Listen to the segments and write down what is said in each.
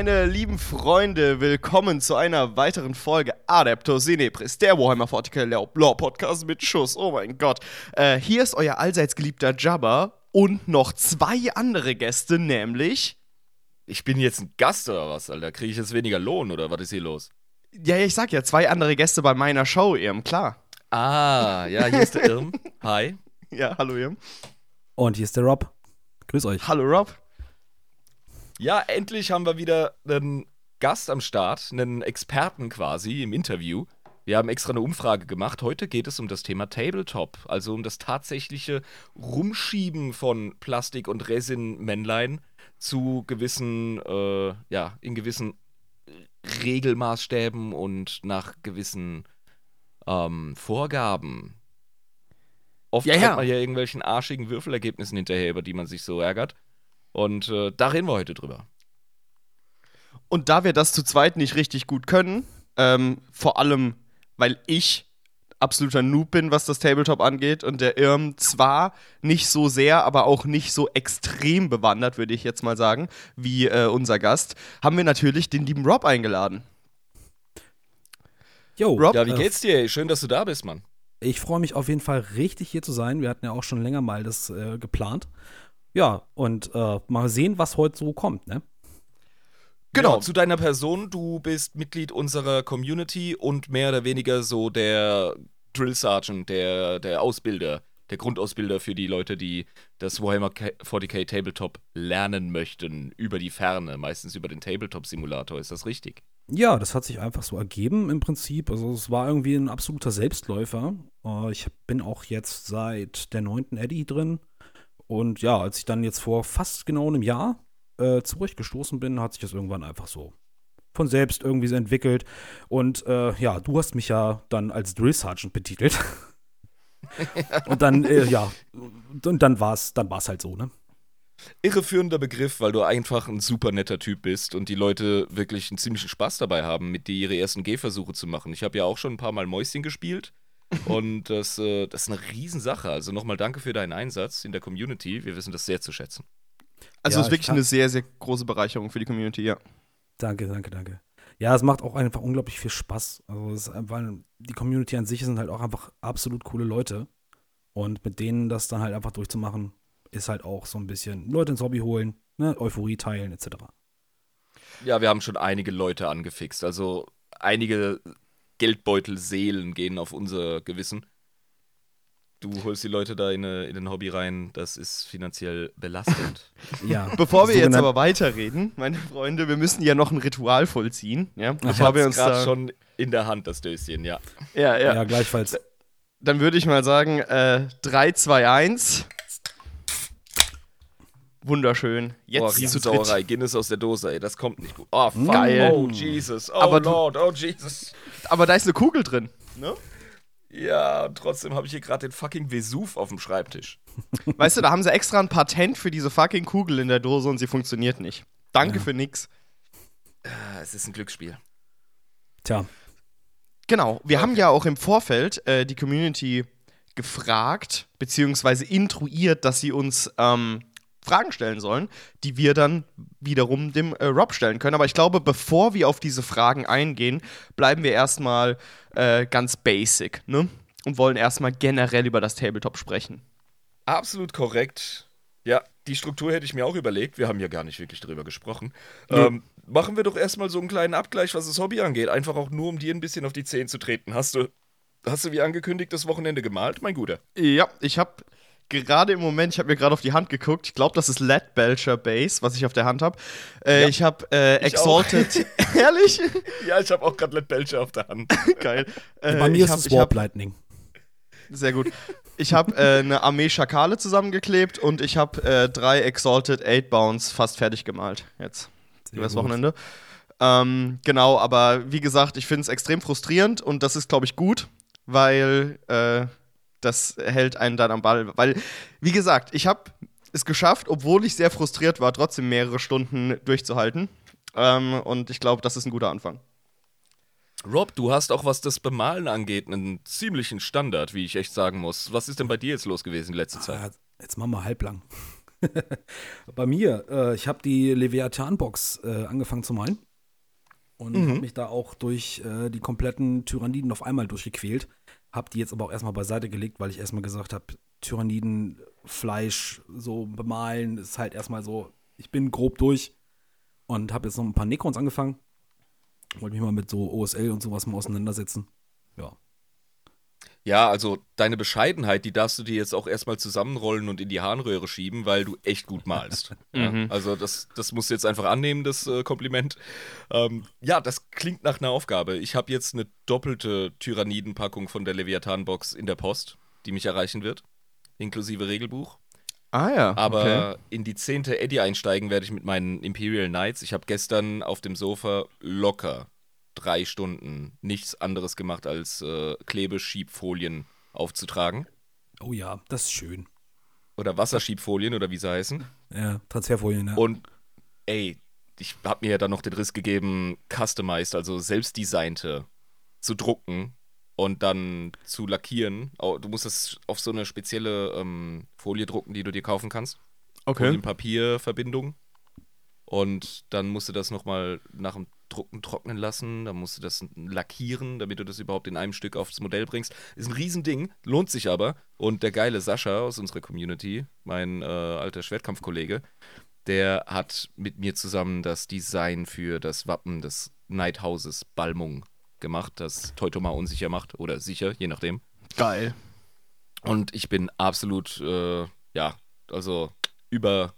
Meine lieben Freunde, willkommen zu einer weiteren Folge Adeptus Inepris, der Warhammer 40k Lore Podcast mit Schuss. Oh mein Gott. Äh, hier ist euer allseits geliebter Jabba und noch zwei andere Gäste, nämlich. Ich bin jetzt ein Gast oder was, Alter? Kriege ich jetzt weniger Lohn oder was ist hier los? Ja, ich sag ja, zwei andere Gäste bei meiner Show, Irm, klar. Ah, ja, hier ist der Irm. Hi. Ja, hallo Irm. Und hier ist der Rob. Grüß euch. Hallo Rob. Ja, endlich haben wir wieder einen Gast am Start, einen Experten quasi im Interview. Wir haben extra eine Umfrage gemacht. Heute geht es um das Thema Tabletop, also um das tatsächliche Rumschieben von Plastik- und Resin-Männlein zu gewissen, äh, ja, in gewissen Regelmaßstäben und nach gewissen ähm, Vorgaben. Oft Ja, ja, ja. man ja irgendwelchen arschigen Würfelergebnissen hinterher, über die man sich so ärgert. Und äh, da reden wir heute drüber. Und da wir das zu zweit nicht richtig gut können, ähm, vor allem, weil ich absoluter Noob bin, was das Tabletop angeht und der Irm zwar nicht so sehr, aber auch nicht so extrem bewandert, würde ich jetzt mal sagen, wie äh, unser Gast, haben wir natürlich den lieben Rob eingeladen. Jo, Rob? Ja, wie äh, geht's dir? Schön, dass du da bist, Mann. Ich freue mich auf jeden Fall richtig hier zu sein. Wir hatten ja auch schon länger mal das äh, geplant. Ja, und äh, mal sehen, was heute so kommt, ne? Genau. Ja, zu deiner Person, du bist Mitglied unserer Community und mehr oder weniger so der Drill Sergeant, der, der Ausbilder, der Grundausbilder für die Leute, die das Warhammer K- 40k Tabletop lernen möchten, über die Ferne, meistens über den Tabletop-Simulator. Ist das richtig? Ja, das hat sich einfach so ergeben im Prinzip. Also es war irgendwie ein absoluter Selbstläufer. Äh, ich bin auch jetzt seit der neunten Eddy drin. Und ja, als ich dann jetzt vor fast genau einem Jahr äh, zurechtgestoßen bin, hat sich das irgendwann einfach so von selbst irgendwie so entwickelt. Und äh, ja, du hast mich ja dann als Drill Sergeant betitelt. und dann, äh, ja, und dann war es dann war's halt so, ne? Irreführender Begriff, weil du einfach ein super netter Typ bist und die Leute wirklich einen ziemlichen Spaß dabei haben, mit dir ihre ersten Gehversuche zu machen. Ich habe ja auch schon ein paar Mal Mäuschen gespielt und das, äh, das ist eine Riesensache. Also nochmal danke für deinen Einsatz in der Community. Wir wissen das sehr zu schätzen. Also Ja, es ist wirklich eine sehr, sehr große Bereicherung für die Community, ja. Danke, danke, danke. Ja, es macht auch einfach unglaublich viel Spaß. Also es ist einfach, die Community an sich sind halt auch einfach absolut coole Leute. Und mit denen das dann halt einfach durchzumachen, ist halt auch so ein bisschen Leute ins Hobby holen, ne, Euphorie teilen, etc. Ja, wir haben schon einige Leute angefixt. Also einige Geldbeutelseelen gehen auf unser Gewissen. Du holst die Leute da in, eine, in ein Hobby rein, das ist finanziell belastend. Ja. Bevor wir jetzt aber weiterreden, meine Freunde, wir müssen ja noch ein Ritual vollziehen, ja, ich bevor wir hab's uns gerade schon in der Hand, das Döschen, ja. ja, ja. Ja, gleichfalls. Dann würde ich mal sagen, äh, 3, 2, 1. Wunderschön. Jetzt zu Riesensauerei. Guinness aus der Dose, ey, das kommt nicht gut. Oh, fuck. Geil. Oh, Jesus. Oh, Aber Lord. Oh, Jesus. Aber da ist eine Kugel drin. Ne? Ja, und trotzdem habe ich hier gerade den fucking Vesuv auf dem Schreibtisch. Weißt du, da haben sie extra ein Patent für diese fucking Kugel in der Dose und sie funktioniert nicht. Danke Ja. für nix. Ah, Es ist ein Glücksspiel. Tja, Genau, wir haben ja auch im Vorfeld äh, die Community gefragt, beziehungsweise intruiert, dass sie uns ähm, Fragen stellen sollen, die wir dann wiederum dem äh, Rob stellen können. Aber ich glaube, bevor wir auf diese Fragen eingehen, bleiben wir erstmal äh, ganz basic, ne? Und wollen erstmal generell über das Tabletop sprechen. Absolut korrekt. Ja, die Struktur hätte ich mir auch überlegt. Wir haben ja gar nicht wirklich drüber gesprochen. Nö. Ähm, machen wir doch erstmal so einen kleinen Abgleich, was das Hobby angeht. Einfach auch nur, um dir ein bisschen auf die Zehen zu treten. Hast du, hast du wie angekündigt das Wochenende gemalt, mein Guter? Ja, ich habe gerade im Moment, ich habe mir gerade auf die Hand geguckt, ich glaube, das ist Lead Belcher Base, was ich auf der Hand habe. Äh, Ja. ich habe äh. Exalted. Ehrlich? Ja, ich habe auch gerade Let Belcher auf der Hand. Geil. Äh, bei mir ist hab, es ich hab, Warp Lightning. Sehr gut. Ich habe äh, eine Armee Schakale zusammengeklebt und ich habe äh, drei Exalted 8 Bounds fast fertig gemalt. Jetzt. Sehr Über das. Wochenende. Ähm, genau, aber wie gesagt, ich finde es extrem frustrierend und das ist, glaube ich, gut, weil äh, das hält einen dann am Ball. Weil, wie gesagt, ich habe es geschafft, obwohl ich sehr frustriert war, trotzdem mehrere Stunden durchzuhalten. Ähm, und ich glaube, das ist ein guter Anfang. Rob, du hast auch, was das Bemalen angeht, einen ziemlichen Standard, wie ich echt sagen muss. Was ist denn bei dir jetzt los gewesen die letzte Zeit? Ah, jetzt machen wir halblang. Bei mir, äh, ich habe die Leviathan-Box äh, angefangen zu malen. Und Mhm. habe mich da auch durch äh, die kompletten Tyranniden auf einmal durchgequält. Hab die jetzt aber auch erstmal beiseite gelegt, weil ich erstmal gesagt habe, Tyranniden, Fleisch so bemalen ist halt erstmal so, ich bin grob durch. Und habe jetzt noch ein paar Necrons angefangen. Wollte mich mal mit so OSL und sowas mal auseinandersetzen. Ja. Ja, also deine Bescheidenheit, die darfst du dir jetzt auch erstmal zusammenrollen und in die Harnröhre schieben, weil du echt gut malst. ja, Mhm. also das, das musst du jetzt einfach annehmen, das äh, Kompliment. Ähm, ja, das klingt nach einer Aufgabe. Ich habe jetzt eine doppelte Tyrannidenpackung von der Leviathan-Box in der Post, die mich erreichen wird, inklusive Regelbuch. Ah ja. Aber okay. in die zehnte Eddie einsteigen werde ich mit meinen Imperial Knights. Ich habe gestern auf dem Sofa locker drei Stunden nichts anderes gemacht, als äh, Klebeschiebfolien aufzutragen. Oh ja, das ist schön. Oder Wasserschiebfolien oder wie sie heißen. Ja, Transferfolien, ja. Und ey, ich habe mir ja dann noch den Riss gegeben, customized, also selbstdesignte zu drucken und dann zu lackieren. Du musst es auf so eine spezielle ähm, Folie drucken, die du dir kaufen kannst. Okay. Folienpapierverbindung. Und dann musst du das nochmal nach dem Drucken trocknen lassen. Dann musst du das lackieren, damit du das überhaupt in einem Stück aufs Modell bringst. Ist ein Riesending, lohnt sich aber. Und der geile Sascha aus unserer Community, mein äh, alter Schwertkampfkollege, der hat mit mir zusammen das Design für das Wappen des Nighthauses Balmung gemacht, das Teutoma unsicher macht oder sicher, je nachdem. Geil. Und ich bin absolut, äh, ja, also über.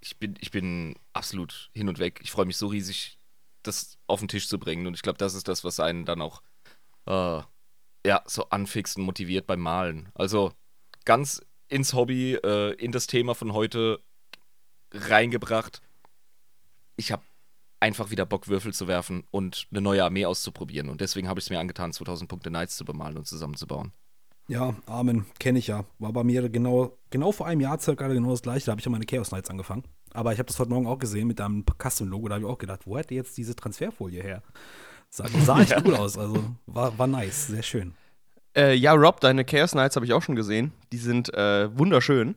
Ich bin, ich bin absolut hin und weg. Ich freue mich so riesig, das auf den Tisch zu bringen. Und ich glaube, das ist das, was einen dann auch, äh, ja, so anfixt und motiviert beim Malen. Also ganz ins Hobby, äh, in das Thema von heute reingebracht. Ich habe einfach wieder Bock, Würfel zu werfen und eine neue Armee auszuprobieren. Und deswegen habe ich es mir angetan, 2000 Punkte Knights zu bemalen und zusammenzubauen. Ja, Amen, kenne ich ja. War bei mir genau, genau vor einem Jahr circa genau das gleiche. Da habe ich ja meine Chaos Knights angefangen. Aber ich habe das heute Morgen auch gesehen mit deinem Custom-Logo. Da habe ich auch gedacht, wo hat der jetzt diese Transferfolie her? Sah, sah echt cool aus. Also war, war nice, sehr schön. Äh, ja, Rob, deine Chaos Knights habe ich auch schon gesehen. Die sind äh, wunderschön.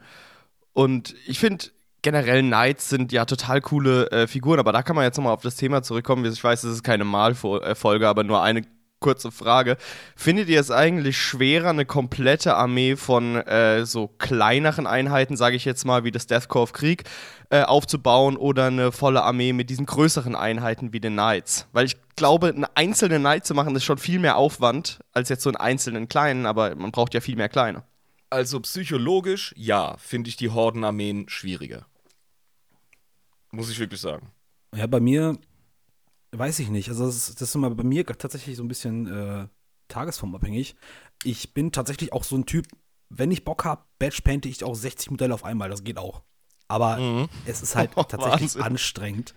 Und ich finde, generell Knights sind ja total coole äh, Figuren, aber da kann man jetzt nochmal auf das Thema zurückkommen. Ich weiß, es ist keine Malfolge, aber nur eine kurze Frage. Findet ihr es eigentlich schwerer, eine komplette Armee von äh, so kleineren Einheiten, sage ich jetzt mal, wie das Death Core of Krieg, äh, aufzubauen oder eine volle Armee mit diesen größeren Einheiten wie den Knights? Weil ich glaube, eine einzelne Knight zu machen, ist schon viel mehr Aufwand als jetzt so einen einzelnen kleinen, aber man braucht ja viel mehr kleine. Also psychologisch, ja, finde ich die Hordenarmeen schwieriger. Muss ich wirklich sagen. Ja, bei mir weiß ich nicht. Also das, ist- das ist immer bei mir tatsächlich so ein bisschen äh, tagesformabhängig. Ich bin tatsächlich auch so ein Typ, wenn ich Bock habe, Badge painte ich auch 60 Modelle auf einmal. Das geht auch. Aber Mhm. es ist halt tatsächlich anstrengend.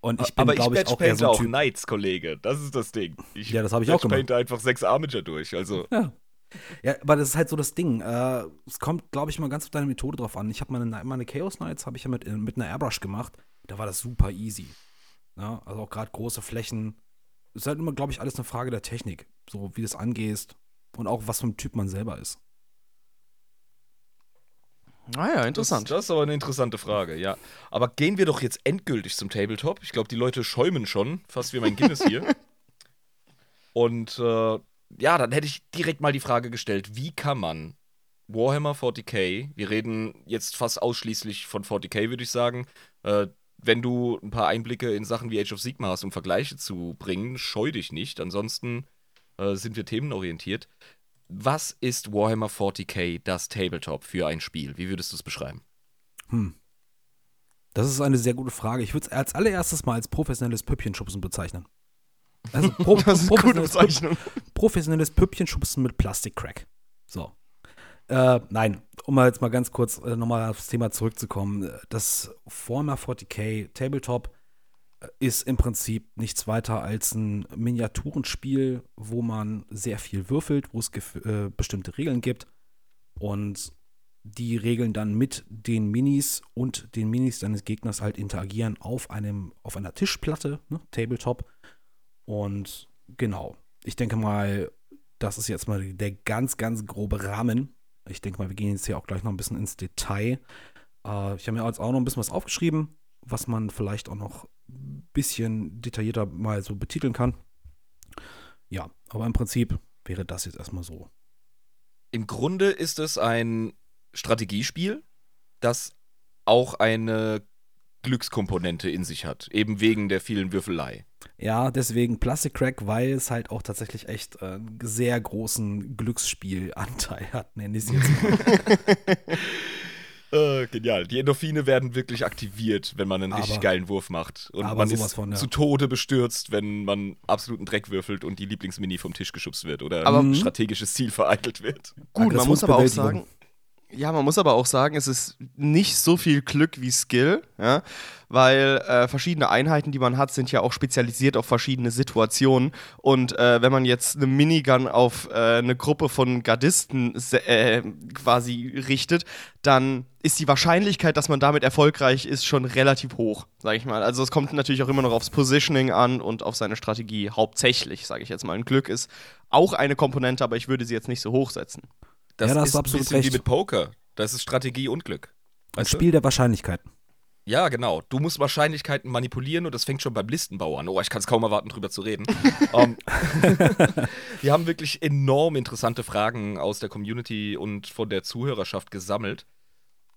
Und ich bin, ich glaube ich, auch eher so ein auch Typ. Knights, Kollege. Das ist das Ding. Ich Ja, das habe ich auch gemacht. Batchpainte einfach sechs Armager durch. Also, Ja. Ja, aber das ist halt so das Ding. Äh, es kommt, glaube ich, mal ganz auf deine Methode drauf an. Ich habe meine, meine Chaos Knights habe ich ja mit, äh, mit einer Airbrush gemacht. Da war das super easy. Ja, also auch gerade große Flächen. Ist halt immer, glaube ich, alles eine Frage der Technik. So wie du es angehst und auch was für ein Typ man selber ist. Ah ja, das, interessant. das ist aber eine interessante Frage, ja. Aber gehen wir doch jetzt endgültig zum Tabletop. Ich glaube, die Leute schäumen schon, fast wie mein Guinness hier. Und äh, ja, dann hätte ich direkt mal die Frage gestellt, wie kann man Warhammer 40k, wir reden jetzt fast ausschließlich von 40k, würde ich sagen, äh, wenn du ein paar Einblicke in Sachen wie Age of Sigma hast, um Vergleiche zu bringen, scheu dich nicht. Ansonsten äh, sind wir themenorientiert. Was ist Warhammer 40k das Tabletop für ein Spiel? Wie würdest du es beschreiben? Hm. Das ist eine sehr gute Frage. Ich würde es als allererstes mal als professionelles Püppchenschubsen bezeichnen. Also pro Das ist eine gute professionelles, Püpp- Bezeichnung. professionelles Püppchenschubsen mit Plastikcrack. So. Äh, nein, um mal jetzt mal ganz kurz äh, nochmal aufs Thema zurückzukommen. Das Former 40k Tabletop äh, ist im Prinzip nichts weiter als ein Miniaturenspiel, wo man sehr viel würfelt, wo es äh, bestimmte Regeln gibt und die Regeln dann mit den Minis und den Minis deines Gegners halt interagieren auf einem auf einer Tischplatte, ne, Tabletop. Und genau, ich denke mal, das ist jetzt mal der ganz, ganz grobe Rahmen. Ich denke mal, wir gehen jetzt hier auch gleich noch ein bisschen ins Detail. Äh, ich habe mir jetzt auch noch ein bisschen was aufgeschrieben, was man vielleicht auch noch ein bisschen detaillierter mal so betiteln kann. Ja, aber im Prinzip wäre das jetzt erstmal so. Im Grunde ist es ein Strategiespiel, das auch eine Glückskomponente in sich hat, eben wegen der vielen Würfelei. Ja, deswegen Plastic Crack, weil es halt auch tatsächlich echt äh, einen sehr großen Glücksspielanteil hat, nenne ich es jetzt mal. Äh, genial. Die Endorphine werden wirklich aktiviert, wenn man einen Aber- richtig geilen Wurf macht. Und aber man sowas ist von, ja. zu Tode bestürzt, wenn man absoluten Dreck würfelt und die Lieblingsmini vom Tisch geschubst wird oder Aber- ein strategisches Ziel vereitelt wird. Gut, man muss aber auch sagen, ja, man muss aber auch sagen, es ist nicht so viel Glück wie Skill, ja, weil äh, verschiedene Einheiten, die man hat, sind ja auch spezialisiert auf verschiedene Situationen. Und äh, wenn man jetzt eine Minigun auf äh, eine Gruppe von Gardisten äh, quasi richtet, dann ist die Wahrscheinlichkeit, dass man damit erfolgreich ist, schon relativ hoch, sage ich mal. Also es kommt natürlich auch immer noch aufs Positioning an und auf seine Strategie hauptsächlich, sage ich jetzt mal. Ein Glück ist auch eine Komponente, aber ich würde sie jetzt nicht so hoch setzen. Das Ja, da ist ein bisschen recht. wie mit Poker. Das ist Strategie und Glück. Ein Weißt du? Spiel der Wahrscheinlichkeiten. Ja, genau. Du musst Wahrscheinlichkeiten manipulieren und das fängt schon beim Listenbau an. Oh, ich kann es kaum erwarten, drüber zu reden. um, wir haben wirklich enorm interessante Fragen aus der Community und von der Zuhörerschaft gesammelt.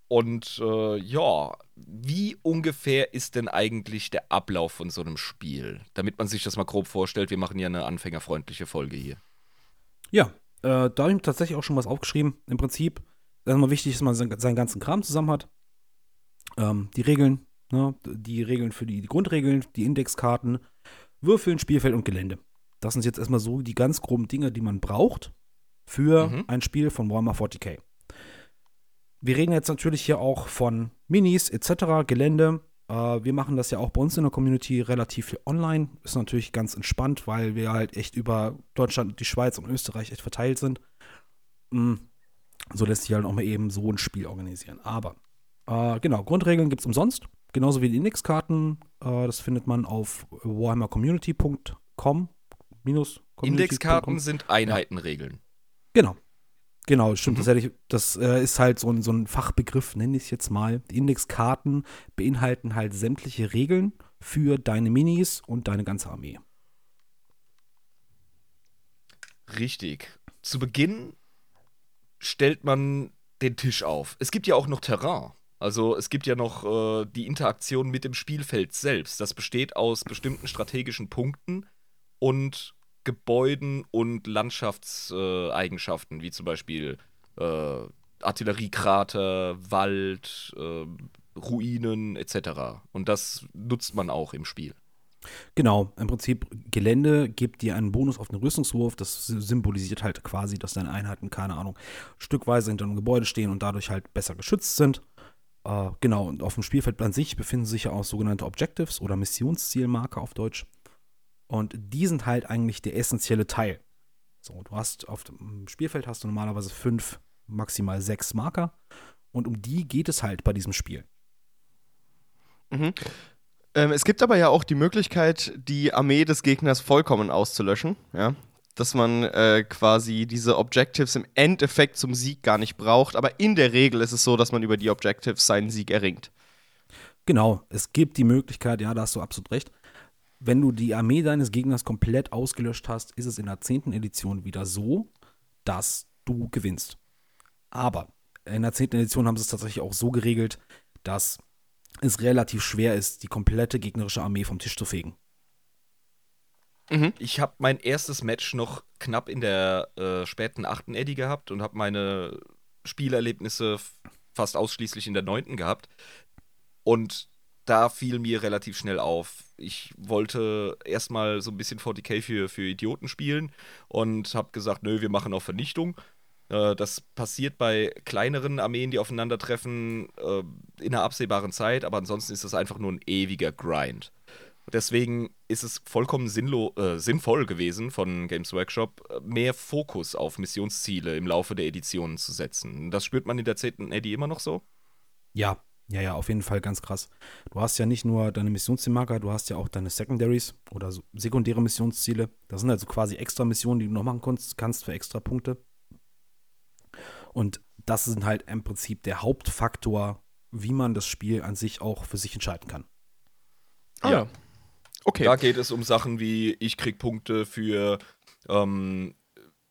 Und äh, ja, wie ungefähr ist denn eigentlich der Ablauf von so einem Spiel? Damit man sich das mal grob vorstellt, wir machen ja eine anfängerfreundliche Folge hier. Ja, äh, da habe ich mir tatsächlich auch schon was aufgeschrieben. Im Prinzip ist erstmal wichtig, dass man seinen, seinen ganzen Kram zusammen hat. Ähm, die Regeln, ne, die Regeln für die, die Grundregeln, die Indexkarten, Würfeln, Spielfeld und Gelände. Das sind jetzt erstmal so die ganz groben Dinge, die man braucht für Mhm. ein Spiel von Warhammer 40k. Wir reden jetzt natürlich hier auch von Minis etc., Gelände. Äh, wir machen das ja auch bei uns in der Community relativ viel online. Ist natürlich ganz entspannt, weil wir halt echt über Deutschland, die Schweiz und Österreich echt verteilt sind. Mm, So lässt sich halt auch mal eben so ein Spiel organisieren. Aber äh, genau, Grundregeln gibt es umsonst. Genauso wie die Indexkarten. Äh, das findet man auf warhammercommunity.com. minus Indexkarten sind Einheitenregeln. Genau. Genau, stimmt. Mhm. Das, ich, das äh, ist halt so ein, so ein Fachbegriff, nenne ich es jetzt mal. Die Indexkarten beinhalten halt sämtliche Regeln für deine Minis und deine ganze Armee. Richtig. Zu Beginn stellt man den Tisch auf. Es gibt ja auch noch Terrain. Also es gibt ja noch äh, die Interaktion mit dem Spielfeld selbst. Das besteht aus bestimmten strategischen Punkten und Gebäuden und Landschaftseigenschaften, wie zum Beispiel äh, Artilleriekrater, Wald, äh, Ruinen etc. Und das nutzt man auch im Spiel. Genau, im Prinzip Gelände gibt dir einen Bonus auf den Rüstungswurf. Das symbolisiert halt quasi, dass deine Einheiten, keine Ahnung, stückweise hinter einem Gebäude stehen und dadurch halt besser geschützt sind. Äh, genau, und auf dem Spielfeld an sich befinden sich ja auch sogenannte Objectives oder Missionszielmarker auf Deutsch. Und die sind halt eigentlich der essentielle Teil. So, du hast auf dem Spielfeld hast du normalerweise fünf, maximal sechs Marker. Und um die geht es halt bei diesem Spiel. Mhm. Ähm, es gibt aber ja auch die Möglichkeit, die Armee des Gegners vollkommen auszulöschen, ja. Dass man äh, quasi diese Objectives im Endeffekt zum Sieg gar nicht braucht, aber in der Regel ist es so, dass man über die Objectives seinen Sieg erringt. Genau, es gibt die Möglichkeit, ja, da hast du absolut recht. Wenn du die Armee deines Gegners komplett ausgelöscht hast, ist es in der 10. Edition wieder so, dass du gewinnst. Aber in der 10. Edition haben sie es tatsächlich auch so geregelt, dass es relativ schwer ist, die komplette gegnerische Armee vom Tisch zu fegen. Ich habe mein erstes Match noch knapp in der äh, späten achten Eddy gehabt und habe meine Spielerlebnisse fast ausschließlich in der neunten gehabt. Und da fiel mir relativ schnell auf. Ich wollte erstmal so ein bisschen 40k für, für Idioten spielen und habe gesagt, nö, wir machen auch Vernichtung. Äh, das passiert bei kleineren Armeen, die aufeinandertreffen, äh, in einer absehbaren Zeit, aber ansonsten ist das einfach nur ein ewiger Grind. Deswegen ist es vollkommen sinnlo äh, sinnvoll gewesen von Games Workshop, äh, mehr Fokus auf Missionsziele im Laufe der Editionen zu setzen. Das spürt man in der 10. Eddy immer noch so? Ja, ja, ja, auf jeden Fall ganz krass. Du hast ja nicht nur deine Missionszielmarker, du hast ja auch deine Secondaries oder so sekundäre Missionsziele. Das sind also quasi extra Missionen, die du noch machen kannst, für extra Punkte. Und das sind halt im Prinzip der Hauptfaktor wie man das Spiel an sich auch für sich entscheiden kann. Ah, Ja. Okay. Da geht es um Sachen wie, ich krieg Punkte für ähm,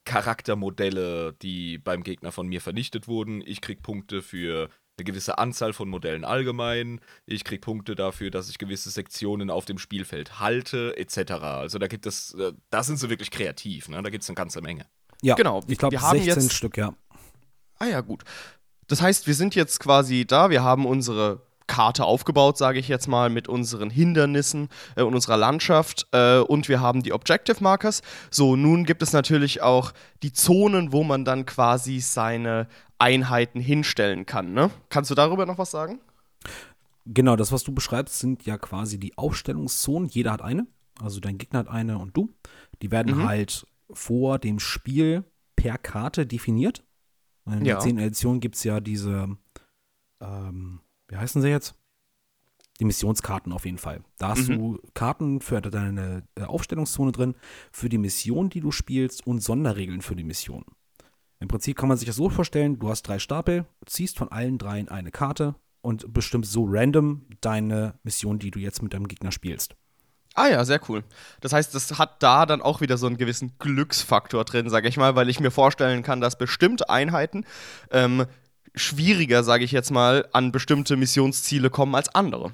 Charaktermodelle, die beim Gegner von mir vernichtet wurden. Ich krieg Punkte für eine gewisse Anzahl von Modellen allgemein. Ich krieg Punkte dafür, dass ich gewisse Sektionen auf dem Spielfeld halte, etc. Also da gibt es, äh, da sind sie wirklich kreativ, ne? Da gibt es eine ganze Menge. Ja, Genau. Ich glaube, Wir haben 16 jetzt- Stück, ja. Ah ja, gut. Das heißt, wir sind jetzt quasi da, wir haben unsere Karte aufgebaut, sage ich jetzt mal, mit unseren Hindernissen äh, und unserer Landschaft äh, und wir haben die Objective Markers. So, nun gibt es natürlich auch die Zonen, wo man dann quasi seine Einheiten hinstellen kann. Ne? Kannst du darüber noch was sagen? Genau, das, was du beschreibst, sind ja quasi die Aufstellungszonen. Jeder hat eine. Also dein Gegner hat eine und du. Die werden Mhm. halt vor dem Spiel per Karte definiert. In Ja. der 10. Edition gibt es ja diese, ähm, wie heißen sie jetzt? Die Missionskarten auf jeden Fall. Da hast Mhm. du Karten für deine äh, Aufstellungszone drin, für die Mission, die du spielst und Sonderregeln für die Mission. Im Prinzip kann man sich das so vorstellen, du hast drei Stapel, ziehst von allen dreien eine Karte und bestimmst so random deine Mission, die du jetzt mit deinem Gegner spielst. Ah ja, sehr cool. Das heißt, das hat da dann auch wieder so einen gewissen Glücksfaktor drin, sage ich mal, weil ich mir vorstellen kann, dass bestimmte Einheiten ähm, schwieriger, sage ich jetzt mal, an bestimmte Missionsziele kommen als andere.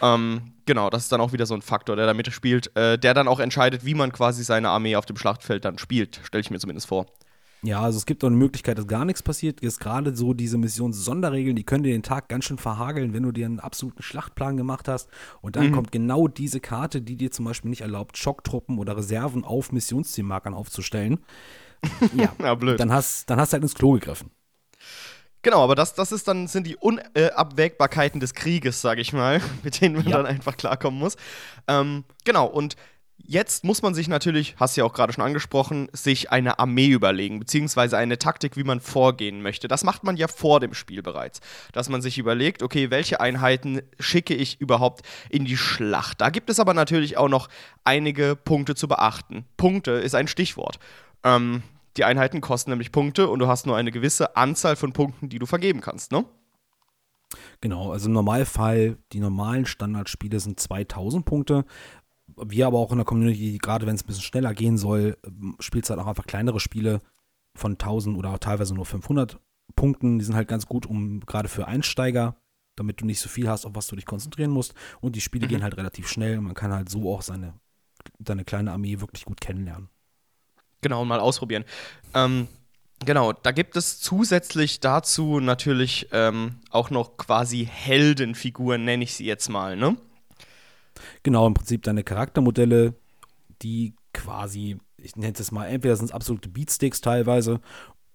Ähm, genau, das ist dann auch wieder so ein Faktor, der da mitspielt, äh, der dann auch entscheidet, wie man quasi seine Armee auf dem Schlachtfeld dann spielt, stelle ich mir zumindest vor. Ja, also es gibt auch eine Möglichkeit, dass gar nichts passiert. Jetzt gerade so diese Missions-Sonderregeln, die können dir den Tag ganz schön verhageln, wenn du dir einen absoluten Schlachtplan gemacht hast. Und dann kommt genau diese Karte, die dir zum Beispiel nicht erlaubt, Schocktruppen oder Reserven auf Missionszielmarkern aufzustellen. Ja, Ja, blöd. dann hast, dann hast du halt ins Klo gegriffen. Genau, aber das, das ist dann, sind die Unabwägbarkeiten des Krieges, sage ich mal, mit denen man Ja. dann einfach klarkommen muss. Ähm, genau, und jetzt muss man sich natürlich, hast du ja auch gerade schon angesprochen, sich eine Armee überlegen, beziehungsweise eine Taktik, wie man vorgehen möchte. Das macht man ja vor dem Spiel bereits. Dass man sich überlegt, okay, welche Einheiten schicke ich überhaupt in die Schlacht. Da gibt es aber natürlich auch noch einige Punkte zu beachten. Punkte ist ein Stichwort. Ähm, die Einheiten kosten nämlich Punkte und du hast nur eine gewisse Anzahl von Punkten, die du vergeben kannst, ne? Genau, also im Normalfall, die normalen Standardspiele sind 2000 Punkte. Wir aber auch in der Community, gerade wenn es ein bisschen schneller gehen soll, ähm, spielst halt auch einfach kleinere Spiele von 1000 oder teilweise nur 500 Punkten. Die sind halt ganz gut, um gerade für Einsteiger, damit du nicht so viel hast, auf was du dich konzentrieren musst. Und die Spiele gehen halt relativ schnell. Man kann halt so auch seine, seine kleine Armee wirklich gut kennenlernen. Genau, mal ausprobieren. Ähm, genau, da gibt es zusätzlich dazu natürlich ähm, auch noch quasi Heldenfiguren, nenne ich sie jetzt mal, ne? Genau, im Prinzip deine Charaktermodelle, die quasi, ich nenne es mal, entweder sind es absolute Beatsticks teilweise,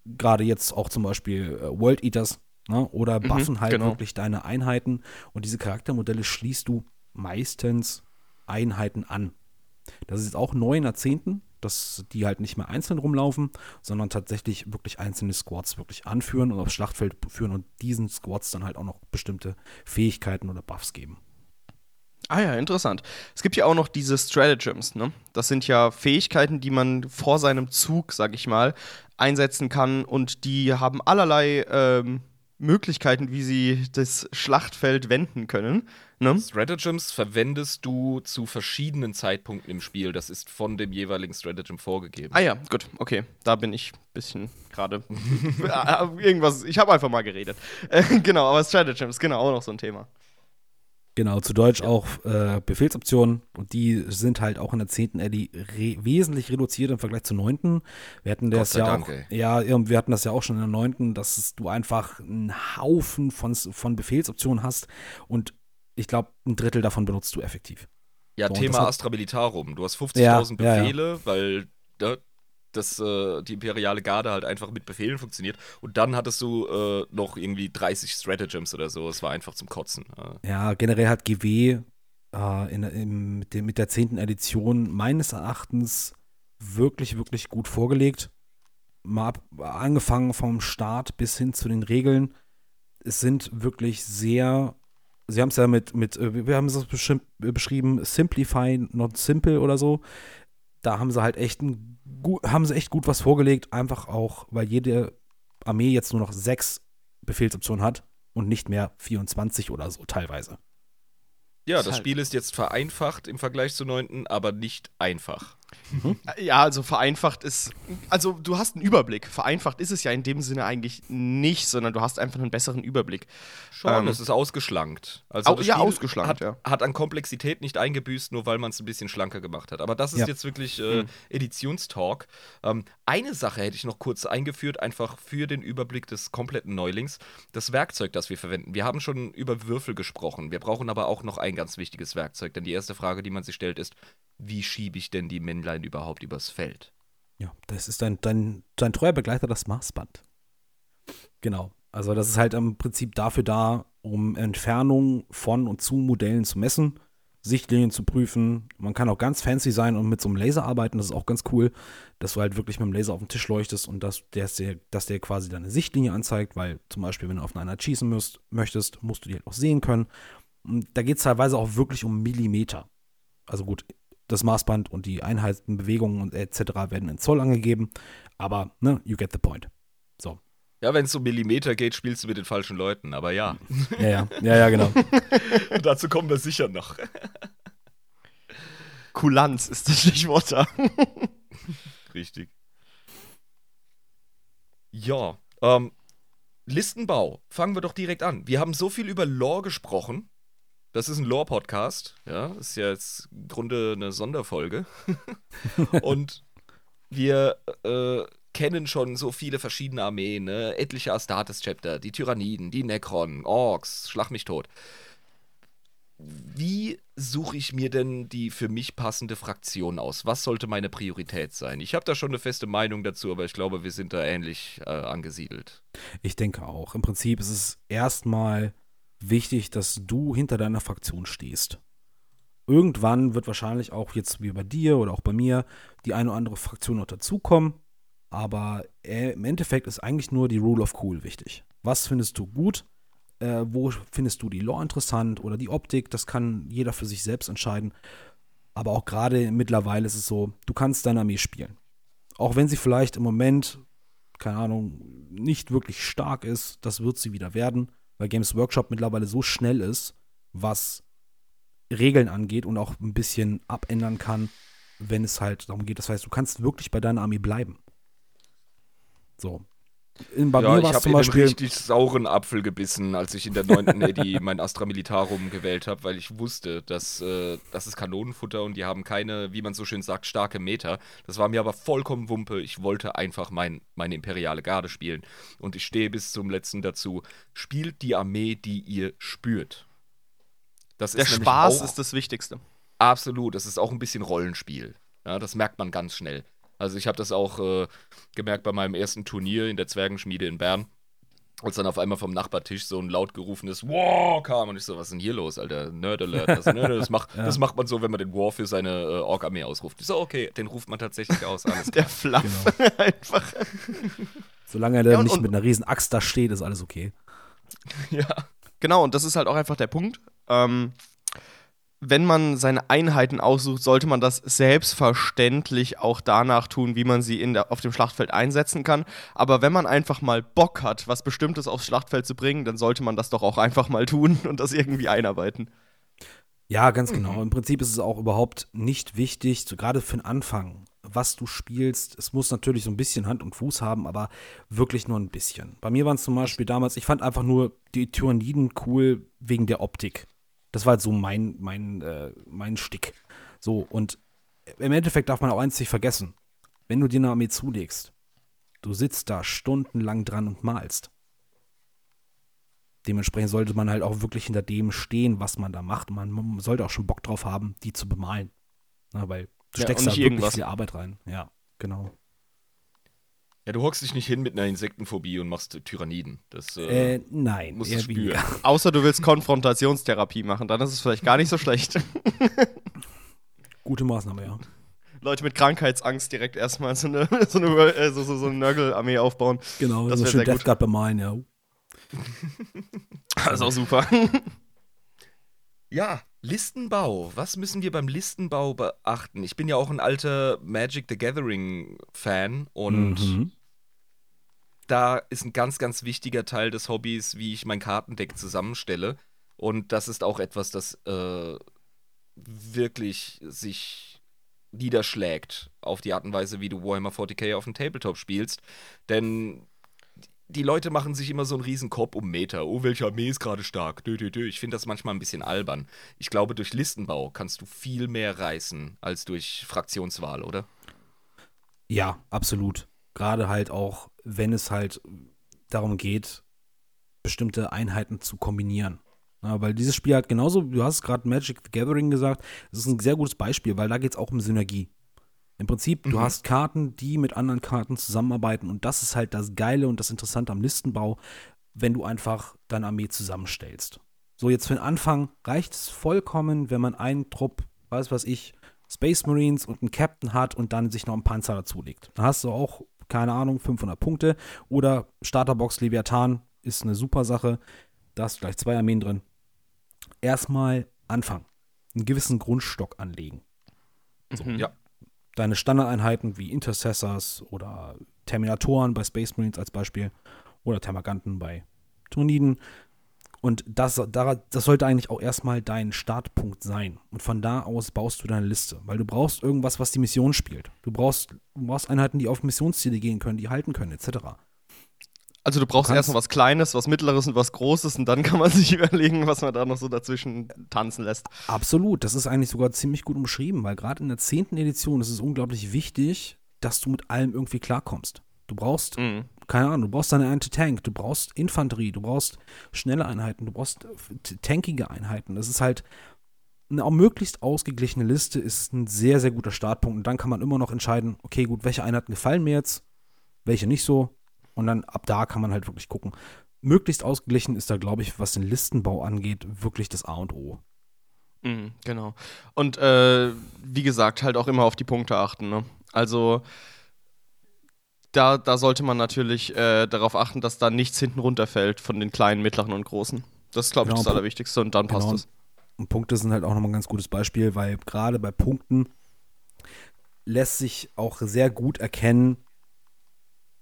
gerade jetzt auch zum Beispiel äh, World Eaters, ne, oder Mhm, buffen halt genau. wirklich deine Einheiten und diese Charaktermodelle schließt du meistens Einheiten an. Das ist jetzt auch neu in der 10., dass die halt nicht mehr einzeln rumlaufen, sondern tatsächlich wirklich einzelne Squads wirklich anführen und aufs Schlachtfeld führen und diesen Squads dann halt auch noch bestimmte Fähigkeiten oder Buffs geben. Ah ja, interessant. Es gibt ja auch noch diese Stratagems, ne? Das sind ja Fähigkeiten, die man vor seinem Zug, sag ich mal, einsetzen kann und die haben allerlei ähm, Möglichkeiten, wie sie das Schlachtfeld wenden können. Ne? Stratagems verwendest du zu verschiedenen Zeitpunkten im Spiel. Das ist von dem jeweiligen Stratagem vorgegeben. Ah ja, gut, okay. Da bin ich ein bisschen gerade irgendwas. Ich habe einfach mal geredet. Äh, genau, aber Stratagems, genau, auch noch so ein Thema. Genau, zu Deutsch auch äh, Befehlsoptionen und die sind halt auch in der 10. Eddy re wesentlich reduziert im Vergleich zur 9. Wir hatten das ja Dank, auch, ey. ja, ja, wir hatten das ja auch schon in der 9., dass du einfach einen Haufen von, von Befehlsoptionen hast und ich glaube, ein Drittel davon benutzt du effektiv. Ja, So, Thema hat- Astra Militarum. Du hast 50.000 Ja, ja, ja. Befehle, weil ne, das, äh, die imperiale Garde halt einfach mit Befehlen funktioniert. Und dann hattest du äh, noch irgendwie 30 Stratagems oder so. Es war einfach zum Kotzen. Äh, Ja, generell hat GW äh, in, in, mit, dem, mit der 10. Edition meines Erachtens wirklich, wirklich gut vorgelegt. Mal ab, angefangen vom Start bis hin zu den Regeln. Es sind wirklich sehr, sie haben es ja mit, mit äh, wir haben es beschrieben, Simplify, not simple oder so. Da haben sie halt echt ein, gu- haben sie echt gut was vorgelegt, einfach auch, weil jede Armee jetzt nur noch sechs Befehlsoptionen hat und nicht mehr 24 oder so teilweise. Ja, das halt- Spiel ist jetzt vereinfacht im Vergleich zur 9., aber nicht einfach. Ja, also vereinfacht ist, also du hast einen Überblick. Vereinfacht ist es ja in dem Sinne eigentlich nicht, sondern du hast einfach einen besseren Überblick. Schon, Ähm, es ist ausgeschlankt. Also au- ja, Spiel ausgeschlankt, hat, ja. hat an Komplexität nicht eingebüßt, nur weil man es ein bisschen schlanker gemacht hat. Aber das ist Ja. jetzt wirklich äh, Hm. Editionstalk. Ähm, eine Sache hätte ich noch kurz eingeführt, einfach für den Überblick des kompletten Neulings. Das Werkzeug, das wir verwenden. Wir haben schon über Würfel gesprochen. Wir brauchen aber auch noch ein ganz wichtiges Werkzeug. Denn die erste Frage, die man sich stellt, ist, wie schiebe ich denn die Männlein überhaupt übers Feld? Ja, das ist dein, dein, dein treuer Begleiter, das Maßband. Genau. Also das ist halt im Prinzip dafür da, um Entfernung von und zu Modellen zu messen, Sichtlinien zu prüfen. Man kann auch ganz fancy sein und mit so einem Laser arbeiten. Das ist auch ganz cool, dass du halt wirklich mit dem Laser auf den Tisch leuchtest und dass der, dass der quasi deine Sichtlinie anzeigt, weil zum Beispiel, wenn du auf eine Einheit schießen müsst, möchtest, musst du die halt auch sehen können. Und da geht es teilweise auch wirklich um Millimeter. Also gut, das Maßband und die Einheiten, Bewegungen und etc. werden in Zoll angegeben, aber ne, you get the point. So. Ja, wenn es um Millimeter geht, spielst du mit den falschen Leuten. Aber ja, Ja, ja, ja, ja, genau. dazu kommen wir sicher noch. Kulanz ist das Stichwort da. Richtig. Ja, ähm, Listenbau. Fangen wir doch direkt an. Wir haben so viel über Lore gesprochen. Das ist ein Lore-Podcast. Ja, ist ja jetzt im Grunde eine Sonderfolge. Und wir äh, kennen schon so viele verschiedene Armeen, ne? etliche Astartes-Chapter, die Tyranniden, die Necron, Orks, schlag mich tot. Wie suche ich mir denn die für mich passende Fraktion aus? Was sollte meine Priorität sein? Ich habe da schon eine feste Meinung dazu, aber ich glaube, wir sind da ähnlich äh, angesiedelt. Ich denke auch. Im Prinzip ist es erstmal wichtig, dass du hinter deiner Fraktion stehst. Irgendwann wird wahrscheinlich auch jetzt wie bei dir oder auch bei mir die eine oder andere Fraktion noch dazukommen. Aber äh, im Endeffekt ist eigentlich nur die Rule of Cool wichtig. Was findest du gut? Äh, wo findest du die Lore interessant oder die Optik? Das kann jeder für sich selbst entscheiden. Aber auch gerade mittlerweile ist es so, du kannst deine Armee spielen. Auch wenn sie vielleicht im Moment, keine Ahnung, nicht wirklich stark ist, das wird sie wieder werden, weil Games Workshop mittlerweile so schnell ist, was Regeln angeht und auch ein bisschen abändern kann, wenn es halt darum geht. Das heißt, du kannst wirklich bei deiner Armee bleiben. So. In, bei ja, mir ich war es habe zum in einen Beispiel. richtig sauren Apfel gebissen, als ich in der 9. Eddy mein Astra Militarum gewählt habe, weil ich wusste, dass äh, das ist Kanonenfutter und die haben keine, wie man so schön sagt, starke Meter. Das war mir aber vollkommen Wumpe. Ich wollte einfach mein, meine imperiale Garde spielen. Und ich stehe bis zum letzten dazu. Spielt die Armee, die ihr spürt. Das Der ist Spaß auch- ist das Wichtigste. Absolut, das ist auch ein bisschen Rollenspiel. Ja, das merkt man ganz schnell. Also ich habe das auch äh, gemerkt bei meinem ersten Turnier in der Zwergenschmiede in Bern, als dann auf einmal vom Nachbartisch so ein laut gerufenes Wow kam und ich so, was ist denn hier los, Alter? Nerd Alert. Das, ne, das, macht, Ja. das macht man so, wenn man den War für seine äh, Ork-Armee ausruft. Ich so, okay, den ruft man tatsächlich aus. Alles Der klar. Fluff einfach. Solange er da Ja, und- nicht und- mit einer riesen Axt da steht, ist alles okay. ja. Genau, und das ist halt auch einfach der Punkt. Ähm, wenn man seine Einheiten aussucht, sollte man das selbstverständlich auch danach tun, wie man sie in der, auf dem Schlachtfeld einsetzen kann. Aber wenn man einfach mal Bock hat, was Bestimmtes aufs Schlachtfeld zu bringen, dann sollte man das doch auch einfach mal tun und das irgendwie einarbeiten. Ja, ganz genau. Im Prinzip ist es auch überhaupt nicht wichtig, so gerade für den Anfang, was du spielst. Es muss natürlich so ein bisschen Hand und Fuß haben, aber wirklich nur ein bisschen. Bei mir waren es zum Beispiel damals, ich fand einfach nur die Tyranniden cool wegen der Optik. Das war halt so mein, mein, äh, mein Stick. So, und im Endeffekt darf man auch eins nicht vergessen. Wenn du dir eine Armee zulegst, du sitzt da stundenlang dran und malst. Dementsprechend sollte man halt auch wirklich hinter dem stehen, was man da macht. Man, sollte auch schon Bock drauf haben, die zu bemalen. Na, weil du Ja, steckst da wirklich irgendwas. viel Arbeit rein. Ja, genau. Ja, du hockst dich nicht hin mit einer Insektenphobie und machst Tyranniden. Das äh, Äh, nein, musst eher du spüren. weniger. Außer du willst Konfrontationstherapie machen, dann ist es vielleicht gar nicht so schlecht. Gute Maßnahme, ja. Leute mit Krankheitsangst direkt erstmal so eine, so eine, äh, so, so, so eine Nörgel-Armee aufbauen. Genau, Das so schön sehr Death gut. Guard bemalen, ja. Das ist auch super. Ja, Listenbau. Was müssen wir beim Listenbau beachten? Ich bin ja auch ein alter Magic the Gathering Fan und Mhm. Da ist ein ganz, ganz wichtiger Teil des Hobbys, wie ich mein Kartendeck zusammenstelle. Und das ist auch etwas, das äh, wirklich sich niederschlägt auf die Art und Weise, wie du Warhammer 40k auf dem Tabletop spielst. Denn die Leute machen sich immer so einen riesen Kopf um Meter. Oh, welche Armee ist gerade stark? Dö, dö, dö. Ich finde das manchmal ein bisschen albern. Ich glaube, durch Listenbau kannst du viel mehr reißen als durch Fraktionswahl, oder? Ja, absolut. Gerade halt auch, wenn es halt darum geht, bestimmte Einheiten zu kombinieren. Ja, weil dieses Spiel hat genauso, du hast gerade Magic the Gathering gesagt, das ist ein sehr gutes Beispiel, weil da geht es auch um Synergie. Im Prinzip, du Mhm. hast Karten, die mit anderen Karten zusammenarbeiten und das ist halt das Geile und das Interessante am Listenbau, wenn du einfach deine Armee zusammenstellst. So, jetzt für den Anfang reicht es vollkommen, wenn man einen Trupp, weiß was ich, Space Marines und einen Captain hat und dann sich noch einen Panzer dazulegt. Dann hast du auch, keine Ahnung, 500 Punkte. Oder Starterbox Leviathan ist eine super Sache. Da hast du gleich zwei Armeen drin. Erstmal anfangen. Einen gewissen Grundstock anlegen. Mhm. Ja. Deine Standardeinheiten wie Intercessors oder Terminatoren bei Space Marines als Beispiel oder Termaganten bei Turniden. Und das, da- das sollte eigentlich auch erstmal dein Startpunkt sein. Und von da aus baust du deine Liste. Weil du brauchst irgendwas, was die Mission spielt. Du brauchst, du brauchst Einheiten, die auf Missionsziele gehen können, die halten können, etc. Also du brauchst Du kannst- erst noch was Kleines, was Mittleres und was Großes und dann kann man sich überlegen, was man da noch so dazwischen tanzen lässt. Absolut, das ist eigentlich sogar ziemlich gut umschrieben, weil gerade in der zehnten Edition ist es unglaublich wichtig, dass du mit allem irgendwie klarkommst. Du brauchst, Mhm. Keine Ahnung, du brauchst deine Anti-Tank, du brauchst Infanterie, du brauchst schnelle Einheiten, du brauchst äh, tankige Einheiten. Das ist halt eine auch möglichst ausgeglichene Liste ist ein sehr, sehr guter Startpunkt. Und dann kann man immer noch entscheiden, okay, gut, welche Einheiten gefallen mir jetzt, welche nicht so. Und dann ab da kann man halt wirklich gucken. Möglichst ausgeglichen ist da, glaube ich, was den Listenbau angeht, wirklich das A und O. Mhm, genau. Und äh, wie gesagt, halt auch immer auf die Punkte achten. Ne? Also da, da sollte man natürlich äh, darauf achten, dass da nichts hinten runterfällt von den kleinen, mittleren und großen. Das ist, glaube ich, Genau, das Pu- Allerwichtigste und dann passt Genau. es. Und Punkte sind halt auch nochmal ein ganz gutes Beispiel, weil gerade bei Punkten lässt sich auch sehr gut erkennen,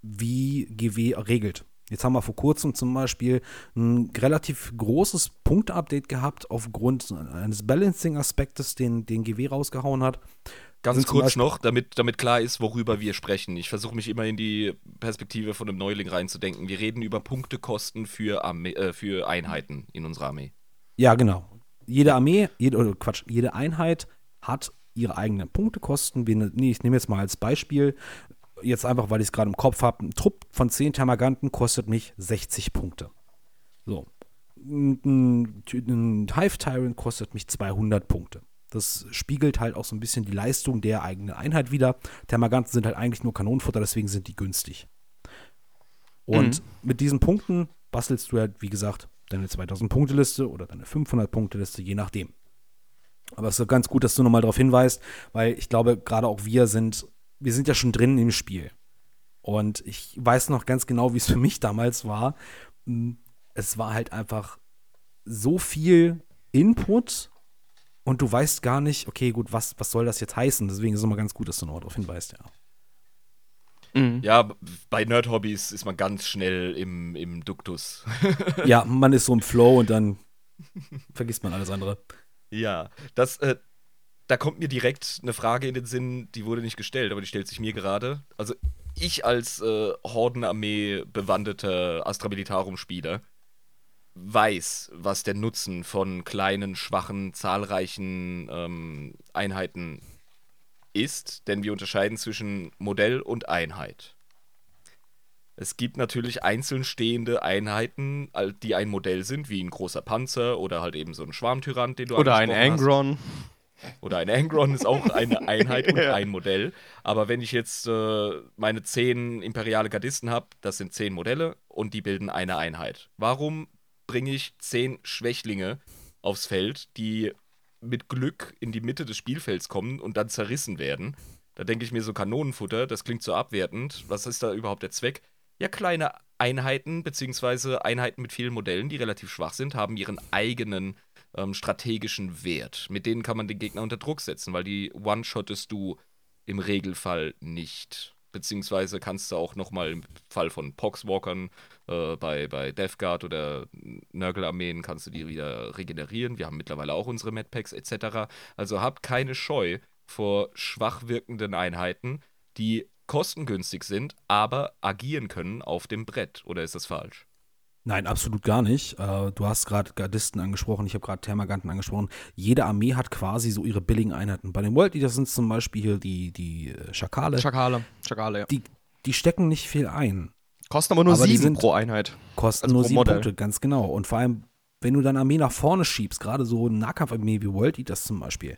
wie GW regelt. Jetzt haben wir vor kurzem zum Beispiel ein relativ großes Punkte-Update gehabt aufgrund eines Balancing-Aspektes, den, den GW rausgehauen hat. Ganz kurz noch, damit, damit klar ist, worüber wir sprechen. Ich versuche mich immer in die Perspektive von einem Neuling reinzudenken. Wir reden über Punktekosten für, Armee, äh, für Einheiten in unserer Armee. Ja, genau. Jede Armee, jede, oder Quatsch, jede Einheit hat ihre eigenen Punktekosten. Wir, nee, ich nehme jetzt mal als Beispiel, jetzt einfach, weil ich es gerade im Kopf habe, ein Trupp von 10 Termaganten kostet mich 60 Punkte. So. Ein, ein, ein Hive Tyrant kostet mich 200 Punkte. Das spiegelt halt auch so ein bisschen die Leistung der eigenen Einheit wieder. Termaganten sind halt eigentlich nur Kanonenfutter, deswegen sind die günstig. Und mit diesen Punkten bastelst du halt, wie gesagt, deine 2000-Punkte-Liste oder deine 500-Punkte-Liste, je nachdem. Aber es ist ganz gut, dass du nochmal darauf hinweist, weil ich glaube, gerade auch wir sind, wir sind ja schon drin im Spiel. Und ich weiß noch ganz genau, wie es für mich damals war. Es war halt einfach so viel Input und du weißt gar nicht, okay, gut, was, was soll das jetzt heißen? Deswegen ist es immer ganz gut, dass du noch darauf hinweist, ja. Mhm. Ja, bei Nerd-Hobbys ist man ganz schnell im, im Duktus. ja, man ist so im Flow und dann vergisst man alles andere. Ja, das, äh, da kommt mir direkt eine Frage in den Sinn, die wurde nicht gestellt, aber die stellt sich mir gerade. Also ich als äh, Hordenarmee bewandeter Astra Militarum-Spieler weiß, was der Nutzen von kleinen, schwachen, zahlreichen ähm, Einheiten ist, denn wir unterscheiden zwischen Modell und Einheit. Es gibt natürlich einzeln stehende Einheiten, die ein Modell sind, wie ein großer Panzer oder halt eben so ein Schwarmtyrant, den du Oder ein angesprochen hast. Angron. Oder ein Angron ist auch eine Einheit und ein Modell. Aber wenn ich jetzt äh, meine zehn imperiale Gardisten habe, das sind zehn Modelle und die bilden eine Einheit. Warum bringe ich zehn Schwächlinge aufs Feld, die mit Glück in die Mitte des Spielfelds kommen und dann zerrissen werden? Da denke ich mir so Kanonenfutter, das klingt so abwertend. Was ist da überhaupt der Zweck? Ja, kleine Einheiten, beziehungsweise Einheiten mit vielen Modellen, die relativ schwach sind, haben ihren eigenen ähm, strategischen Wert. Mit denen kann man den Gegner unter Druck setzen, weil die one-shottest du im Regelfall nicht. Beziehungsweise kannst du auch nochmal im Fall von Poxwalkern äh, bei, bei Death Guard oder Nurgle-Armeen kannst du die wieder regenerieren. Wir haben mittlerweile auch unsere Medpacks etc. Also habt keine Scheu vor schwach wirkenden Einheiten, die kostengünstig sind, aber agieren können auf dem Brett. Oder ist das falsch? Nein, absolut gar nicht. Äh, du hast gerade Gardisten angesprochen, ich habe gerade Thermaganten angesprochen. Jede Armee hat quasi so ihre billigen Einheiten. Bei den World Eaters sind es zum Beispiel hier die, die äh, Schakale. Schakale. Schakale, ja. Die, die stecken nicht viel ein. Kosten aber nur Aber sieben sind- pro Einheit. Kosten Also nur sieben Modell. Punkte, ganz genau. Und vor allem, wenn du deine Armee nach vorne schiebst, gerade so eine Nahkampfarmee wie World Eaters zum Beispiel,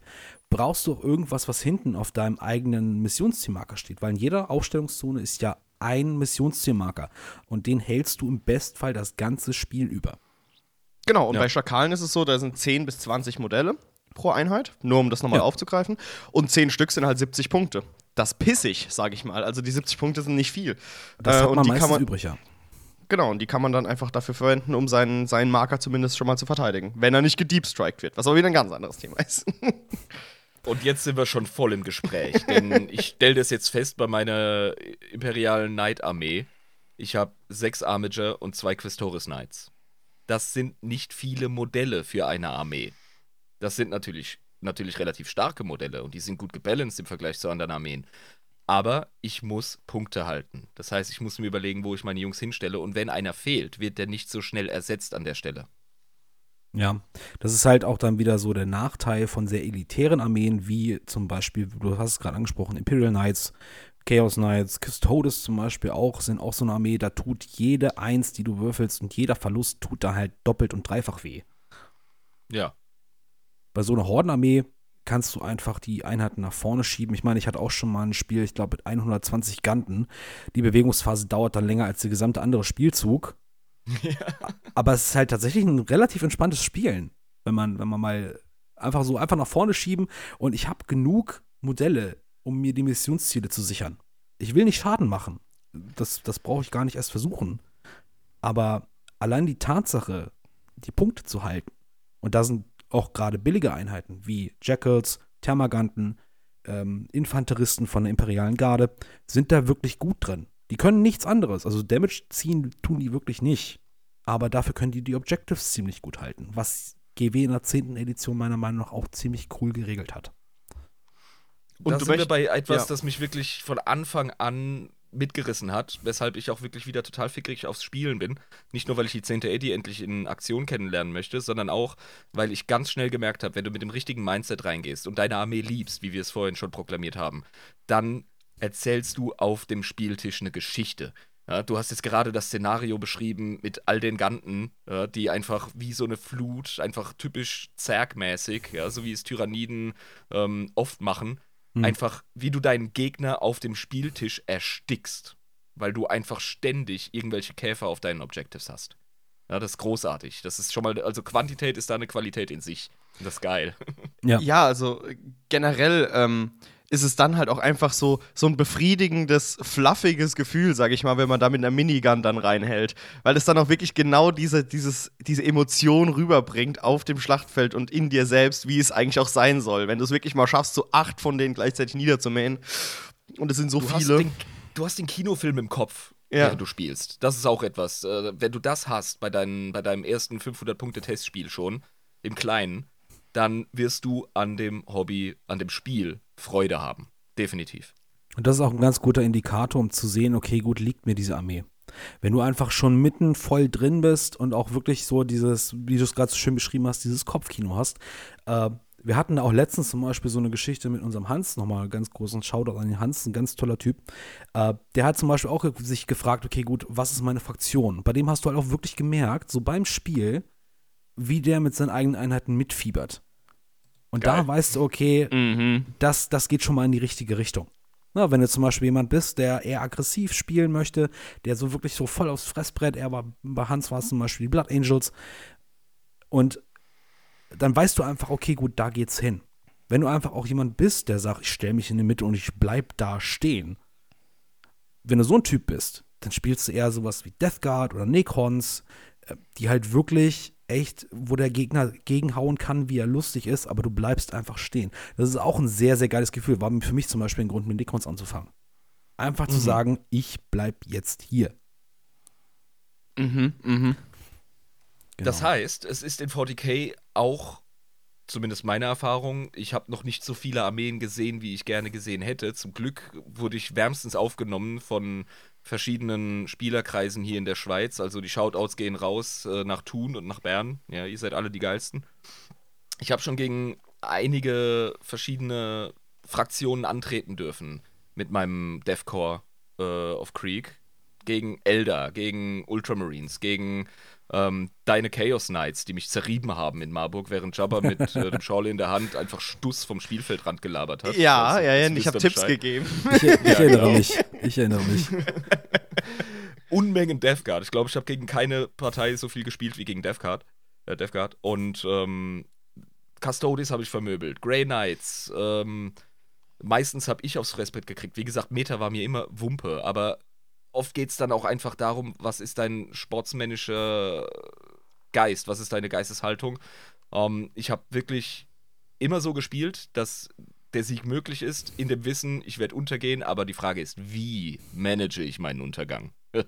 brauchst du auch irgendwas, was hinten auf deinem eigenen Missionszielmarker steht. Weil in jeder Aufstellungszone ist ja ein Missionszielmarker. Und den hältst du im Bestfall das ganze Spiel über. Genau, und Ja. bei Schakalen ist es so, da sind 10 bis 20 Modelle pro Einheit, nur um das nochmal Ja. aufzugreifen. Und 10 Stück sind halt 70 Punkte. Das pissig, sage ich mal. Also die 70 Punkte sind nicht viel. Das Äh, hat und man die meistens kann man, übrig, ja. Genau, und die kann man dann einfach dafür verwenden, um seinen, seinen Marker zumindest schon mal zu verteidigen. Wenn er nicht gedeepstriked wird, was aber wieder ein ganz anderes Thema ist. Und jetzt sind wir schon voll im Gespräch, denn ich stelle das jetzt fest bei meiner imperialen Knight-Armee. Ich habe sechs Armiger und zwei Questoris Knights. Das sind nicht viele Modelle für eine Armee. Das sind natürlich, natürlich relativ starke Modelle und die sind gut gebalanced im Vergleich zu anderen Armeen. Aber ich muss Punkte halten. Das heißt, ich muss mir überlegen, wo ich meine Jungs hinstelle. Und wenn einer fehlt, wird der nicht so schnell ersetzt an der Stelle. Ja, das ist halt auch dann wieder so der Nachteil von sehr elitären Armeen, wie zum Beispiel, du hast es gerade angesprochen, Imperial Knights, Chaos Knights, Custodes zum Beispiel auch, sind auch so eine Armee, da tut jede Eins, die du würfelst und jeder Verlust tut da halt doppelt und dreifach weh. Ja. Bei so einer Hordenarmee kannst du einfach die Einheiten nach vorne schieben. Ich meine, ich hatte auch schon mal ein Spiel, ich glaube mit 120 Ganten. Die Bewegungsphase dauert dann länger als der gesamte andere Spielzug. Aber es ist halt tatsächlich ein relativ entspanntes Spielen, wenn man, wenn man mal einfach so einfach nach vorne schieben und ich habe genug Modelle, um mir die Missionsziele zu sichern. Ich will nicht Schaden machen. Das, das brauche ich gar nicht erst versuchen. Aber allein die Tatsache, die Punkte zu halten, und da sind auch gerade billige Einheiten wie Jackals, Thermaganten, ähm, Infanteristen von der Imperialen Garde, sind da wirklich gut drin. Die können nichts anderes. Also Damage ziehen tun die wirklich nicht. Aber dafür können die die Objectives ziemlich gut halten. Was GW in der 10. Edition meiner Meinung nach auch ziemlich cool geregelt hat. Und da du sind wir bei etwas, ja. das mich wirklich von Anfang an mitgerissen hat, weshalb ich auch wirklich wieder total fickrig aufs Spielen bin. Nicht nur, weil ich die 10. Eddie endlich in Aktion kennenlernen möchte, sondern auch, weil ich ganz schnell gemerkt habe, wenn du mit dem richtigen Mindset reingehst und deine Armee liebst, wie wir es vorhin schon proklamiert haben, dann erzählst du auf dem Spieltisch eine Geschichte. Ja, du hast jetzt gerade das Szenario beschrieben mit all den Ganten, ja, die einfach wie so eine Flut, einfach typisch zergmäßig, ja, so wie es Tyranniden ähm, oft machen, Hm. einfach wie du deinen Gegner auf dem Spieltisch erstickst, weil du einfach ständig irgendwelche Käfer auf deinen Objectives hast. Ja, das ist großartig. Das ist schon mal, also Quantität ist da eine Qualität in sich. Das ist geil. Ja. Ja, also äh, generell ähm, ist es dann halt auch einfach so, so ein befriedigendes, fluffiges Gefühl, sag ich mal, wenn man da mit einer Minigun dann reinhält. Weil es dann auch wirklich genau diese, dieses, diese Emotion rüberbringt auf dem Schlachtfeld und in dir selbst, wie es eigentlich auch sein soll. Wenn du es wirklich mal schaffst, so acht von denen gleichzeitig niederzumähen. Und es sind so Du hast, viele. den, du hast den Kinofilm im Kopf, Ja. während du spielst. Das ist auch etwas. Äh, wenn du das hast bei, deinen, bei deinem ersten 500-Punkte-Testspiel schon, im Kleinen, dann wirst du an dem Hobby, an dem Spiel Freude haben. Definitiv. Und das ist auch ein ganz guter Indikator, um zu sehen, okay, gut, liegt mir diese Armee. Wenn du einfach schon mitten voll drin bist und auch wirklich so dieses, wie du es gerade so schön beschrieben hast, dieses Kopfkino hast. Äh, wir hatten auch letztens zum Beispiel so eine Geschichte mit unserem Hans, nochmal ganz großen Shoutout an den Hans, ein ganz toller Typ. Äh, der hat zum Beispiel auch sich gefragt, okay, gut, was ist meine Fraktion? Bei dem hast du halt auch wirklich gemerkt, so beim Spiel, wie der mit seinen eigenen Einheiten mitfiebert. Und Geil. da weißt du, okay, Mhm. das, das geht schon mal in die richtige Richtung. Na, wenn du zum Beispiel jemand bist, der eher aggressiv spielen möchte, der so wirklich so voll aufs Fressbrett, er war, bei Hans war es zum Beispiel die Blood Angels, und dann weißt du einfach, okay, gut, da geht's hin. Wenn du einfach auch jemand bist, der sagt, ich stelle mich in die Mitte und ich bleib da stehen, wenn du so ein Typ bist, dann spielst du eher sowas wie Death Guard oder Necrons, äh, die halt wirklich echt, wo der Gegner gegenhauen kann, wie er lustig ist, aber du bleibst einfach stehen. Das ist auch ein sehr, sehr geiles Gefühl. War für mich zum Beispiel ein Grund, mit Necrons anzufangen. einfach zu sagen, ich bleib jetzt hier. Mhm, mhm. Das Genau. heißt, es ist in 40k auch, zumindest meine Erfahrung, ich habe noch nicht so viele Armeen gesehen, wie ich gerne gesehen hätte. Zum Glück wurde ich wärmstens aufgenommen von verschiedenen Spielerkreisen hier in der Schweiz. Also die Shoutouts gehen raus äh, nach Thun und nach Bern. Ja, ihr seid alle die geilsten. Ich habe schon gegen einige verschiedene Fraktionen antreten dürfen mit meinem Deathcore äh, of Creek. Gegen Elder, gegen Ultramarines, gegen ähm, deine Chaos Knights, die mich zerrieben haben in Marburg, während Jabba mit äh, dem Schorle in der Hand einfach Stuss vom Spielfeldrand gelabert hat. Ja, Also, ja, ja, ich habe Tipps gegeben. Ich, ich erinnere mich. Ich erinnere mich. Unmengen Death Guard. Ich glaube, ich habe gegen keine Partei so viel gespielt wie gegen Death Guard. Äh, Death Guard. Und ähm, Custodes habe ich vermöbelt. Grey Knights. Ähm, meistens habe ich aufs Fressbett gekriegt. Wie gesagt, Meta war mir immer Wumpe. Aber oft geht es dann auch einfach darum, was ist dein sportsmännischer Geist? Was ist deine Geisteshaltung? Ähm, ich habe wirklich immer so gespielt, dass der Sieg möglich ist, in dem Wissen, ich werde untergehen, aber die Frage ist, wie manage ich meinen Untergang?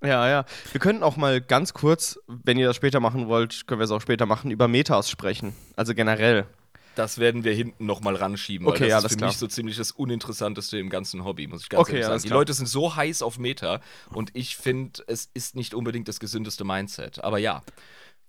Ja, ja. Wir könnten auch mal ganz kurz, wenn ihr das später machen wollt, können wir es auch später machen, über Metas sprechen. Also generell. Das werden wir hinten nochmal ranschieben, Okay, weil das alles ist für klar. mich so ziemlich das Uninteressanteste im ganzen Hobby, muss ich ganz Okay, ehrlich sagen. alles Die klar. Leute sind so heiß auf Meta und ich finde, es ist nicht unbedingt das gesündeste Mindset. Aber ja,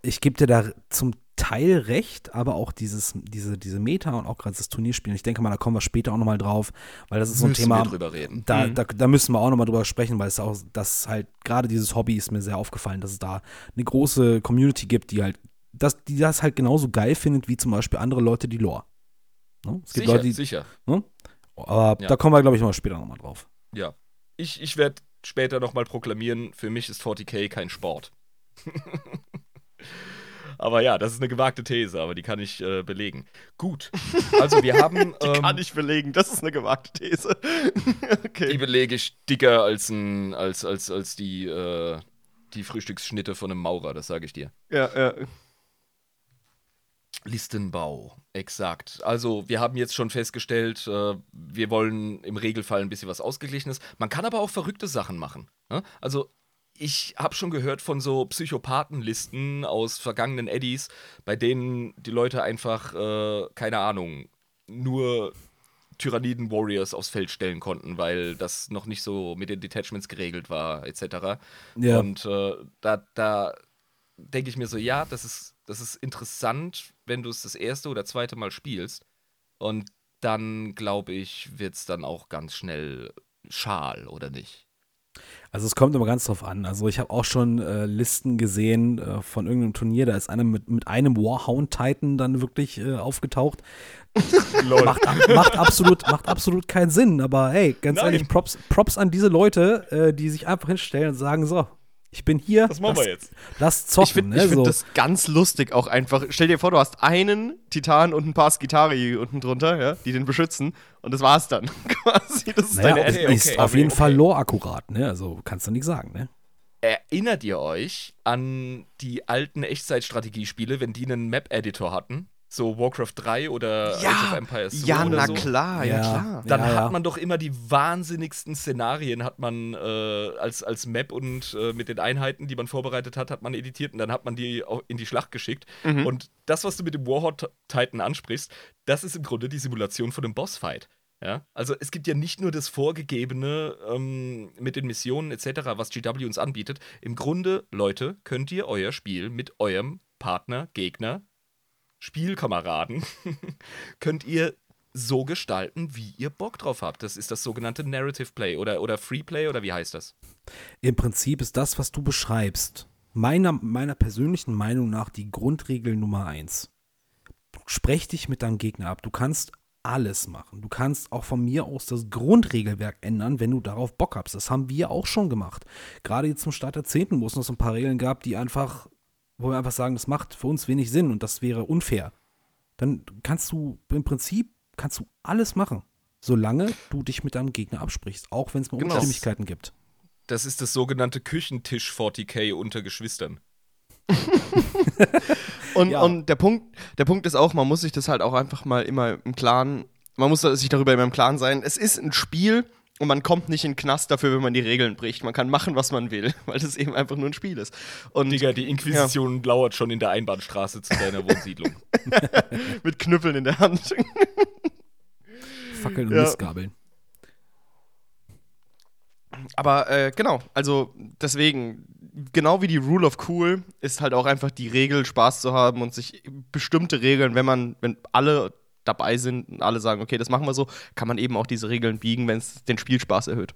Ich gebe dir da zum Teil recht, aber auch dieses, diese, diese Meta und auch gerade das Turnierspielen, ich denke mal, da kommen wir später auch nochmal drauf, weil das ist so ein müssen Thema. wir drüber reden. Da, Mhm. da, da müssen wir auch nochmal drüber sprechen, weil es auch, das halt, gerade dieses Hobby ist mir sehr aufgefallen, dass es da eine große Community gibt, die halt, das, die das halt genauso geil findet, wie zum Beispiel andere Leute die Lore. Ne? Es gibt Sicher, Leute, die, sicher. aber Ja. da kommen wir, glaube ich, mal später nochmal drauf. Ja. Ich, ich werde später nochmal proklamieren, für mich ist 40k kein Sport. aber ja, das ist eine gewagte These, aber die kann ich äh, belegen. Gut. Also wir haben. Die ähm, kann ich belegen. Das ist eine gewagte These. Die okay. belege ich dicker als, ein, als, als, als die, äh, die Frühstücksschnitte von einem Maurer, das sage ich dir. Ja, ja. Listenbau, exakt. Also, wir haben jetzt schon festgestellt, äh, wir wollen im Regelfall ein bisschen was Ausgeglichenes. Man kann aber auch verrückte Sachen machen. Ne? Also, ich habe schon gehört von so Psychopathenlisten aus vergangenen Eddies, bei denen die Leute einfach, äh, keine Ahnung, nur Tyranniden-Warriors aufs Feld stellen konnten, weil das noch nicht so mit den Detachments geregelt war, etc. Ja. Und äh, da, da denke ich mir so, ja, das ist, das ist interessant, wenn du es das erste oder zweite Mal spielst. Und dann, glaube ich, wird es dann auch ganz schnell schal, oder nicht? Also es kommt immer ganz drauf an. Also ich habe auch schon äh, Listen gesehen äh, von irgendeinem Turnier, da ist einer mit, mit einem Warhound Titan dann wirklich äh, aufgetaucht. macht, macht, absolut, macht absolut keinen Sinn, aber hey, ganz Nein. ehrlich, Props, Props an diese Leute, äh, die sich einfach hinstellen und sagen, so, ich bin hier, Das machen lass, wir jetzt. lass zocken. Ich finde ne, find so. das ganz lustig auch einfach. Stell dir vor, du hast einen Titan und ein paar Skitari unten drunter, ja, die den beschützen. Und das war's dann. Quasi. Das ist naja, deine okay, ist okay, auf jeden okay. Fall lore-akkurat, ne? Also kannst du nicht sagen, ne? Erinnert ihr euch an die alten Echtzeitstrategiespiele, wenn die einen Map-Editor hatten? So Warcraft 3 oder Age of Empires 2 ja, oder na so? klar, ja, Ja. klar. Dann Ja, hat ja. man doch immer die wahnsinnigsten Szenarien, hat man äh, als, als Map und äh, mit den Einheiten, die man vorbereitet hat, hat man editiert und dann hat man die auch in die Schlacht geschickt. Mhm. Und das, was du mit dem Warhawk Titan ansprichst, das ist im Grunde die Simulation von einem Bossfight. Ja? Also es gibt ja nicht nur das Vorgegebene ähm, mit den Missionen etc., was GW uns anbietet. Im Grunde, Leute, könnt ihr euer Spiel mit eurem Partner, Gegner, Spielkameraden, könnt ihr so gestalten, wie ihr Bock drauf habt. Das ist das sogenannte Narrative Play oder, oder Free Play oder wie heißt das? Im Prinzip ist das, was du beschreibst, meiner, meiner persönlichen Meinung nach die Grundregel Nummer eins. Sprech dich mit deinem Gegner ab. Du kannst alles machen. Du kannst auch von mir aus das Grundregelwerk ändern, wenn du darauf Bock hast. Das haben wir auch schon gemacht. Gerade jetzt zum Start der 10., wo es noch so ein paar Regeln gab, die einfach, wo wir einfach sagen, das macht für uns wenig Sinn und das wäre unfair. Dann kannst du im Prinzip kannst du alles machen, solange du dich mit deinem Gegner absprichst, auch wenn es mal Genau. Unstimmigkeiten gibt. Das ist das sogenannte Küchentisch 40k unter Geschwistern. Und, Ja. und der, Punkt, der Punkt ist auch, man muss sich das halt auch einfach mal immer im Klaren, man muss sich darüber immer im Klaren sein. Es ist ein Spiel Und man kommt nicht in den Knast dafür, wenn man die Regeln bricht. Man kann machen, was man will, weil es eben einfach nur ein Spiel ist. Und Digga, die Inquisition ja. lauert schon in der Einbahnstraße zu deiner Wohnsiedlung. Mit Knüppeln in der Hand. Fackeln und ja. Mistgabeln. Aber äh, genau, also deswegen, genau wie die Rule of Cool, ist halt auch einfach die Regel, Spaß zu haben und sich bestimmte Regeln, wenn man, wenn alle dabei sind und alle sagen, okay, das machen wir so, kann man eben auch diese Regeln biegen, wenn es den Spielspaß erhöht.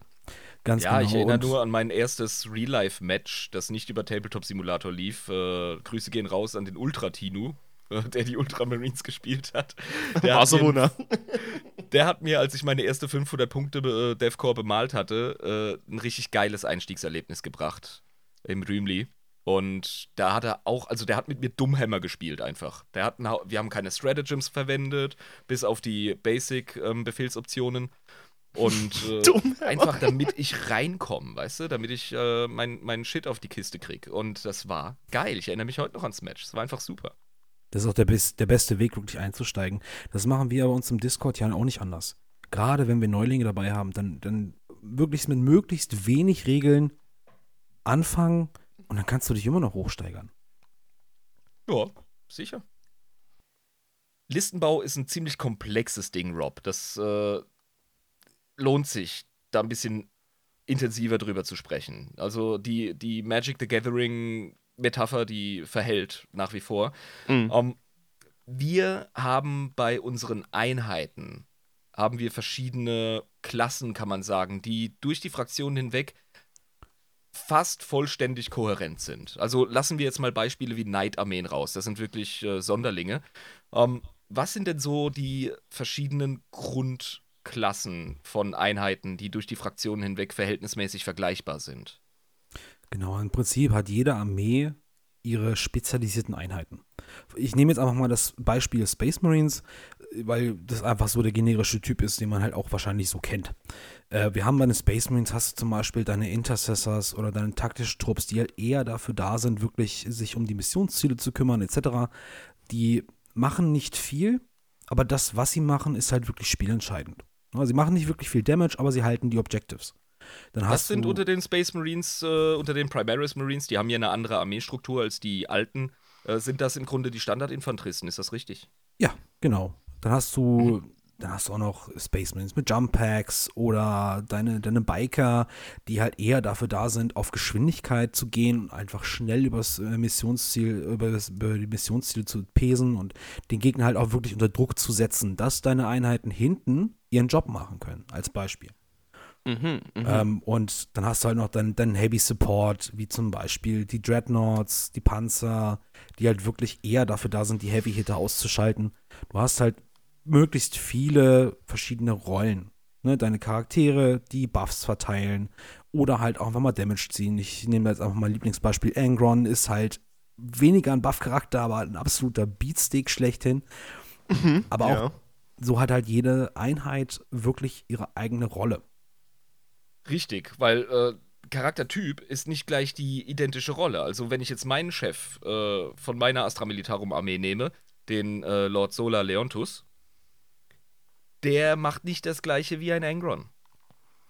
Ganz ja, genau. ich erinnere nur an mein erstes Real-Life-Match, das nicht über Tabletop Simulator lief. Äh, Grüße gehen raus an den Ultra-Tinu, äh, der die Ultramarines gespielt hat. Der War so Wunder. Der hat mir, als ich meine erste 500 Punkte äh, Devcore bemalt hatte, äh, ein richtig geiles Einstiegserlebnis gebracht im Rümli. Und da hat er auch, also der hat mit mir Dummhammer gespielt einfach. Der hat, wir haben keine Stratagems verwendet, bis auf die Basic-Befehlsoptionen. Ähm, und äh, einfach damit ich reinkomme, weißt du, damit ich äh, meinen mein Shit auf die Kiste kriege. Und das war geil. Ich erinnere mich heute noch ans Match. Es war einfach super. Das ist auch der, der beste Weg, wirklich einzusteigen. Das machen wir bei uns im Discord ja auch nicht anders. Gerade wenn wir Neulinge dabei haben, dann, dann wirklich mit möglichst wenig Regeln anfangen und dann kannst du dich immer noch hochsteigern. Ja, sicher. Listenbau ist ein ziemlich komplexes Ding, Rob. Das äh, lohnt sich, da ein bisschen intensiver drüber zu sprechen. Also die, die Magic the Gathering Metapher, die verhält nach wie vor. Mhm. Um, ähm, wir haben bei unseren Einheiten haben wir verschiedene Klassen, kann man sagen, die durch die Fraktionen hinweg fast vollständig kohärent sind. Also lassen wir jetzt mal Beispiele wie Knight-Armeen raus. Das sind wirklich äh, Sonderlinge. Ähm, was sind denn so die verschiedenen Grundklassen von Einheiten, die durch die Fraktionen hinweg verhältnismäßig vergleichbar sind? Genau, im Prinzip hat jede Armee ihre spezialisierten Einheiten. Ich nehme jetzt einfach mal das Beispiel Space Marines, weil das einfach so der generische Typ ist, den man halt auch wahrscheinlich so kennt. Äh, wir haben bei den Space Marines hast du zum Beispiel deine Intercessors oder deine taktischen Trupps, die halt eher dafür da sind, wirklich sich um die Missionsziele zu kümmern etc. Die machen nicht viel, aber das, was sie machen, ist halt wirklich spielentscheidend. Sie machen nicht wirklich viel Damage, aber sie halten die Objectives. Dann das sind unter den Space Marines, äh, unter den Primaris Marines, die haben ja eine andere Armeestruktur als die alten, äh, sind das im Grunde die Standardinfanteristen, ist das richtig? Ja, genau. Dann hast du, mhm. dann hast du auch noch Space Marines mit Jump Packs oder deine, deine Biker, die halt eher dafür da sind, auf Geschwindigkeit zu gehen und einfach schnell übers äh, Missionsziel, über, das, über die Missionsziele zu pesen und den Gegner halt auch wirklich unter Druck zu setzen, dass deine Einheiten hinten ihren Job machen können, als Beispiel. Mhm, mh. ähm, und dann hast du halt noch deinen dein Heavy Support, wie zum Beispiel die Dreadnoughts, die Panzer, die halt wirklich eher dafür da sind, die Heavy Hitter auszuschalten. Du hast halt möglichst viele verschiedene Rollen. Ne? Deine Charaktere, die Buffs verteilen oder halt auch einfach mal Damage ziehen. Ich nehme jetzt einfach mal Lieblingsbeispiel. Angron ist halt weniger ein Buff-Charakter, aber ein absoluter Beatstick schlechthin. Mhm, aber auch ja. so hat halt jede Einheit wirklich ihre eigene Rolle. Richtig, weil äh, Charaktertyp ist nicht gleich die identische Rolle. Also wenn ich jetzt meinen Chef äh, von meiner Astra Militarum Armee nehme, den äh, Lord Solar Leontus, der macht nicht das gleiche wie ein Angron.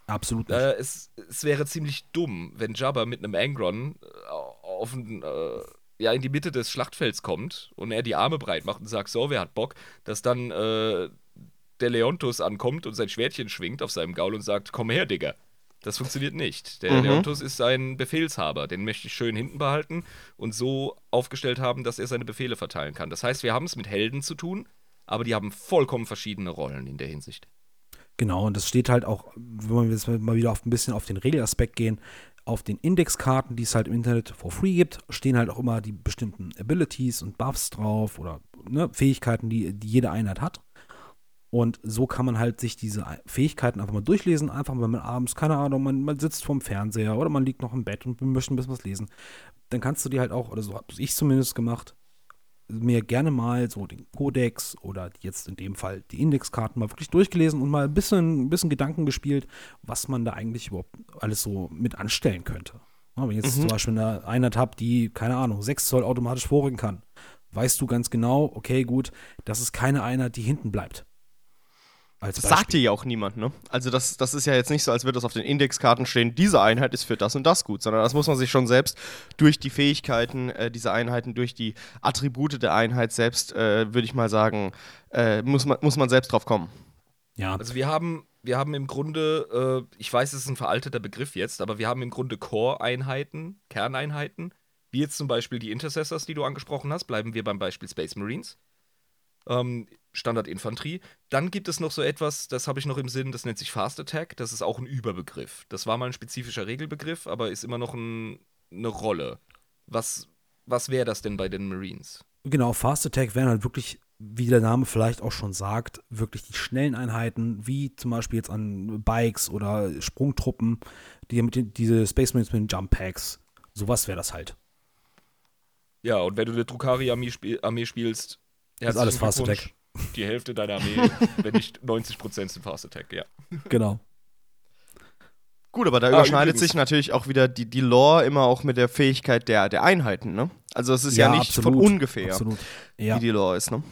Absolut nicht. Äh, es, es, wäre ziemlich dumm, wenn Jabba mit einem Angron äh, auf ein, äh, ja, in die Mitte des Schlachtfelds kommt und er die Arme breit macht und sagt, so, wer hat Bock, dass dann äh, der Leontus ankommt und sein Schwertchen schwingt auf seinem Gaul und sagt, komm her, Digga. Das funktioniert nicht. Der mhm. Leontus ist ein Befehlshaber. Den möchte ich schön hinten behalten und so aufgestellt haben, dass er seine Befehle verteilen kann. Das heißt, wir haben es mit Helden zu tun, aber die haben vollkommen verschiedene Rollen in der Hinsicht. Genau, und das steht halt auch, wenn wir jetzt mal wieder auf ein bisschen auf den Regelaspekt gehen, auf den Indexkarten, die es halt im Internet for free gibt, stehen halt auch immer die bestimmten Abilities und Buffs drauf oder ne, Fähigkeiten, die, die jede Einheit hat. Und so kann man halt sich diese Fähigkeiten einfach mal durchlesen. Einfach, wenn man abends, keine Ahnung, man, man sitzt vorm Fernseher oder man liegt noch im Bett und möchte ein bisschen was lesen. Dann kannst du dir halt auch, oder so habe ich zumindest gemacht, mir gerne mal so den Codex oder jetzt in dem Fall die Indexkarten mal wirklich durchgelesen und mal ein bisschen, ein bisschen Gedanken gespielt, was man da eigentlich überhaupt alles so mit anstellen könnte. wenn ich jetzt mhm. zum Beispiel eine Einheit habe, die, keine Ahnung, 6 Zoll automatisch vorrücken kann, weißt du ganz genau, okay, gut, das ist keine Einheit, die hinten bleibt Als Das sagt dir ja auch niemand, ne? Also das, das ist ja jetzt nicht so, als würde das auf den Indexkarten stehen, diese Einheit ist für das und das gut, sondern das muss man sich schon selbst durch die Fähigkeiten äh, dieser Einheiten, durch die Attribute der Einheit selbst, äh, würde ich mal sagen, äh, muss, man, muss man selbst drauf kommen. Ja, Also wir haben, wir haben im Grunde, äh, ich weiß, es ist ein veralteter Begriff jetzt, aber wir haben im Grunde Core-Einheiten, Kerneinheiten, wie jetzt zum Beispiel die Intercessors, die du angesprochen hast, bleiben wir beim Beispiel Space Marines. Ähm, Standardinfanterie. Dann gibt es noch so etwas, das habe ich noch im Sinn, das nennt sich Fast Attack. Das ist auch ein Überbegriff. Das war mal ein spezifischer Regelbegriff, aber ist immer noch ein, eine Rolle. Was, was wäre das denn bei den Marines? genau. Fast Attack wären halt wirklich, wie der Name vielleicht auch schon sagt, wirklich die schnellen Einheiten, wie zum Beispiel jetzt an Bikes oder Sprungtruppen, die mit den, diese Space Marines mit den Jump Packs. Sowas wäre das halt. Ja, und wenn du eine Drukari-Armee spiel Armee spielst, Ist alles Fast Glückwunsch. Die Hälfte deiner Armee, wenn nicht 90% sind Fast Attack, ja. Genau. Gut, aber da Ah, überschneidet übrigens. sich natürlich auch wieder die, die Lore immer auch mit der Fähigkeit der, der Einheiten, ne? Also es ist ja, nicht von ungefähr, Absolut. Ja. wie die Lore ist, ne?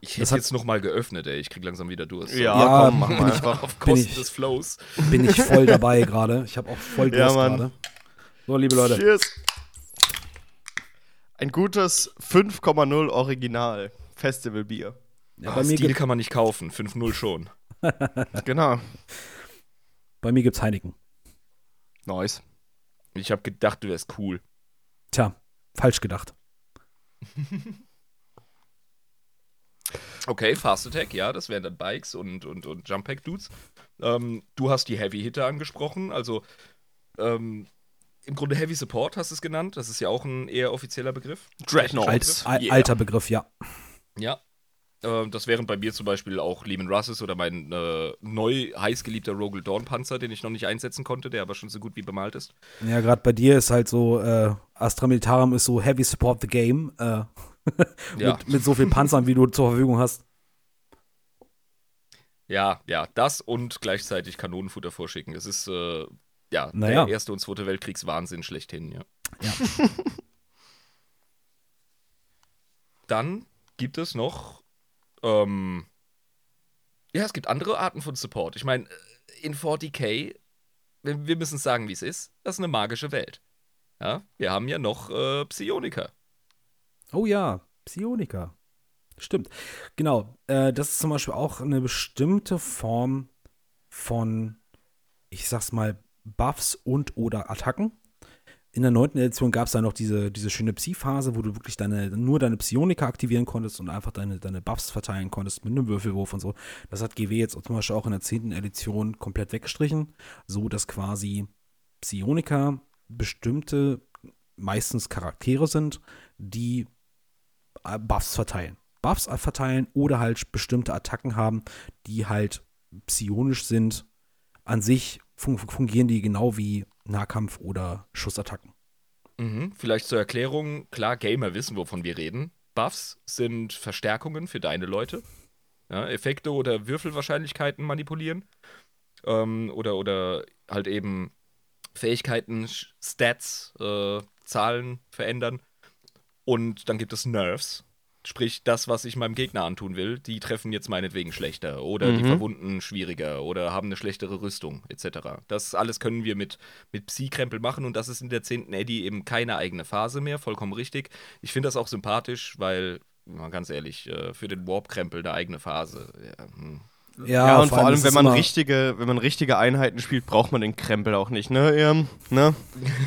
Ich Das hätte jetzt nochmal geöffnet, ey. Ich krieg langsam wieder Durst. Ja, Ja, komm, mach mal ich- einfach. Auf Bin Kosten ich- des Flows. Bin ich voll dabei gerade. Ich habe auch voll Ja, Durst Mann. gerade. So, liebe Leute. Cheers. Ein gutes 5,0 Original Festivalbier. Ja, Ah, bei, mir Stile kann man nicht kaufen. 5-0 schon. Genau. bei mir gibt's Heineken. Nice. Ich habe gedacht, du wärst cool. Tja, falsch gedacht. Okay, Fast Attack, ja, das wären dann Bikes und, und, und Jump Pack Dudes. Ähm, du hast die Heavy Hitter angesprochen, also ähm, im Grunde Heavy Support hast du es genannt. Das ist ja auch ein eher offizieller Begriff. Dreadnoughts. Alt, Begriff. al- Yeah. Alter Begriff, ja. Ja. Ähm, das wären bei mir zum Beispiel auch Lehman Russes oder mein äh, neu heiß geliebter Rogel Dawn Panzer, den ich noch nicht einsetzen konnte, der aber schon so gut wie bemalt ist. Ja, gerade bei dir ist halt so, äh, Astra Militarum ist so Heavy Support the Game. Äh, Ja. mit, mit so viel Panzern, wie du zur Verfügung hast. Ja, ja, das und gleichzeitig Kanonenfutter vorschicken. Das ist, äh, ja, Naja. der Erste und Zweite Weltkriegswahnsinn schlechthin, ja. Ja. Dann gibt es noch, ähm, ja, es gibt andere Arten von Support. Ich meine, in 40k, wir, wir müssen sagen, wie es ist, das ist eine magische Welt. Ja, wir haben ja noch äh, Psioniker. Oh ja, Psioniker. Stimmt. Genau. Äh, das ist zum Beispiel auch eine bestimmte Form von, ich sag's mal, Buffs und oder Attacken. In der neunten Edition gab es da noch diese, diese schöne Psi-Phase, wo du wirklich deine, nur deine Psioniker aktivieren konntest und einfach deine, deine Buffs verteilen konntest mit einem Würfelwurf und so. Das hat GW jetzt zum Beispiel auch in der zehnten Edition komplett weggestrichen, so dass quasi Psioniker bestimmte, meistens Charaktere sind, die äh, Buffs verteilen. Buffs verteilen oder halt bestimmte Attacken haben, die halt psionisch sind. An sich fun fungieren die genau wie Nahkampf- oder Schussattacken. Mhm. Vielleicht zur Erklärung, klar, Gamer wissen, wovon wir reden. Buffs sind Verstärkungen für deine Leute. Ja, Effekte oder Würfelwahrscheinlichkeiten manipulieren. Ähm, oder, oder halt eben Fähigkeiten, Stats, äh, Zahlen verändern. Und dann gibt es Nerves. Sprich, das, was ich meinem Gegner antun will, die treffen jetzt meinetwegen schlechter oder die Mhm. verwunden schwieriger oder haben eine schlechtere Rüstung etc. Das alles können wir mit, mit Psi-Krempel machen und das ist in der 10. Eddy eben keine eigene Phase mehr, vollkommen richtig. Ich finde das auch sympathisch, weil, mal ganz ehrlich, äh, für den Warp-Krempel eine eigene Phase. Ja, hm. Ja, und vor allem, wenn man richtige, wenn man richtige Einheiten spielt, braucht man den Krempel auch nicht, ne? Ähm, ne?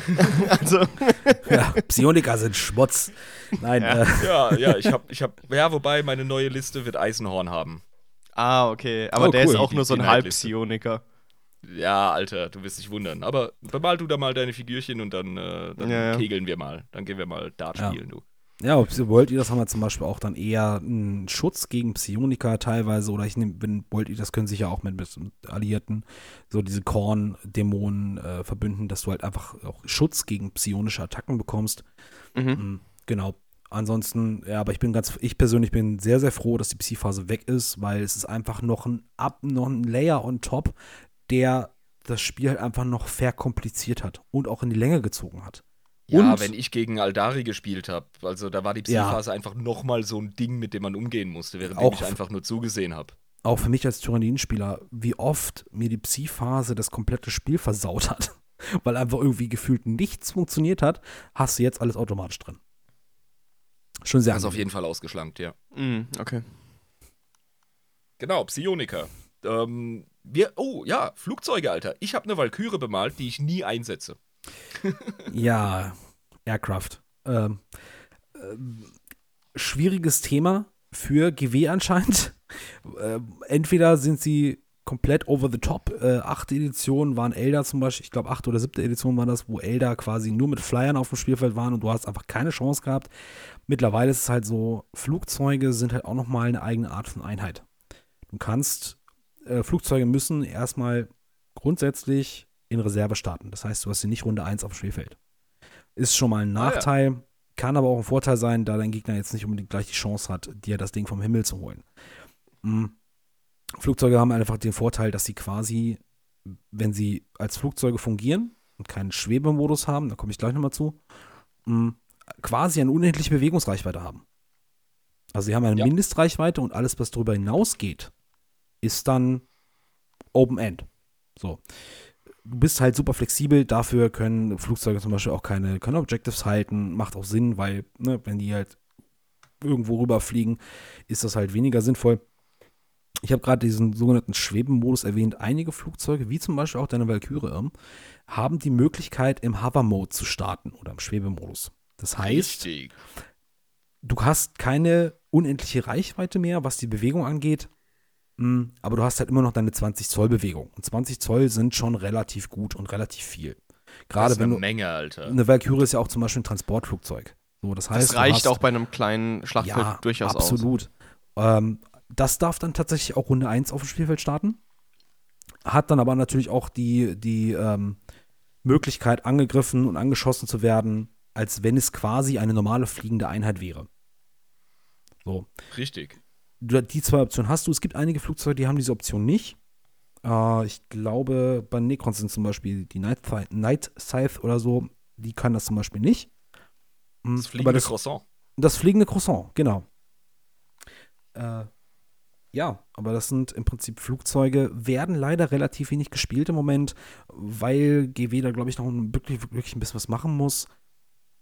also, Ja, Psioniker sind Schmutz. Nein, Ja. Äh, ja, ja, ich habe, ich hab, ja, wobei meine neue Liste wird Eisenhorn haben. ah, okay. Aber Oh, der cool. ist auch nur so ein. Halbpsioniker. Ja, Alter, du wirst dich wundern. Aber bemal du da mal deine Figürchen und dann, äh, dann Ja, ja. kegeln wir mal. Dann gehen wir mal Dart Ja. spielen, du. Ja, ob wollt ihr das, haben wir zum Beispiel auch dann eher einen Schutz gegen Psioniker teilweise oder ich nehme, wenn wollt ihr das, können sich ja auch mit, mit Alliierten so diese Korn-Dämonen äh, verbünden, dass du halt einfach auch Schutz gegen psionische Attacken bekommst. Mhm. Mhm, Genau. Ansonsten, ja, aber ich bin ganz, ich persönlich bin sehr, sehr froh, dass die Psi-Phase weg ist, weil es ist einfach noch ein Up, noch ein Layer on top, der das Spiel halt einfach noch verkompliziert hat und auch in die Länge gezogen hat. Ja, Und- wenn ich gegen Aldari gespielt habe, also da war die Ja. Psi-Phase einfach nochmal so ein Ding, mit dem man umgehen musste, während Auch- ich einfach nur zugesehen habe. auch für mich als Tyranniden-Spieler, wie oft mir die Psi-Phase das komplette Spiel versaut hat. Weil einfach irgendwie gefühlt nichts funktioniert hat, hast du jetzt alles automatisch drin. Schon sehr Das ist auf jeden Fall ausgeschlankt, ja. Mm, okay. Genau, Psioniker. Ähm, wir, oh ja, Flugzeuge, Alter. Ich habe eine Valkyrie bemalt, die ich nie einsetze. Ja, Aircraft. Ähm, ähm, schwieriges Thema für GW anscheinend. Ähm, entweder sind sie komplett over the top. Äh, achte Editionen waren Elder zum Beispiel, ich glaube achte oder siebte Edition waren das, wo Elder quasi nur mit Flyern auf dem Spielfeld waren und du hast einfach keine Chance gehabt. Mittlerweile ist es halt so, Flugzeuge sind halt auch nochmal eine eigene Art von Einheit. Du kannst, äh, Flugzeuge müssen erstmal grundsätzlich in Reserve starten. Das heißt, du hast sie nicht Runde 1 auf dem Spielfeld. Ist schon mal ein Ah, ja. Nachteil, kann aber auch ein Vorteil sein, da dein Gegner jetzt nicht unbedingt gleich die Chance hat, dir das Ding vom Himmel zu holen. Mhm. Flugzeuge haben einfach den Vorteil, dass sie quasi, wenn sie als Flugzeuge fungieren und keinen Schwebemodus haben, da komme ich gleich nochmal zu, mh, quasi eine unendliche Bewegungsreichweite haben. Also sie haben eine Ja. Mindestreichweite und alles, was darüber hinausgeht, ist dann Open End. So. Du bist halt super flexibel, dafür können Flugzeuge zum Beispiel auch keine, keine Objectives halten, macht auch Sinn, weil, ne, wenn die halt irgendwo rüberfliegen, ist das halt weniger sinnvoll. Ich habe gerade diesen sogenannten Schwebenmodus erwähnt. Einige Flugzeuge, wie zum Beispiel auch deine Valkyrie, haben die Möglichkeit, im Hover-Mode zu starten oder im Schwebemodus. Das heißt, Richtig. du hast keine unendliche Reichweite mehr, was die Bewegung angeht, aber du hast halt immer noch deine 20 Zoll Bewegung. Und 20 Zoll sind schon relativ gut und relativ viel. Das Gerade ist wenn eine du. Menge, Alter. Eine Valkyrie ist ja auch zum Beispiel ein Transportflugzeug. So, das heißt, Das reicht hast, auch bei einem kleinen Schlachtfeld ja, durchaus aus. absolut. Ähm, das darf dann tatsächlich auch Runde 1 auf dem Spielfeld starten. Hat dann aber natürlich auch die, die ähm, Möglichkeit, angegriffen und angeschossen zu werden, als wenn es quasi eine normale fliegende Einheit wäre. So. Richtig. Die zwei Optionen hast du. Es gibt einige Flugzeuge, die haben diese Option nicht. Äh, ich glaube, bei Necrons sind zum Beispiel die Night, Night Scythe oder so, die kann das zum Beispiel nicht. Mm, Das fliegende das, Croissant. das fliegende Croissant, genau. Äh, ja, aber das sind im Prinzip Flugzeuge, werden leider relativ wenig gespielt im Moment, weil GW da, glaube ich, noch wirklich, wirklich ein bisschen was machen muss,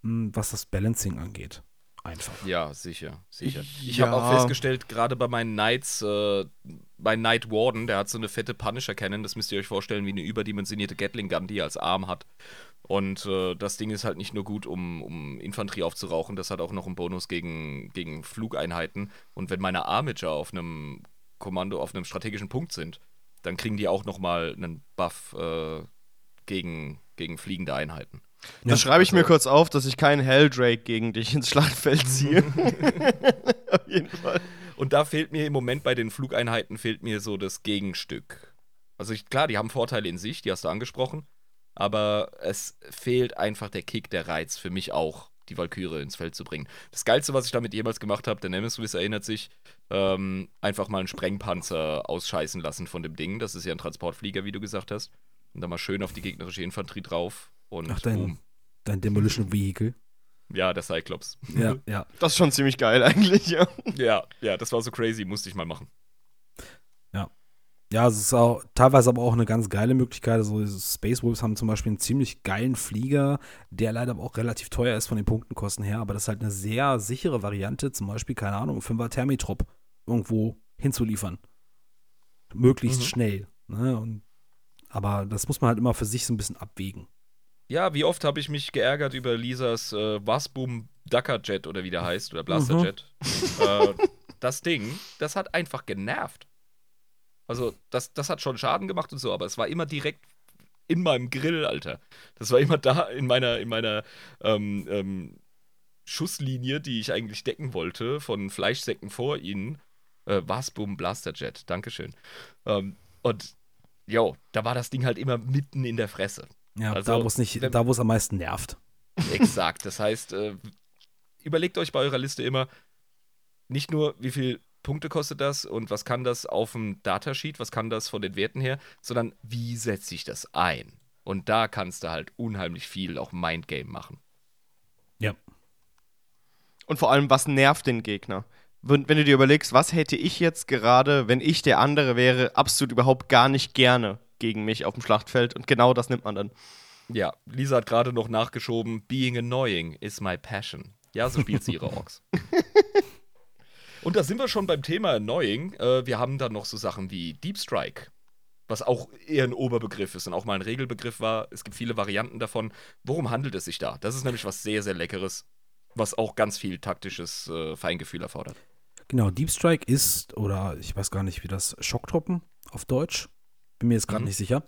mh, was das Balancing angeht. Einfach. Ja, sicher, sicher. Ich Ja. habe auch festgestellt, gerade bei meinen Knights, äh, mein Knight Warden, der hat so eine fette Punisher Cannon, das müsst ihr euch vorstellen, wie eine überdimensionierte Gatling Gun, die er als Arm hat. Und äh, das Ding ist halt nicht nur gut, um, um Infanterie aufzurauchen, das hat auch noch einen Bonus gegen, gegen Flugeinheiten. Und wenn meine Armager auf einem Kommando, auf einem strategischen Punkt sind, dann kriegen die auch nochmal einen Buff äh, gegen, gegen fliegende Einheiten. Das Ja, schreibe ich mir also- kurz auf, dass ich keinen Helldrake gegen dich ins Schlachtfeld ziehe. Auf jeden Fall. Und da fehlt mir im Moment bei den Flugeinheiten fehlt mir so das Gegenstück. Also ich, klar, die haben Vorteile in sich, die hast du angesprochen, aber es fehlt einfach der Kick, der Reiz für mich auch, die Valkyrie ins Feld zu bringen. Das Geilste, was ich damit jemals gemacht habe, der Nemesis erinnert sich, ähm, einfach mal einen Sprengpanzer ausscheißen lassen von dem Ding. Das ist ja ein Transportflieger, wie du gesagt hast. Und dann mal schön auf die gegnerische Infanterie drauf und Ach, dein, boom. dein Demolition Vehicle. Ja, der Cyclops. Ja, ja. Das ist schon ziemlich geil eigentlich, ja. ja, ja, das war so crazy, musste ich mal machen. Ja, es ist auch teilweise aber auch eine ganz geile Möglichkeit. Also diese Space Wolves haben zum Beispiel einen ziemlich geilen Flieger, der leider aber auch relativ teuer ist von den Punktenkosten her, aber das ist halt eine sehr sichere Variante, zum Beispiel, keine Ahnung, 5er Thermitrop irgendwo hinzuliefern. Möglichst Mhm. schnell. Ne? Und, aber das muss man halt immer für sich so ein bisschen abwägen. Ja, wie oft habe ich mich geärgert über Lisas äh, Wasboom Ducker Jet oder wie der heißt, oder Blaster Mhm. Jet. äh, das Ding, das hat einfach genervt. Also, das, das hat schon Schaden gemacht und so, aber es war immer direkt in meinem Grill, Alter. Das war immer da in meiner, in meiner ähm, ähm, Schusslinie, die ich eigentlich decken wollte, von Fleischsäcken vor ihnen. Äh, Wasboom Blaster Jet, Dankeschön. Ähm, und, jo, da war das Ding halt immer mitten in der Fresse. Ja, Also, da wo es nicht, wenn- da wo es am meisten nervt. Exakt. Das heißt, äh, überlegt euch bei eurer Liste immer nicht nur, wie viel Punkte kostet das und was kann das auf dem Datasheet, was kann das von den Werten her, sondern wie setze ich das ein? Und da kannst du halt unheimlich viel auch Mindgame machen. Ja. Und vor allem, was nervt den Gegner? wenn, wenn du dir überlegst, was hätte ich jetzt gerade, wenn ich der andere wäre, absolut überhaupt gar nicht gerne gegen mich auf dem Schlachtfeld. Und genau das nimmt man dann. Ja, Lisa hat gerade noch nachgeschoben, being annoying is my passion. Ja, so spielt sie ihre Orks. Und da sind wir schon beim Thema annoying. Äh, wir haben dann noch so Sachen wie Deep Strike, was auch eher ein Oberbegriff ist und auch mal ein Regelbegriff war. Es gibt viele Varianten davon. Worum handelt es sich da? Das ist nämlich was sehr, sehr Leckeres, was auch ganz viel taktisches äh, Feingefühl erfordert. Genau, Deep Strike ist, oder ich weiß gar nicht, wie das, Schocktruppen auf Deutsch. Bin mir jetzt gerade Mhm. nicht sicher.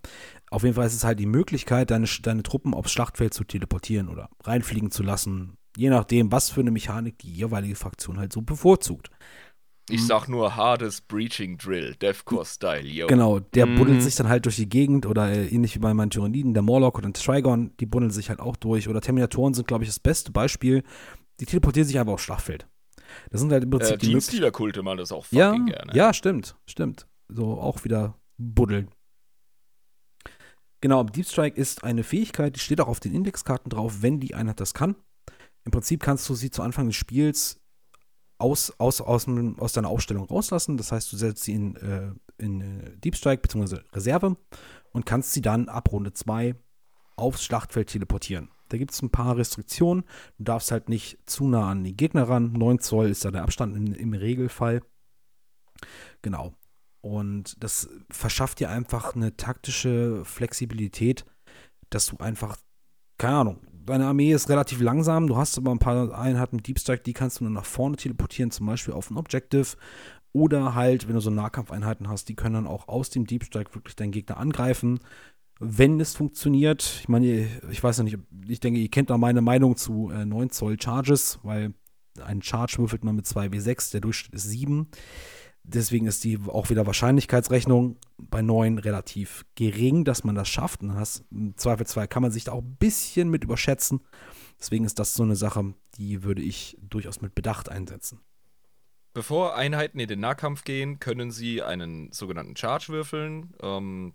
Auf jeden Fall ist es halt die Möglichkeit, deine, deine Truppen aufs Schlachtfeld zu teleportieren oder reinfliegen zu lassen. Je nachdem, was für eine Mechanik die jeweilige Fraktion halt so bevorzugt. Ich sag nur Hardest Breaching Drill, Deathcore-Style, yo. Genau, der Mhm. buddelt sich dann halt durch die Gegend oder äh, ähnlich wie bei meinen Tyranniden, der Morlock oder der Trigon, die buddeln sich halt auch durch. Oder Terminatoren sind, glaube ich, das beste Beispiel. Die teleportieren sich einfach aufs Schlachtfeld. Das sind halt im Prinzip Äh, die. Teamstealer-Kulte machen das auch Ja, fucking gerne. ja, stimmt, stimmt. So auch wieder buddeln. Genau, Deep Strike ist eine Fähigkeit, die steht auch auf den Indexkarten drauf, wenn die Einheit das kann. Im Prinzip kannst du sie zu Anfang des Spiels aus, aus, aus, aus deiner Aufstellung rauslassen. Das heißt, du setzt sie in, äh, in äh, Deep Strike bzw. Reserve und kannst sie dann ab Runde 2 aufs Schlachtfeld teleportieren. Da gibt es ein paar Restriktionen. Du darfst halt nicht zu nah an die Gegner ran. 9 Zoll ist da der Abstand in, im Regelfall. Genau. Und das verschafft dir einfach eine taktische Flexibilität, dass du einfach, keine Ahnung, deine Armee ist relativ langsam, du hast aber ein paar Einheiten Deep Strike, die kannst du dann nach vorne teleportieren, zum Beispiel auf ein Objective. Oder halt, wenn du so Nahkampfeinheiten hast, die können dann auch aus dem Deep Strike wirklich deinen Gegner angreifen. Wenn es funktioniert, ich meine, ich weiß ja nicht, ich denke, ihr kennt da meine Meinung zu äh, 9 Zoll Charges, weil einen Charge würfelt man mit 2W6, der Durchschnitt ist 7. Deswegen ist die auch wieder Wahrscheinlichkeitsrechnung bei 9 relativ gering, dass man das schafft. Und das, im Zweifelsfall kann man sich da auch ein bisschen mit überschätzen. Deswegen ist das so eine Sache, die würde ich durchaus mit Bedacht einsetzen. Bevor Einheiten in den Nahkampf gehen, können sie einen sogenannten Charge würfeln. Ähm,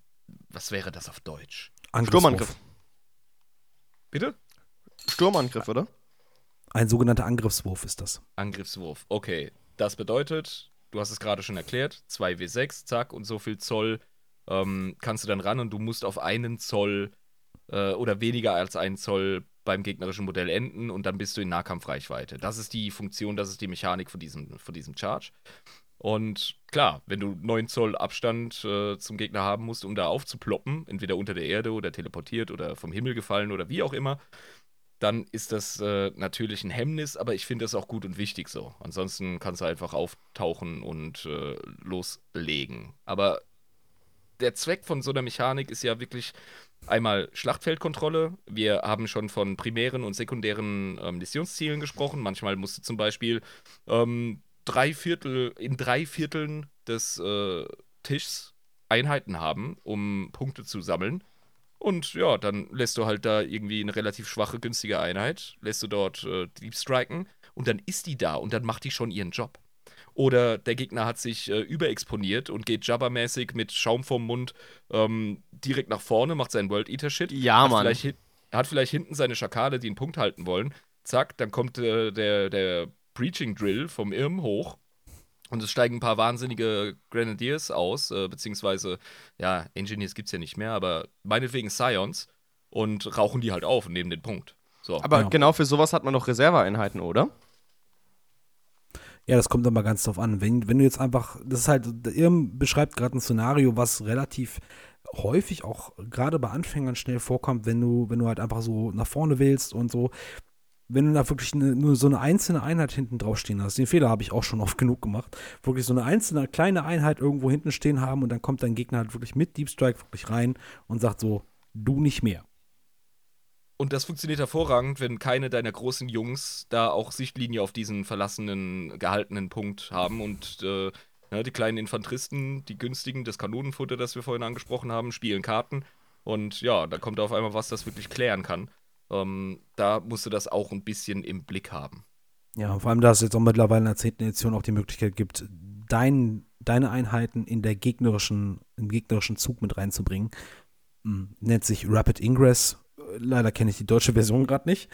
was wäre das auf Deutsch? Angriffswurf. Sturmangriff. Bitte? Sturmangriff, oder? Ein sogenannter Angriffswurf ist das. Angriffswurf. Okay. Das bedeutet, du hast es gerade schon erklärt, 2W6, zack, und so viel Zoll ähm, kannst du dann ran und du musst auf einen Zoll äh, oder weniger als einen Zoll beim gegnerischen Modell enden und dann bist du in Nahkampfreichweite. Das ist die Funktion, das ist die Mechanik von diesem, von diesem Charge. Und klar, wenn du 9 Zoll Abstand äh, zum Gegner haben musst, um da aufzuploppen, entweder unter der Erde oder teleportiert oder vom Himmel gefallen oder wie auch immer, dann ist das äh, natürlich ein Hemmnis, aber ich finde das auch gut und wichtig so. Ansonsten kannst du einfach auftauchen und äh, loslegen. Aber der Zweck von so einer Mechanik ist ja wirklich einmal Schlachtfeldkontrolle. Wir haben schon von primären und sekundären ähm, Missionszielen gesprochen. Manchmal musst du zum Beispiel ähm, drei Viertel, in drei Vierteln des äh, Tischs Einheiten haben, um Punkte zu sammeln. Und ja, dann lässt du halt da irgendwie eine relativ schwache, günstige Einheit, lässt du dort äh, Deep Striken und dann ist die da und dann macht die schon ihren Job. Oder der Gegner hat sich äh, überexponiert und geht Jabba-mäßig mit Schaum vorm Mund ähm, direkt nach vorne, macht seinen World Eater-Shit. Ja, hat Mann. Vielleicht, hin- hat vielleicht hinten seine Schakale, die einen Punkt halten wollen. Zack, dann kommt äh, der, der Preaching Drill vom Irm hoch. Und es steigen ein paar wahnsinnige Grenadiers aus, äh, beziehungsweise, ja, Engineers gibt es ja nicht mehr, aber meinetwegen Scions und rauchen die halt auf und nehmen den Punkt. So. Aber Ja. genau für sowas hat man doch Reserveeinheiten, oder? Ja, das kommt aber ganz drauf an. Wenn, wenn du jetzt einfach, das ist halt, Irm beschreibt gerade ein Szenario, was relativ häufig auch gerade bei Anfängern schnell vorkommt, wenn du, wenn du halt einfach so nach vorne willst und so. Wenn du da wirklich eine, nur so eine einzelne Einheit hinten drauf stehen hast, den Fehler habe ich auch schon oft genug gemacht, wirklich so eine einzelne kleine Einheit irgendwo hinten stehen haben und dann kommt dein Gegner halt wirklich mit Deep Strike wirklich rein und sagt so, du nicht mehr. Und das funktioniert hervorragend, wenn keine deiner großen Jungs da auch Sichtlinie auf diesen verlassenen, gehaltenen Punkt haben und äh, ne, die kleinen Infanteristen, die günstigen, das Kanonenfutter, das wir vorhin angesprochen haben, spielen Karten. Und ja, da kommt auf einmal was, das wirklich klären kann. Ähm, da musst du das auch ein bisschen im Blick haben. Ja, vor allem, da es jetzt auch mittlerweile in der 10. Edition auch die Möglichkeit gibt, dein, deine Einheiten in der gegnerischen, im gegnerischen Zug mit reinzubringen. Hm, nennt sich Rapid Ingress. Leider kenne ich die deutsche Version gerade nicht.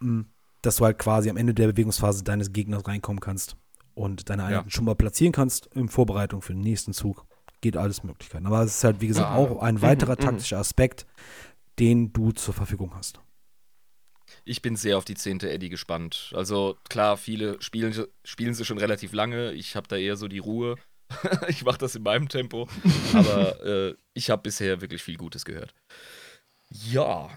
Hm, dass du halt quasi am Ende der Bewegungsphase deines Gegners reinkommen kannst. und deine Einheiten schon mal platzieren kannst in Vorbereitung für den nächsten Zug. Geht alles Möglichkeiten. Aber es ist halt, wie gesagt, Ah. auch ein weiterer Mhm, mhm. taktischer Aspekt, den du zur Verfügung hast. Ich bin sehr auf die 10. Eddie gespannt. Also klar, viele spielen, spielen sie schon relativ lange. Ich habe da eher so die Ruhe. ich mache das in meinem Tempo. Aber äh, ich habe bisher wirklich viel Gutes gehört. Ja,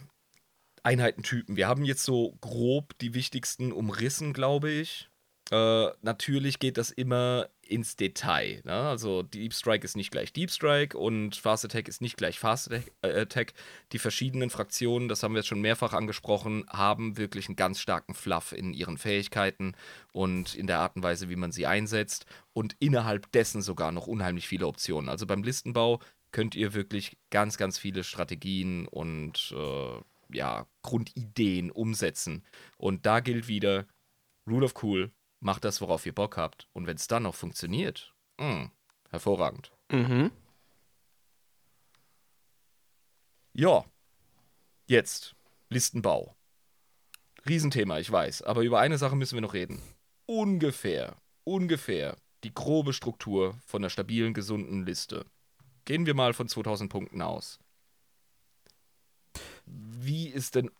Einheitentypen. Wir haben jetzt so grob die wichtigsten umrissen, glaube ich. Äh, natürlich geht das immer ins Detail. Ne? Also Deep Strike ist nicht gleich Deep Strike und Fast Attack ist nicht gleich Fast Attack. Äh, Attack. Die verschiedenen Fraktionen, das haben wir jetzt schon mehrfach angesprochen, haben wirklich einen ganz starken Fluff in ihren Fähigkeiten und in der Art und Weise, wie man sie einsetzt und innerhalb dessen sogar noch unheimlich viele Optionen. Also beim Listenbau könnt ihr wirklich ganz, ganz viele Strategien und äh, ja, Grundideen umsetzen. Und da gilt wieder, Rule of Cool, macht das, worauf ihr Bock habt. Und wenn es dann noch funktioniert, mh, hervorragend. Mhm. Ja, jetzt Listenbau. Riesenthema, ich weiß. Aber über eine Sache müssen wir noch reden. Ungefähr, ungefähr die grobe Struktur von einer stabilen, gesunden Liste. Gehen wir mal von 2000 Punkten aus. Wie ist denn,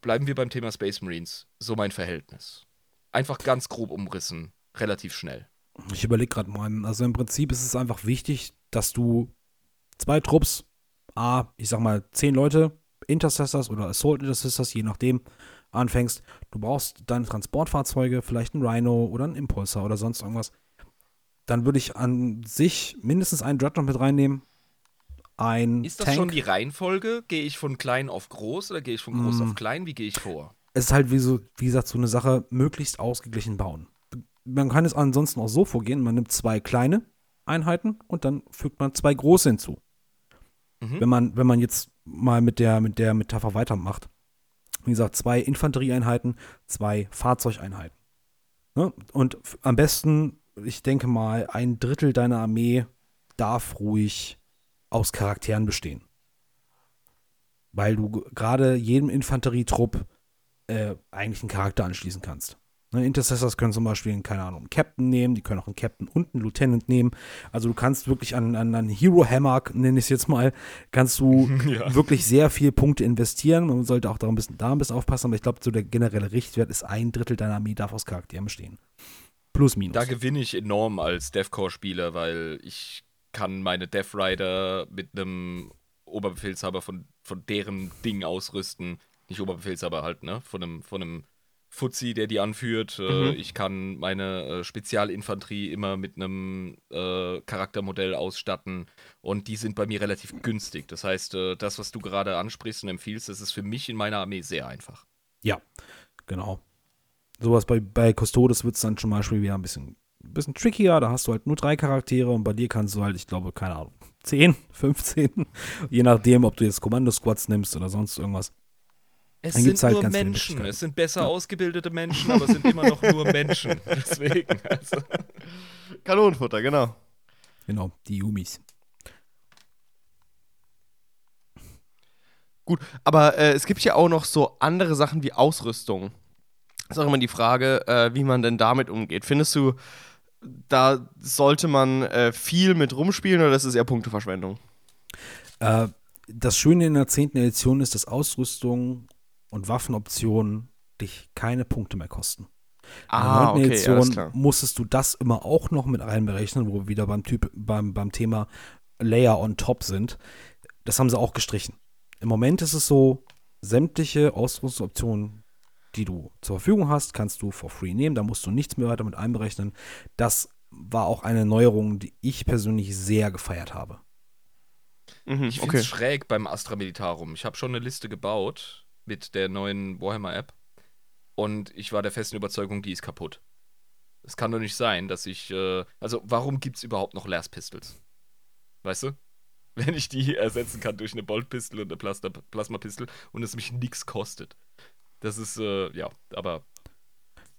bleiben wir beim Thema Space Marines, so mein Verhältnis? Einfach ganz grob umrissen, relativ schnell. Ich überlege gerade mal. Also im Prinzip ist es einfach wichtig, dass du zwei Trupps, A, ich sag mal, zehn Leute, Intercessors oder Assault Intercessors, je nachdem, anfängst. Du brauchst deine Transportfahrzeuge, vielleicht ein Rhino oder ein Impulsor oder sonst irgendwas. Dann würde ich an sich mindestens einen Dreadnought mit reinnehmen. Ein Ist das Tank. schon die Reihenfolge? Gehe ich von klein auf groß oder gehe ich von groß Mm. auf klein? Wie gehe ich vor? Es ist halt, wie, so, wie gesagt, so eine Sache, möglichst ausgeglichen bauen. Man kann es ansonsten auch so vorgehen, man nimmt zwei kleine Einheiten und dann fügt man zwei große hinzu. Mhm. Wenn man, wenn man jetzt mal mit der, mit der Metapher weitermacht. Wie gesagt, zwei Infanterieeinheiten, zwei Fahrzeugeinheiten. Ne? Und am besten, ich denke mal, ein Drittel deiner Armee darf ruhig aus Charakteren bestehen. Weil du gerade jedem Infanterietrupp äh, eigentlich einen Charakter anschließen kannst. Ne, Intercessors können zum Beispiel, einen, keine Ahnung, einen Captain nehmen, die können auch einen Captain und einen Lieutenant nehmen. Also du kannst wirklich an, an, an Hero Hammer, nenne ich es jetzt mal, kannst du Ja. wirklich sehr viel Punkte investieren. Man sollte auch da ein bisschen, da ein bisschen aufpassen, aber ich glaube, so der generelle Richtwert ist ein Drittel deiner Armee darf aus Charakteren bestehen. Plus, minus. Da gewinne ich enorm als Deathcore-Spieler, weil ich kann meine Death Rider mit einem Oberbefehlshaber von, von deren Ding ausrüsten. Nicht Oberbefehlshaber halt, ne? Von einem, von einem Fuzzi, der die anführt. Äh, Mhm. ich kann meine äh, Spezialinfanterie immer mit einem äh, Charaktermodell ausstatten und die sind bei mir relativ günstig. Das heißt, äh, das, was du gerade ansprichst und empfiehlst, das ist für mich in meiner Armee sehr einfach. Ja, genau. Sowas bei, bei Custodes wird es dann zum Beispiel wieder ein bisschen, ein bisschen trickier. Da hast du halt nur drei Charaktere und bei dir kannst du halt, ich glaube, keine Ahnung, 10, 15, je nachdem, ob du jetzt Kommando-Squads nimmst oder sonst irgendwas. Es Dann sind halt nur Menschen. Es sind besser ausgebildete Menschen, aber es sind immer noch nur Menschen. Deswegen. Also. Kanonenfutter, genau. Genau, die Yumis. Gut, aber äh, es gibt ja auch noch so andere Sachen wie Ausrüstung. ist auch immer die Frage, äh, wie man denn damit umgeht. Findest du, da sollte man äh, viel mit rumspielen oder ist es eher Punkteverschwendung? Äh, das Schöne in der 10. Edition ist, dass Ausrüstung und Waffenoptionen dich keine Punkte mehr kosten. In der 9. Ah, alles Edition klar. musstest du das immer auch noch mit einberechnen, wo wir wieder beim, typ, beim, beim Thema Layer on top sind. Das haben sie auch gestrichen. Im Moment ist es so, sämtliche Ausrüstungsoptionen, die du zur Verfügung hast, kannst du for free nehmen. Da musst du nichts mehr weiter mit einberechnen. Das war auch eine Neuerung, die ich persönlich sehr gefeiert habe. Mhm, Ich finde okay. es schräg beim Astra Militarum. Ich habe schon eine Liste gebaut mit der neuen Warhammer-App und ich war der festen Überzeugung, die ist kaputt. Es kann doch nicht sein, dass ich. Äh, also, warum gibt es überhaupt noch Last Pistols? Weißt du? Wenn ich die ersetzen kann durch eine Bolt-Pistol und eine Plasma- Plasma-Pistol und es mich nichts kostet. Das ist, äh, ja, aber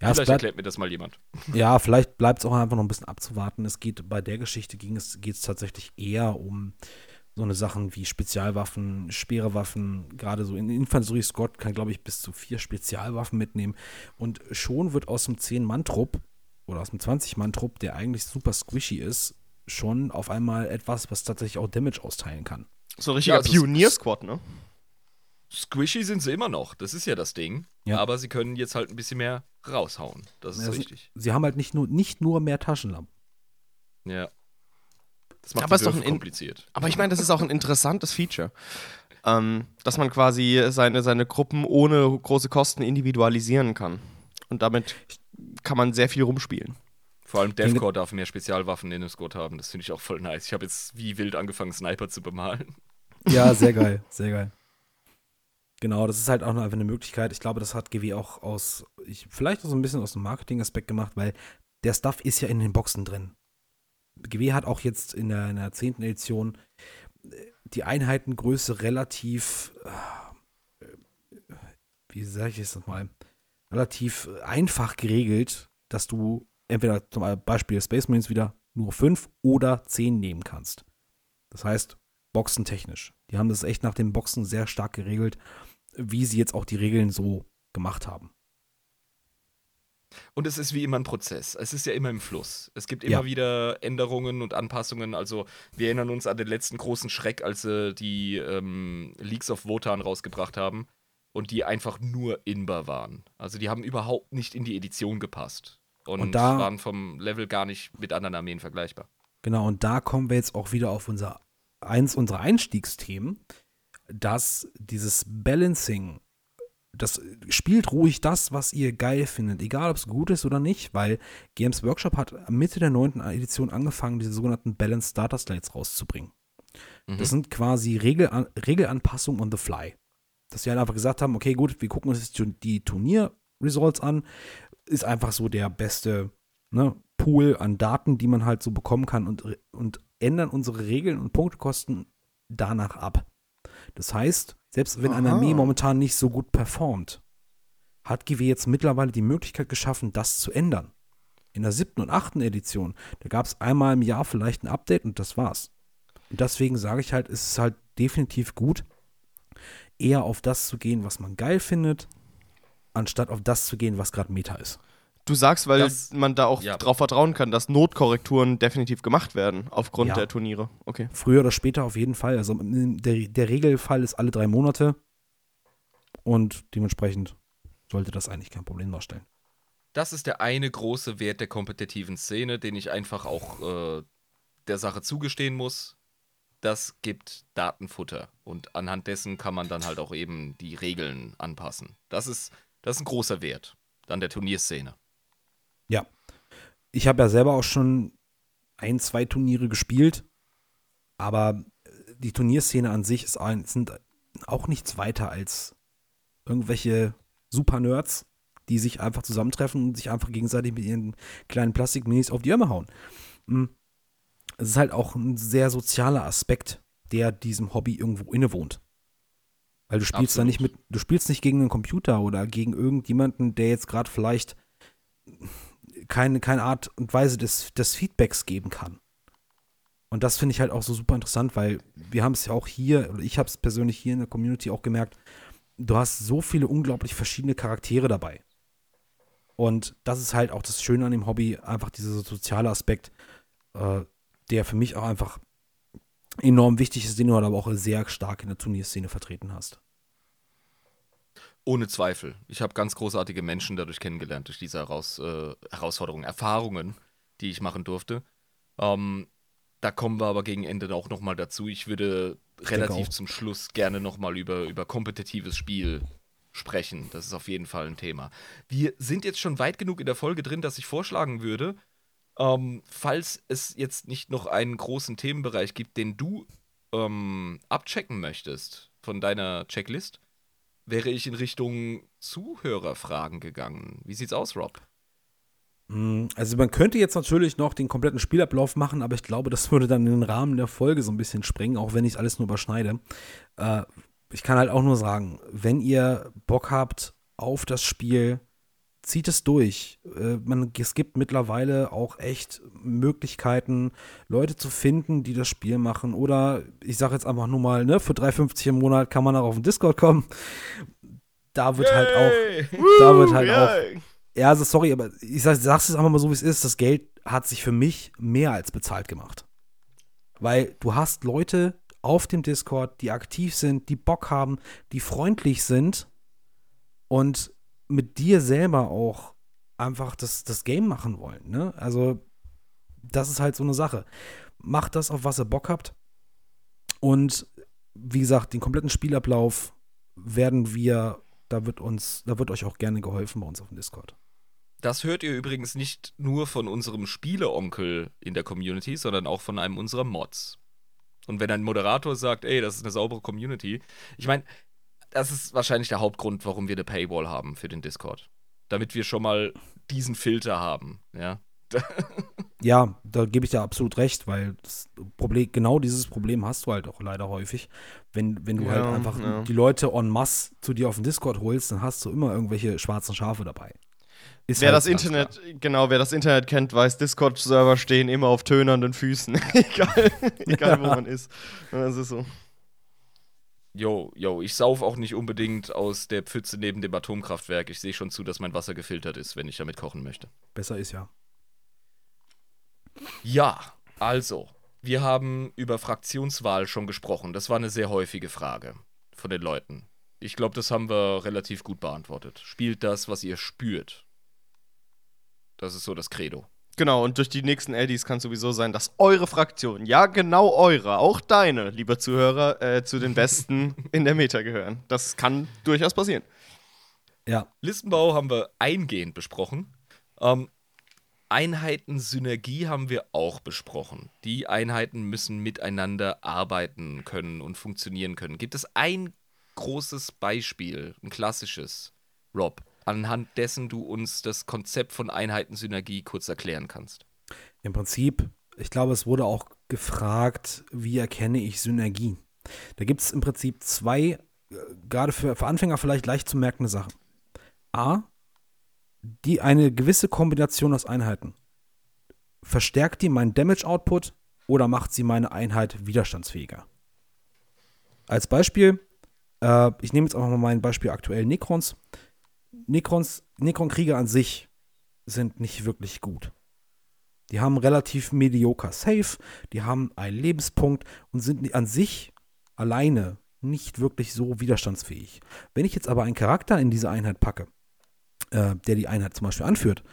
Ja, vielleicht erklärt mir das mal jemand. Ja, vielleicht bleibt es auch einfach noch ein bisschen abzuwarten. Es geht bei der Geschichte ging es geht es tatsächlich eher um so eine Sachen wie Spezialwaffen, schwere Waffen. Gerade so in Infanterie Scott kann glaube ich bis zu vier Spezialwaffen mitnehmen und schon wird aus dem zehn Mann Trupp oder aus einem 20-Mann-Trupp, der eigentlich super squishy ist, schon auf einmal etwas, was tatsächlich auch Damage austeilen kann. So ein richtiger Ja, also Pionier-Squad, ne? Squishy sind sie immer noch, das ist ja das Ding. Ja. Aber sie können jetzt halt ein bisschen mehr raushauen. Das ist Also, richtig. Sie haben halt nicht nur, nicht nur mehr Taschenlampen. Ja. Das macht Aber die ist doch Würfe ein In- kompliziert. Aber ich meine, das ist auch ein interessantes Feature. Ähm, dass man quasi seine, seine Gruppen ohne große Kosten individualisieren kann. Und damit kann man sehr viel rumspielen. Vor allem Deathcore darf mehr Spezialwaffen in dem Squad haben. Das finde ich auch voll nice. Ich habe jetzt wie wild angefangen, Sniper zu bemalen. Ja, sehr geil, sehr geil. Genau, das ist halt auch noch einfach eine Möglichkeit. Ich glaube, das hat GW auch aus, ich, vielleicht auch so ein bisschen aus dem Marketing-Aspekt gemacht, weil der Stuff ist ja in den Boxen drin. GW hat auch jetzt in der, in der 10. Edition äh, die Einheitengröße relativ, äh, wie sage ich es nochmal, relativ einfach geregelt, dass du entweder zum Beispiel Space Marines wieder nur 5 oder 10 nehmen kannst. Das heißt, boxentechnisch. Die haben das echt nach den Boxen sehr stark geregelt, wie sie jetzt auch die Regeln so gemacht haben. Und es ist wie immer ein Prozess. Es ist ja immer im Fluss. Es gibt immer Ja. wieder Änderungen und Anpassungen. Also, wir erinnern uns an den letzten großen Schreck, als sie die ähm, Leaks of Wotan rausgebracht haben und die einfach nur inbar waren. Also, die haben überhaupt nicht in die Edition gepasst. Und, Und da- waren vom Level gar nicht mit anderen Armeen vergleichbar. Genau, und da kommen wir jetzt auch wieder auf unser eins unserer Einstiegsthemen, dass dieses Balancing, das spielt ruhig das, was ihr geil findet, egal ob es gut ist oder nicht, weil Games Workshop hat Mitte der neunten Edition angefangen, diese sogenannten Balanced Starter Slates rauszubringen. Mhm. Das sind quasi Regelan Regelanpassungen on the fly. Dass wir halt einfach gesagt haben, okay, gut, wir gucken uns jetzt die Turnier-Results an. Ist einfach so der beste ne, Pool an Daten, die man halt so bekommen kann und, und ändern unsere Regeln und Punktekosten danach ab. Das heißt, selbst wenn eine Aha. Armee momentan nicht so gut performt, hat GW jetzt mittlerweile die Möglichkeit geschaffen, das zu ändern. In der siebten und achten Edition, da gab es einmal im Jahr vielleicht ein Update und das war's. Und deswegen sage ich halt, es ist halt definitiv gut, eher auf das zu gehen, was man geil findet, anstatt auf das zu gehen, was gerade Meta ist. Du sagst, weil Das- man da auch ja. drauf vertrauen kann, dass Notkorrekturen definitiv gemacht werden aufgrund Ja. der Turniere. Okay. Früher oder später auf jeden Fall. Also der, der Regelfall ist alle drei Monate und dementsprechend sollte das eigentlich kein Problem darstellen. Das ist der eine große Wert der kompetitiven Szene, den ich einfach auch äh, der Sache zugestehen muss. Das gibt Datenfutter und anhand dessen kann man dann halt auch eben die Regeln anpassen. Das ist, das ist ein großer Wert an der Turnierszene. Ja. Ich habe ja selber auch schon ein, zwei Turniere gespielt, aber die Turnierszene an sich ist ein, sind auch nichts weiter als irgendwelche Super-Nerds, die sich einfach zusammentreffen und sich einfach gegenseitig mit ihren kleinen Plastikminis auf die Ärmel hauen. Mm. Es ist halt auch ein sehr sozialer Aspekt, der diesem Hobby irgendwo innewohnt. Weil du spielst da Absolut. nicht mit, du spielst nicht gegen einen Computer oder gegen irgendjemanden, der jetzt gerade vielleicht keine, keine Art und Weise des, des Feedbacks geben kann. Und das finde ich halt auch so super interessant, weil wir haben es ja auch hier, oder ich habe es persönlich hier in der Community auch gemerkt, du hast so viele unglaublich verschiedene Charaktere dabei. Und das ist halt auch das Schöne an dem Hobby, einfach dieser soziale Aspekt, äh, der für mich auch einfach enorm wichtig ist, den du halt aber auch sehr stark in der Turnierszene vertreten hast. Ohne Zweifel. Ich habe ganz großartige Menschen dadurch kennengelernt, durch diese Heraus äh, Herausforderungen, Erfahrungen, die ich machen durfte. Ähm, da kommen wir aber gegen Ende auch nochmal dazu. Ich würde relativ auch. zum Schluss gerne nochmal über, über kompetitives Spiel sprechen. Das ist auf jeden Fall ein Thema. Wir sind jetzt schon weit genug in der Folge drin, dass ich vorschlagen würde, ähm, falls es jetzt nicht noch einen großen Themenbereich gibt, den du ähm, abchecken möchtest von deiner Checklist, wäre ich in Richtung Zuhörerfragen gegangen. Wie sieht's aus, Rob? Mm, Also man könnte jetzt natürlich noch den kompletten Spielablauf machen, aber ich glaube, das würde dann in den Rahmen der Folge so ein bisschen sprengen, auch wenn ich alles nur überschneide. Äh, ich kann halt auch nur sagen, wenn ihr Bock habt auf das Spiel, zieht es durch. Äh, man, es gibt mittlerweile auch echt Möglichkeiten, Leute zu finden, die das Spiel machen. Oder ich sage jetzt einfach nur mal, ne, für 3,50 im Monat kann man auch auf den Discord kommen. Da wird halt auch, da wird halt auch Ja, also sorry, aber ich sag, sag's jetzt einfach mal so, wie es ist. Das Geld hat sich für mich mehr als bezahlt gemacht. Weil du hast Leute auf dem Discord, die aktiv sind, die Bock haben, die freundlich sind und mit dir selber auch einfach das, das Game machen wollen. Ne? Also, das ist halt so eine Sache. Macht das, auf was ihr Bock habt. Und wie gesagt, den kompletten Spielablauf werden wir, da wird uns, da wird euch auch gerne geholfen bei uns auf dem Discord. Das hört ihr übrigens nicht nur von unserem Spieleonkel in der Community, sondern auch von einem unserer Mods. Und wenn ein Moderator sagt, ey, das ist eine saubere Community, ich meine, das ist wahrscheinlich der Hauptgrund, warum wir eine Paywall haben für den Discord. Damit wir schon mal diesen Filter haben, ja. ja, da gebe ich dir absolut recht, weil das Problem, genau dieses Problem hast du halt auch leider häufig. Wenn, wenn du halt Ja, halt einfach ja. die Leute en masse zu dir auf den Discord holst, dann hast du immer irgendwelche schwarzen Schafe dabei. Ist Wer halt das Internet, klar. genau, wer das Internet kennt, weiß, Discord-Server stehen immer auf tönernden Füßen. egal, egal wo man ist. Das ist so. Jo, jo, ich sauf auch nicht unbedingt aus der Pfütze neben dem Atomkraftwerk. Ich sehe schon zu, dass mein Wasser gefiltert ist, wenn ich damit kochen möchte. Besser ist ja. Ja, also, wir haben über Fraktionswahl schon gesprochen. Das war eine sehr häufige Frage von den Leuten. Ich glaube, das haben wir relativ gut beantwortet. Spielt das, was ihr spürt. Das ist so das Credo. Genau, und durch die nächsten Eddies kann sowieso sein, dass eure Fraktion, ja genau eure, auch deine, lieber Zuhörer, äh, zu den Besten in der Meta gehören. Das kann durchaus passieren. Ja, Listenbau haben wir eingehend besprochen. Ähm, Einheitensynergie haben wir auch besprochen. Die Einheiten müssen miteinander arbeiten können und funktionieren können. Gibt es ein großes Beispiel, ein klassisches, Rob, anhand dessen du uns das Konzept von Einheitensynergie kurz erklären kannst? im Prinzip, ich glaube, es wurde auch gefragt, wie erkenne ich Synergie? Da gibt es im Prinzip zwei, äh, gerade für, für Anfänger vielleicht leicht zu merkende Sachen. A, die eine gewisse Kombination aus Einheiten. Verstärkt die meinen Damage-Output oder macht sie meine Einheit widerstandsfähiger? Als Beispiel, äh, ich nehme jetzt einfach mal mein Beispiel aktuell Necrons. Necrons, Necron-Krieger an sich sind nicht wirklich gut. Die haben relativ medioker Save, die haben einen Lebenspunkt und sind an sich alleine nicht wirklich so widerstandsfähig. Wenn ich jetzt aber einen Charakter in diese Einheit packe, äh, der die Einheit zum Beispiel anführt,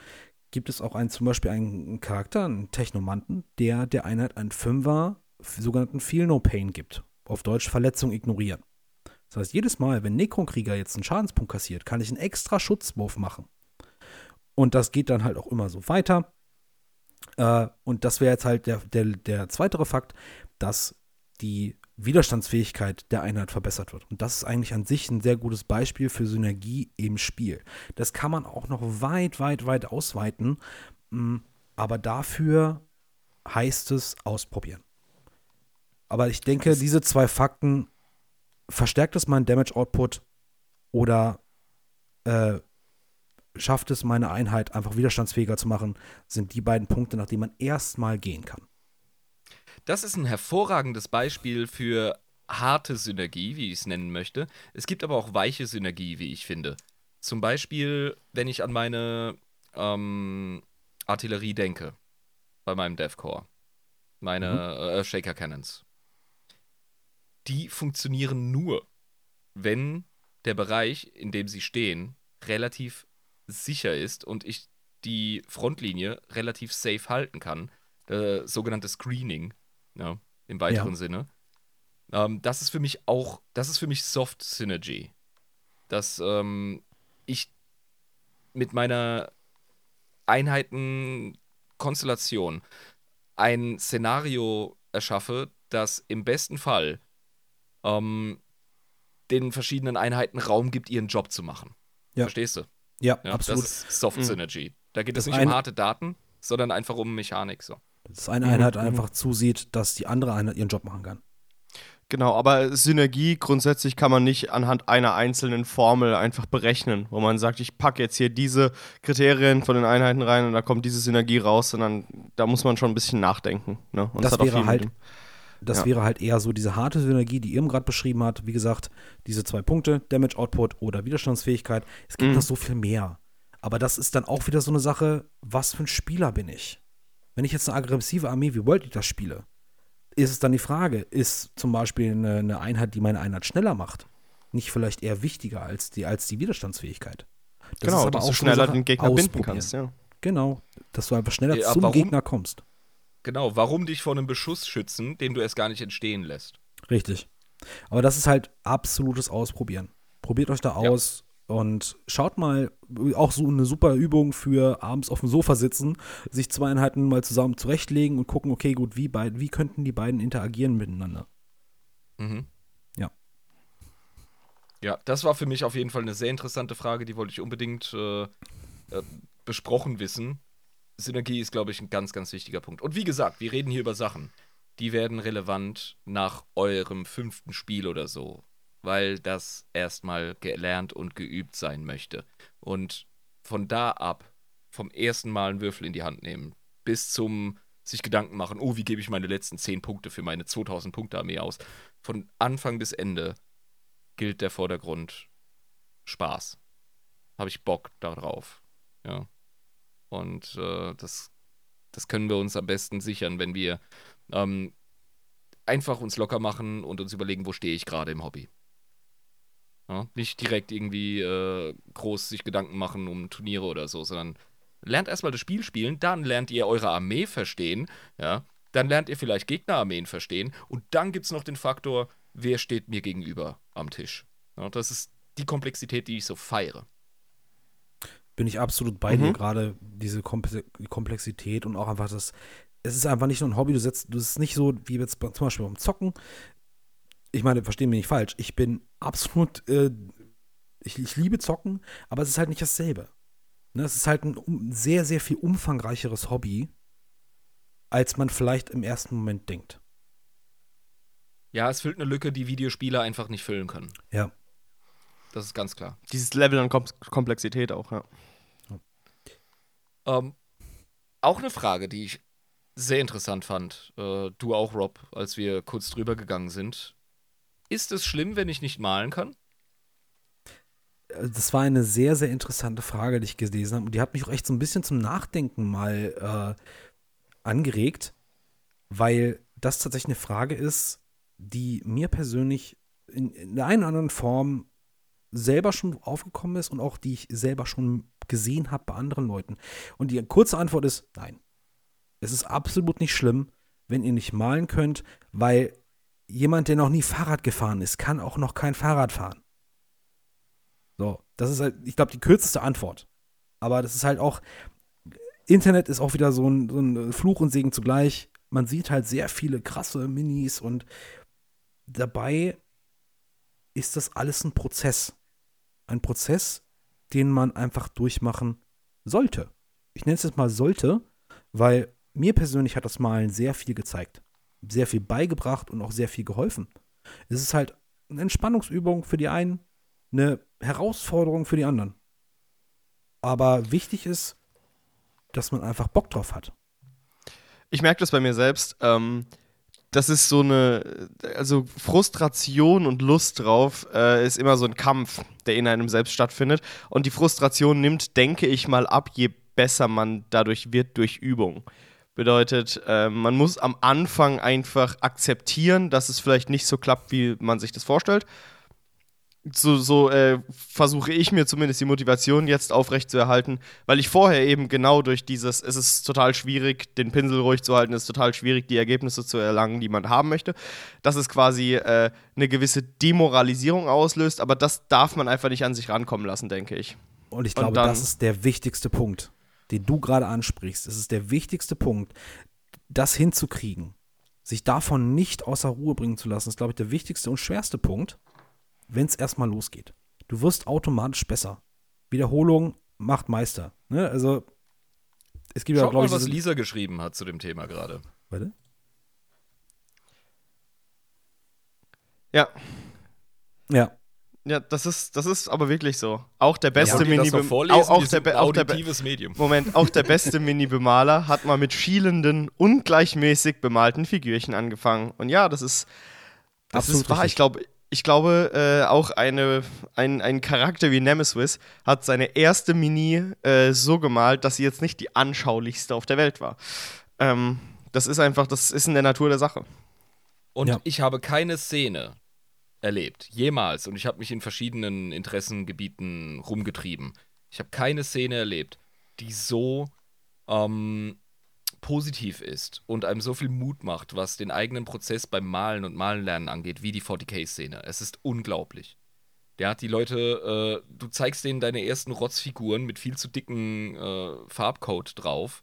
gibt es auch einen, zum Beispiel einen Charakter, einen Technomanten, der der Einheit einen Fünfer sogenannten Feel No Pain gibt. Auf Deutsch Verletzung ignorieren. Das heißt, jedes Mal, wenn Necron-Krieger jetzt einen Schadenspunkt kassiert, kann ich einen extra Schutzwurf machen. Und das geht dann halt auch immer so weiter. Äh, und das wäre jetzt halt der, der, der zweitere Fakt, dass die Widerstandsfähigkeit der Einheit verbessert wird. Und das ist eigentlich an sich ein sehr gutes Beispiel für Synergie im Spiel. Das kann man auch noch weit, weit, weit ausweiten. mh, Aber dafür heißt es ausprobieren. Aber ich denke, diese zwei Fakten, verstärkt es meinen Damage-Output oder äh, schafft es, meine Einheit einfach widerstandsfähiger zu machen, sind die beiden Punkte, nach denen man erstmal gehen kann. Das ist ein hervorragendes Beispiel für harte Synergie, wie ich es nennen möchte. Es gibt aber auch weiche Synergie, wie ich finde. Zum Beispiel, wenn ich an meine ähm, Artillerie denke, bei meinem DevCore, meine äh, Shaker Cannons. Die funktionieren nur, wenn der Bereich, in dem sie stehen, relativ sicher ist und ich die Frontlinie relativ safe halten kann. Äh, sogenannte Screening, ja, im weiteren Ja. Sinne. Ähm, das ist für mich auch, das ist für mich Soft Synergy. Dass ähm, ich mit meiner Einheitenkonstellation ein Szenario erschaffe, das im besten Fall ähm, den verschiedenen Einheiten Raum gibt, ihren Job zu machen. Ja. Verstehst du? Ja, Ja, absolut. Das ist Soft Mhm. Synergy. Da geht es Das nicht eine- um harte Daten, sondern einfach um Mechanik. So. Dass eine Mhm, Einheit mhm. einfach zusieht, dass die andere Einheit ihren Job machen kann. Genau, aber Synergie grundsätzlich kann man nicht anhand einer einzelnen Formel einfach berechnen, wo man sagt, ich packe jetzt hier diese Kriterien von den Einheiten rein und da kommt diese Synergie raus, sondern da muss man schon ein bisschen nachdenken. Ne? Und Das hat auch wäre viel mit halt- dem- Das Ja. wäre halt eher so diese harte Synergie, die Irm gerade beschrieben hat. Wie gesagt, diese zwei Punkte, Damage Output oder Widerstandsfähigkeit. Es gibt Mhm. noch so viel mehr. Aber das ist dann auch wieder so eine Sache, was für ein Spieler bin ich? Wenn ich jetzt eine aggressive Armee wie World Eater spiele, ist es dann die Frage, ist zum Beispiel eine, eine Einheit, die meine Einheit schneller macht, nicht vielleicht eher wichtiger als die, als die Widerstandsfähigkeit? Das genau, dass du schneller den Gegner binden kannst, ja. Genau, dass du einfach schneller ja, zum warum, Gegner kommst. Genau, warum dich vor einem Beschuss schützen, den du erst gar nicht entstehen lässt. Richtig. Aber das ist halt absolutes Ausprobieren. Probiert euch da aus ja. und schaut mal, auch so eine super Übung für abends auf dem Sofa sitzen, sich zwei Einheiten mal zusammen zurechtlegen und gucken, okay, gut, wie, beid, wie könnten die beiden interagieren miteinander? Mhm. Ja. Ja, das war für mich auf jeden Fall eine sehr interessante Frage, die wollte ich unbedingt äh, äh, besprochen wissen. Synergie ist, glaube ich, ein ganz, ganz wichtiger Punkt. Und wie gesagt, wir reden hier über Sachen, die werden relevant nach eurem fünften Spiel oder so, weil das erstmal gelernt und geübt sein möchte. Und von da ab, vom ersten Mal einen Würfel in die Hand nehmen, bis zum sich Gedanken machen, oh, wie gebe ich meine letzten 10 Punkte für meine 2000 Punkte Armee aus? Von Anfang bis Ende gilt der Vordergrund Spaß. Habe ich Bock darauf. Ja. Und äh, das, das können wir uns am besten sichern, wenn wir ähm, einfach uns locker machen und uns überlegen, wo stehe ich gerade im Hobby. Ja, nicht direkt irgendwie äh, groß sich Gedanken machen um Turniere oder so, sondern lernt erstmal das Spiel spielen, dann lernt ihr eure Armee verstehen, ja, dann lernt ihr vielleicht Gegnerarmeen verstehen und dann gibt es noch den Faktor, wer steht mir gegenüber am Tisch. Ja, das ist die Komplexität, die ich so feiere. Bin ich absolut bei mhm. dir, gerade diese Komplexität und auch einfach das, es ist einfach nicht nur ein Hobby, du setzt, du ist nicht so wie jetzt zum Beispiel beim Zocken. Ich meine, verstehen mich nicht falsch, ich bin absolut, äh, ich, ich liebe Zocken, aber es ist halt nicht dasselbe. Ne, es ist halt ein sehr, sehr viel umfangreicheres Hobby, als man vielleicht im ersten Moment denkt. Ja, es füllt eine Lücke, die Videospiele einfach nicht füllen können. Ja. Das ist ganz klar. Dieses Level an Kom Komplexität auch, ja. Ähm, auch eine Frage, die ich sehr interessant fand. Äh, du auch, Rob, als wir kurz drüber gegangen sind. Ist es schlimm, wenn ich nicht malen kann? Äh, das war eine sehr, sehr interessante Frage, die ich gelesen habe. Und die hat mich auch echt so ein bisschen zum Nachdenken mal äh, angeregt, weil das tatsächlich eine Frage ist, die mir persönlich in, in der einen oder anderen Form selber schon aufgekommen ist und auch die ich selber schon gesehen habe bei anderen Leuten. Und die kurze Antwort ist nein. Es ist absolut nicht schlimm, wenn ihr nicht malen könnt, weil jemand, der noch nie Fahrrad gefahren ist, kann auch noch kein Fahrrad fahren. So, das ist halt, ich glaube, die kürzeste Antwort. Aber das ist halt auch, Internet ist auch wieder so ein, so ein Fluch und Segen zugleich. Man sieht halt sehr viele krasse Minis und dabei ist das alles ein Prozess ein Prozess, den man einfach durchmachen sollte. Ich nenne es jetzt mal sollte, weil mir persönlich hat das Malen sehr viel gezeigt, sehr viel beigebracht und auch sehr viel geholfen. Es ist halt eine Entspannungsübung für die einen, eine Herausforderung für die anderen. Aber wichtig ist, dass man einfach Bock drauf hat. Ich merke das bei mir selbst. Ähm, das ist so eine, also Frustration und Lust drauf äh, ist immer so ein Kampf, der in einem selbst stattfindet. Und die Frustration nimmt, denke ich mal, ab, je besser man dadurch wird durch Übung. Bedeutet, äh, man muss am Anfang einfach akzeptieren, dass es vielleicht nicht so klappt, wie man sich das vorstellt so, so äh, versuche ich mir zumindest die Motivation jetzt aufrechtzuerhalten, weil ich vorher eben genau durch dieses, es ist total schwierig, den Pinsel ruhig zu halten, es ist total schwierig, die Ergebnisse zu erlangen, die man haben möchte, dass es quasi äh, eine gewisse Demoralisierung auslöst, aber das darf man einfach nicht an sich rankommen lassen, denke ich. Und ich glaube, Und dann, das ist der wichtigste Punkt, den du gerade ansprichst. Es ist der wichtigste Punkt, das hinzukriegen, sich davon nicht außer Ruhe bringen zu lassen, ist, glaube ich, der wichtigste und schwerste Punkt wenn es erstmal losgeht. Du wirst automatisch besser. Wiederholung macht Meister. Ne? Also, es gibt Schau ja, glaube ich. was Lisa geschrieben hat zu dem Thema gerade. Warte. Ja. Ja. Ja, das ist, das ist aber wirklich so. Auch der beste ja, Mini auch, auch der, auch der Medium. Moment, auch der beste Mini-Bemaler hat mal mit schielenden, ungleichmäßig bemalten Figürchen angefangen. Und ja, das ist das Absolut ist wahr. Ich glaube, ich glaube, äh, auch eine, ein, ein Charakter wie Nemesis hat seine erste Mini äh, so gemalt, dass sie jetzt nicht die anschaulichste auf der Welt war. Ähm, das ist einfach, das ist in der Natur der Sache. Und Ja. ich habe keine Szene erlebt, jemals. Und ich habe mich in verschiedenen Interessengebieten rumgetrieben. Ich habe keine Szene erlebt, die so ähm, positiv ist und einem so viel Mut macht, was den eigenen Prozess beim Malen und Malenlernen angeht, wie die 40k-Szene. Es ist unglaublich. Der hat die Leute, äh, du zeigst denen deine ersten Rotzfiguren mit viel zu dicken äh, Farbcode drauf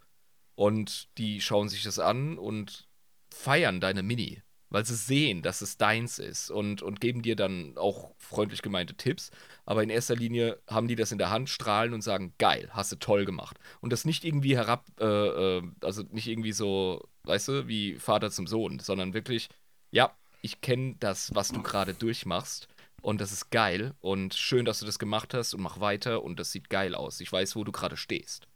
und die schauen sich das an und feiern deine Mini, weil sie sehen, dass es deins ist und, und geben dir dann auch freundlich gemeinte Tipps. Aber in erster Linie haben die das in der Hand, strahlen und sagen, geil, hast du toll gemacht. Und das nicht irgendwie herab, äh, äh, also nicht irgendwie so, weißt du, wie Vater zum Sohn, sondern wirklich, ja, ich kenne das, was du gerade durchmachst. Und das ist geil und schön, dass du das gemacht hast und mach weiter und das sieht geil aus. Ich weiß, wo du gerade stehst.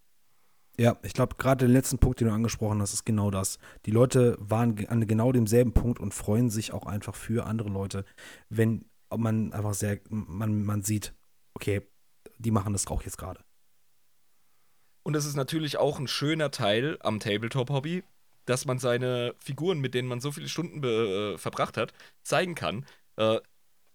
Ja, ich glaube, gerade den letzten Punkt, den du angesprochen hast, ist genau das. Die Leute waren an genau demselben Punkt und freuen sich auch einfach für andere Leute, wenn man einfach sehr, man, man sieht, okay, die machen das auch jetzt gerade. Und es ist natürlich auch ein schöner Teil am Tabletop-Hobby, dass man seine Figuren, mit denen man so viele Stunden äh, verbracht hat, zeigen kann. Äh,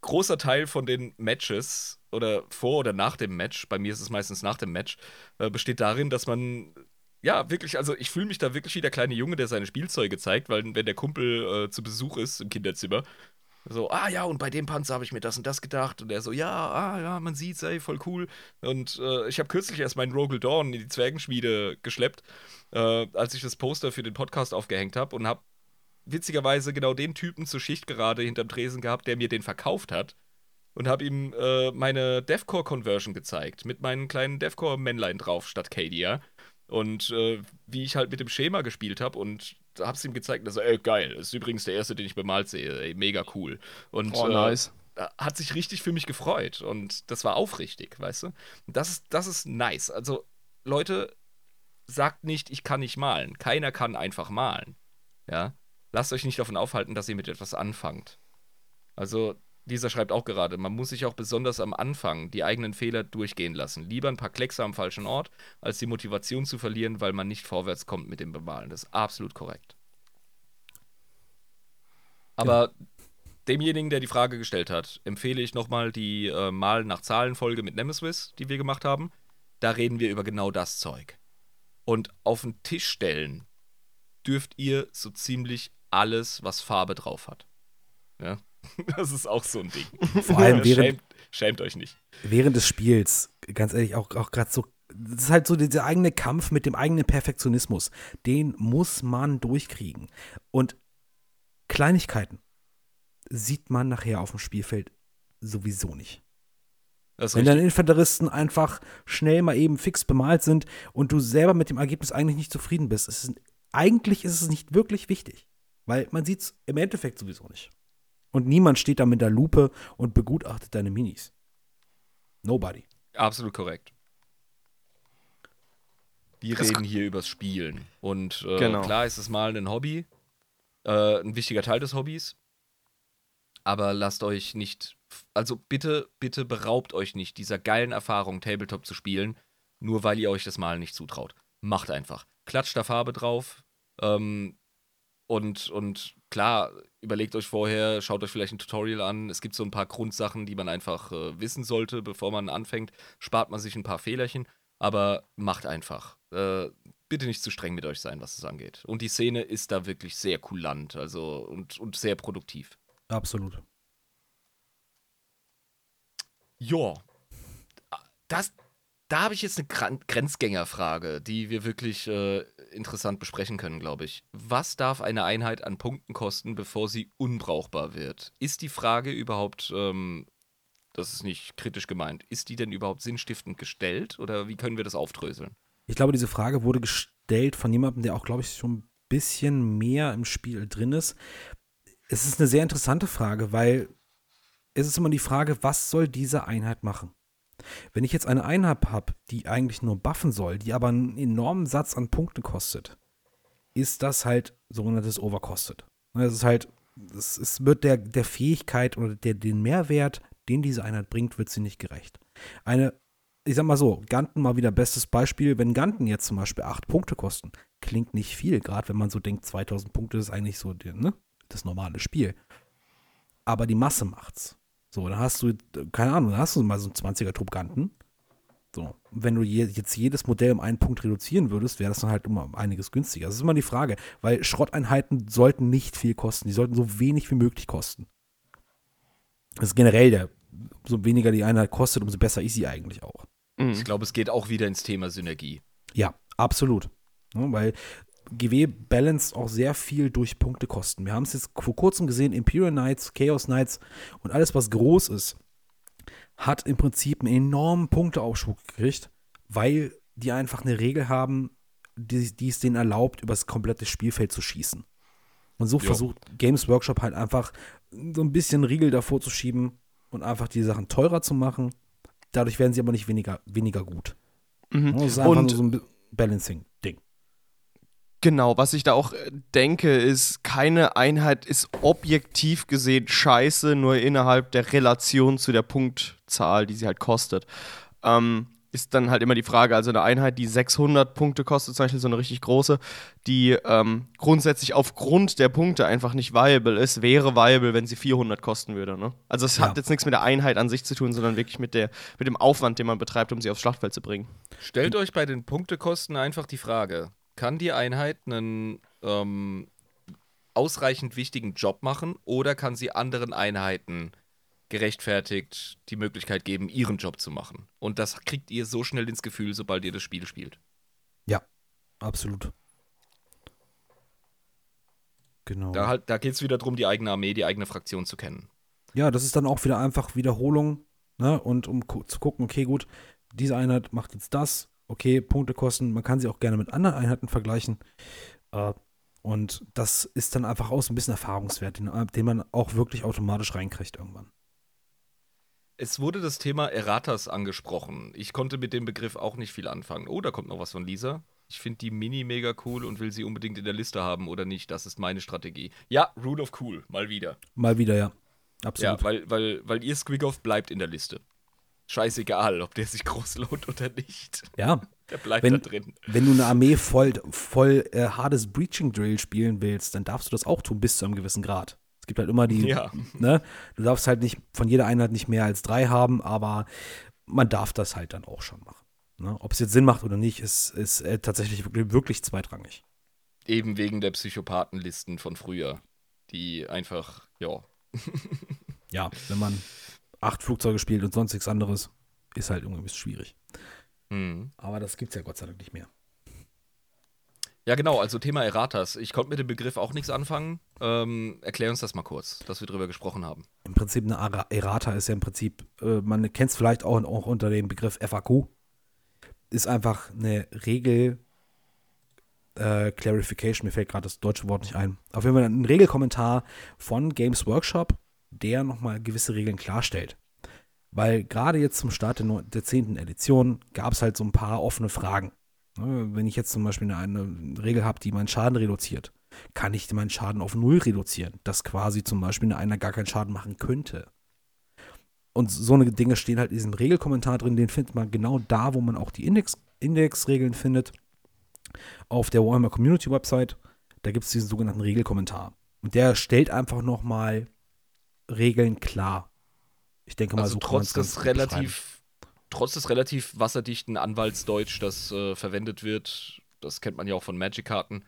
großer Teil von den Matches oder vor oder nach dem Match, bei mir ist es meistens nach dem Match, äh, besteht darin, dass man ja wirklich, also ich fühle mich da wirklich wie der kleine Junge, der seine Spielzeuge zeigt, weil wenn der Kumpel äh, zu Besuch ist im Kinderzimmer, so, ah ja, und bei dem Panzer habe ich mir das und das gedacht. Und er so, ja, ah ja, man sieht's, ey, voll cool. Und äh, ich habe kürzlich erst meinen Rogel Dawn in die Zwergenschmiede geschleppt, äh, als ich das Poster für den Podcast aufgehängt habe und habe witzigerweise genau den Typen zur Schicht gerade hinterm Tresen gehabt, der mir den verkauft hat. Und habe ihm äh, meine Deathcore-Conversion gezeigt, mit meinen kleinen Deathcore-Männlein drauf statt Cadia. Und äh, wie ich halt mit dem Schema gespielt habe und hab's ihm gezeigt, und er ey, geil, das ist übrigens der erste, den ich bemalt sehe, ey, mega cool. Und Oh, äh, nice. hat sich richtig für mich gefreut und das war aufrichtig, weißt du? Und das ist, das ist nice. Also, Leute, sagt nicht, ich kann nicht malen. Keiner kann einfach malen. Ja? Lasst euch nicht davon aufhalten, dass ihr mit etwas anfangt. Also, dieser schreibt auch gerade, man muss sich auch besonders am Anfang die eigenen Fehler durchgehen lassen. Lieber ein paar Kleckse am falschen Ort, als die Motivation zu verlieren, weil man nicht vorwärts kommt mit dem Bemalen. Das ist absolut korrekt. Aber demjenigen, der die Frage gestellt hat, empfehle ich nochmal die äh, Mal nach Zahlen Folge mit Nemesis, die wir gemacht haben. Da reden wir über genau das Zeug. Und auf den Tisch stellen dürft ihr so ziemlich alles, was Farbe drauf hat. Ja? Das ist auch so ein Ding. Vor allem während, schämt, schämt euch nicht. während des Spiels, ganz ehrlich, auch, auch gerade so, das ist halt so dieser eigene Kampf mit dem eigenen Perfektionismus. Den muss man durchkriegen. Und Kleinigkeiten sieht man nachher auf dem Spielfeld sowieso nicht. Wenn deine Infanteristen einfach schnell mal eben fix bemalt sind und du selber mit dem Ergebnis eigentlich nicht zufrieden bist, ist es, eigentlich ist es nicht wirklich wichtig, weil man sieht es im Endeffekt sowieso nicht. Und niemand steht da mit der Lupe und begutachtet deine Minis. Nobody. Absolut korrekt. Wir Das- reden hier übers Spielen. Und äh, Genau. klar ist es mal ein Hobby, äh, ein wichtiger Teil des Hobbys. Aber lasst euch nicht, also bitte, bitte beraubt euch nicht dieser geilen Erfahrung, Tabletop zu spielen, nur weil ihr euch das Malen nicht zutraut. Macht einfach. Klatscht da Farbe drauf. Ähm, und, und klar, überlegt euch vorher, schaut euch vielleicht ein Tutorial an. Es gibt so ein paar Grundsachen, die man einfach äh, wissen sollte, bevor man anfängt. Spart man sich ein paar Fehlerchen, aber macht einfach. Äh, bitte nicht zu streng mit euch sein, was es angeht. Und die Szene ist da wirklich sehr kulant, also und, und sehr produktiv. Absolut. Ja. Das, da habe ich jetzt eine Grenzgängerfrage, die wir wirklich äh, interessant besprechen können, glaube ich. Was darf eine Einheit an Punkten kosten, bevor sie unbrauchbar wird? Ist die Frage überhaupt, ähm, das ist nicht kritisch gemeint, ist die denn überhaupt sinnstiftend gestellt oder wie können wir das aufdröseln? Ich glaube, diese Frage wurde gestellt von jemandem, der auch, glaube ich, schon ein bisschen mehr im Spiel drin ist. Es ist eine sehr interessante Frage, weil es ist immer die Frage, was soll diese Einheit machen? Wenn ich jetzt eine Einheit habe, die eigentlich nur buffen soll, die aber einen enormen Satz an Punkten kostet, ist das halt sogenanntes Overcosted. Das ist halt es, es wird der, der Fähigkeit oder der, den Mehrwert, den diese Einheit bringt, wird sie nicht gerecht. Eine, ich sag mal so, Ganten mal wieder bestes Beispiel, wenn Ganten jetzt zum Beispiel 8 Punkte kosten, klingt nicht viel, gerade wenn man so denkt, 2000 Punkte ist eigentlich so die, ne, das normale Spiel. Aber die Masse macht's. So, dann hast du, keine Ahnung, dann hast du mal so einen 20er-Trupp Ganten. So, wenn du je, jetzt jedes Modell um einen Punkt reduzieren würdest, wäre das dann halt immer einiges günstiger. Das ist immer die Frage, weil Schrotteinheiten sollten nicht viel kosten. Die sollten so wenig wie möglich kosten. Das ist generell der, so weniger die Einheit kostet, umso besser ist sie eigentlich auch. Mhm. Ich glaube, es geht auch wieder ins Thema Synergie. Ja, absolut. Ja, weil GW balanced auch sehr viel durch Punktekosten. Wir haben es jetzt vor kurzem gesehen, Imperial Knights, Chaos Knights und alles, was groß ist, hat im Prinzip einen enormen Punkteaufschwung gekriegt, weil die einfach eine Regel haben, die, die es denen erlaubt, über das komplette Spielfeld zu schießen. Und so Jo. versucht Games Workshop halt einfach so ein bisschen Riegel davor zu schieben und einfach die Sachen teurer zu machen. Dadurch werden sie aber nicht weniger, weniger gut. Mhm. Das ist einfach Und nur so ein Balancing-Ding. Genau, was ich da auch äh, denke, ist, keine Einheit ist objektiv gesehen scheiße, nur innerhalb der Relation zu der Punktzahl, die sie halt kostet. Ähm, ist dann halt immer die Frage, also eine Einheit, die 600 Punkte kostet, zum Beispiel so eine richtig große, die ähm, grundsätzlich aufgrund der Punkte einfach nicht viable ist, wäre viable, wenn sie 400 kosten würde. Ne? Also es Ja. hat jetzt nichts mit der Einheit an sich zu tun, sondern wirklich mit, der, mit dem Aufwand, den man betreibt, um sie aufs Schlachtfeld zu bringen. Stellt euch bei den Punktekosten einfach die Frage: Kann die Einheit einen ähm, ausreichend wichtigen Job machen oder kann sie anderen Einheiten gerechtfertigt die Möglichkeit geben, ihren Job zu machen? Und das kriegt ihr so schnell ins Gefühl, sobald ihr das Spiel spielt. Absolut. Genau. Da, halt, da geht es wieder darum, die eigene Armee, die eigene Fraktion zu kennen. Ja, das ist dann auch wieder einfach Wiederholung, ne? Und um zu gucken, okay, gut, diese Einheit macht jetzt das, okay, Punkte kosten, man kann sie auch gerne mit anderen Einheiten vergleichen. Äh, und das ist dann einfach auch so ein bisschen Erfahrungswert, den, den man auch wirklich automatisch reinkriegt irgendwann. Es wurde das Thema Erratas angesprochen. Ich konnte mit dem Begriff auch nicht viel anfangen. Oh, da kommt noch was von Lisa. Ich finde die Mini mega cool und will sie unbedingt in der Liste haben oder nicht. Das ist meine Strategie. Ja, Rule of Cool, mal wieder. Mal wieder, ja. Absolut. Ja, weil, weil, weil ihr Squiggoff bleibt in der Liste. Scheißegal, ob der sich groß lohnt oder nicht. Ja, Der bleibt Wenn- da drin. wenn du eine Armee voll, voll äh, hartes Breaching Drill spielen willst, dann darfst du das auch tun bis zu einem gewissen Grad. Es gibt halt immer die, Ja. ne? Du darfst halt nicht von jeder Einheit nicht mehr als drei haben, aber man darf das halt dann auch schon machen. Ne? Ob es jetzt Sinn macht oder nicht, ist, ist äh, tatsächlich wirklich, wirklich zweitrangig. Eben wegen der Psychopathenlisten von früher. Die einfach, ja. Ja, wenn man acht Flugzeuge spielt und sonst nichts anderes, ist halt irgendwie ein bisschen schwierig. Hm. Aber das gibt's ja Gott sei Dank nicht mehr. Ja, genau, also Thema Erratas. Ich konnte mit dem Begriff auch nichts anfangen. Ähm, erklär uns das mal kurz, dass wir drüber gesprochen haben. Im Prinzip eine Errata ist ja im Prinzip, äh, man kennt es vielleicht auch, auch unter dem Begriff FAQ. Ist einfach eine Regel, äh, Clarification, mir fällt gerade das deutsche Wort nicht ein. Auf jeden Fall ein Regelkommentar von Games Workshop, der nochmal gewisse Regeln klarstellt. Weil gerade jetzt zum Start der, neu- der 10. Edition gab es halt so ein paar offene Fragen. Ne, Wenn ich jetzt zum Beispiel eine, Regel habe, die meinen Schaden reduziert, kann ich meinen Schaden auf Null reduzieren, dass quasi zum Beispiel eine Einheit gar keinen Schaden machen könnte. Und so eine Dinge stehen halt in diesem Regelkommentar drin, den findet man genau da, wo man auch die Index, Indexregeln findet. Auf der Warhammer Community Website, da gibt es diesen sogenannten Regelkommentar. Und der stellt einfach nochmal Regeln klar. Ich denke mal, Also so trotz des relativ, trotz des relativ wasserdichten Anwaltsdeutsch, das äh, verwendet wird, das kennt man ja auch von Magic-Karten,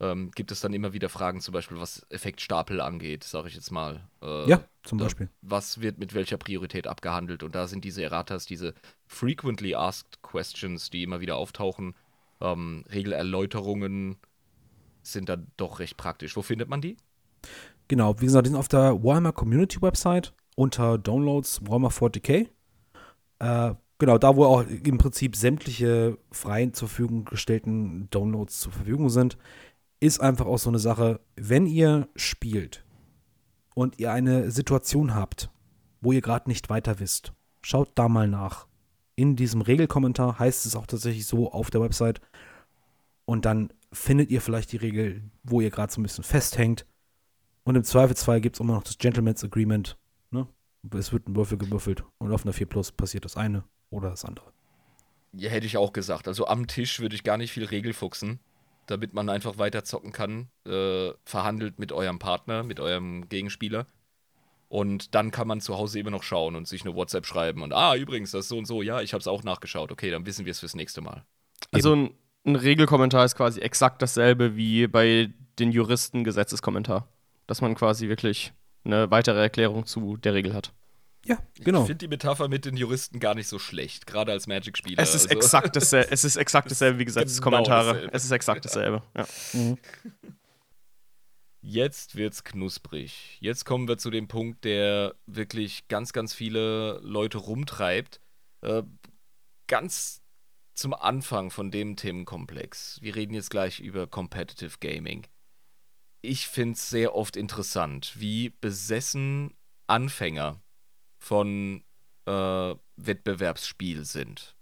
ähm, gibt es dann immer wieder Fragen, zum Beispiel was Effektstapel angeht, sage ich jetzt mal. Äh, Ja, zum Beispiel. Was wird mit welcher Priorität abgehandelt? Und da sind diese Erratas, diese frequently asked questions, die immer wieder auftauchen, ähm, Regelerläuterungen sind dann doch recht praktisch. Wo findet man die? Genau, wie gesagt, die sind auf der Warhammer Community Website unter Downloads Warhammer 40k. Äh, genau, da wo auch im Prinzip sämtliche freien zur Verfügung gestellten Downloads zur Verfügung sind, ist einfach auch so eine Sache, wenn ihr spielt und ihr eine Situation habt, wo ihr gerade nicht weiter wisst, schaut da mal nach. In diesem Regelkommentar heißt es auch tatsächlich so auf der Website. Und dann findet ihr vielleicht die Regel, wo ihr gerade so ein bisschen festhängt Und im Zweifelsfall gibt es immer noch das Gentleman's Agreement. Ne? Es wird ein Würfel gewürfelt und auf einer 4 Plus passiert das eine oder das andere. Ja, hätte ich auch gesagt. Also am Tisch würde ich gar nicht viel Regel fuchsen, damit man einfach weiter zocken kann. Äh, verhandelt mit eurem Partner, mit eurem Gegenspieler. Und dann kann man zu Hause immer noch schauen und sich eine WhatsApp schreiben und ah, übrigens, das ist so und so, ja, ich habe es auch nachgeschaut. Okay, dann wissen wir es fürs nächste Mal. Also ein, ein Regelkommentar ist quasi exakt dasselbe wie bei den Juristen Gesetzeskommentar. Dass man quasi wirklich eine weitere Erklärung zu der Regel hat. Ja, genau. Ich finde die Metapher mit den Juristen gar nicht so schlecht, gerade als Magic-Spieler. Es ist, also. exakt dasselbe, es ist exakt dasselbe wie Gesetzeskommentare. dasselbe. es ist exakt dasselbe. Ja. Jetzt wird's knusprig. Jetzt kommen wir zu dem Punkt, der wirklich ganz, ganz viele Leute rumtreibt. Äh, ganz zum Anfang von dem Themenkomplex. Wir reden jetzt gleich über Competitive Gaming. Ich finde es sehr oft interessant, wie besessen Anfänger von äh, Wettbewerbsspiel sind.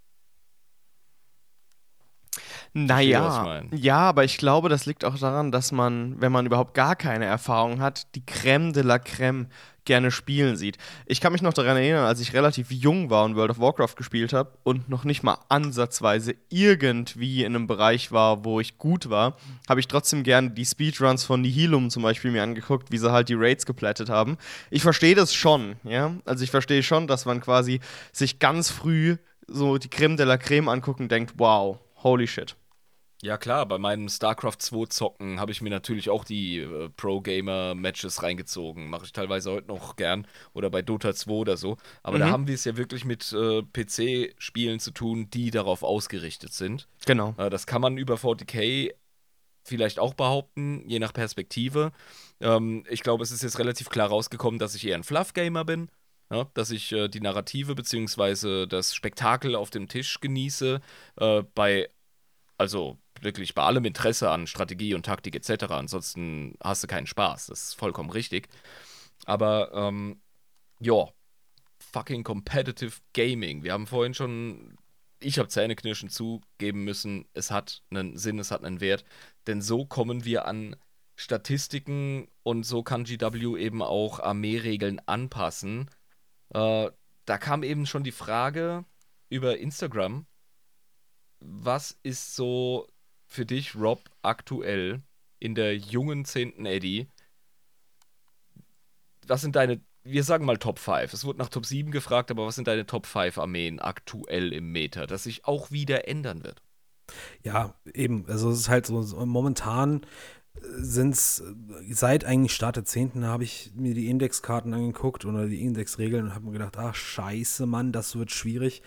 Naja, ja, aber ich glaube, das liegt auch daran, dass man, wenn man überhaupt gar keine Erfahrung hat, die Crème de la Crème gerne spielen sieht. Ich kann mich noch daran erinnern, als ich relativ jung war und World of Warcraft gespielt habe und noch nicht mal ansatzweise irgendwie in einem Bereich war, wo ich gut war, habe ich trotzdem gerne die Speedruns von Nihilum zum Beispiel mir angeguckt, wie sie halt die Raids geplättet haben. Ich verstehe das schon, ja. Also ich verstehe schon, dass man quasi sich ganz früh so die Crème de la Crème anguckt und denkt, wow, holy shit. Ja klar, bei meinem StarCraft 2 Zocken habe ich mir natürlich auch die äh, Pro-Gamer-Matches reingezogen. Mache ich teilweise heute noch gern. Oder bei Dota 2 oder so. Aber da Mhm. haben wir es ja wirklich mit äh, PC-Spielen zu tun, die darauf ausgerichtet sind. Genau. Äh, das kann man über 40k vielleicht auch behaupten, je nach Perspektive. Ähm, ich glaube, es ist jetzt relativ klar rausgekommen, dass ich eher ein Fluff-Gamer bin. Ja, dass ich äh, die Narrative bzw. das Spektakel auf dem Tisch genieße. Äh, bei, also wirklich bei allem Interesse an Strategie und Taktik etc. Ansonsten hast du keinen Spaß. Das ist vollkommen richtig. Aber, ähm, ja, fucking competitive Gaming. Wir haben vorhin schon ich habe Zähneknirschen zugeben müssen, es hat einen Sinn, es hat einen Wert, denn so kommen wir an Statistiken und so kann GW eben auch Armeeregeln anpassen. Äh, da kam eben schon die Frage über Instagram, was ist so für dich, Rob, aktuell in der jungen 10. Eddy? Was sind deine, wir sagen mal Top 5. Es wurde nach Top 7 gefragt, aber was sind deine Top 5 Armeen aktuell im Meta, das sich auch wieder ändern wird? Ja, eben. Also es ist halt so, so momentan sind es, seit eigentlich Start der 10. habe ich mir die Indexkarten angeguckt oder die Indexregeln und habe mir gedacht, ach scheiße, Mann, das wird schwierig.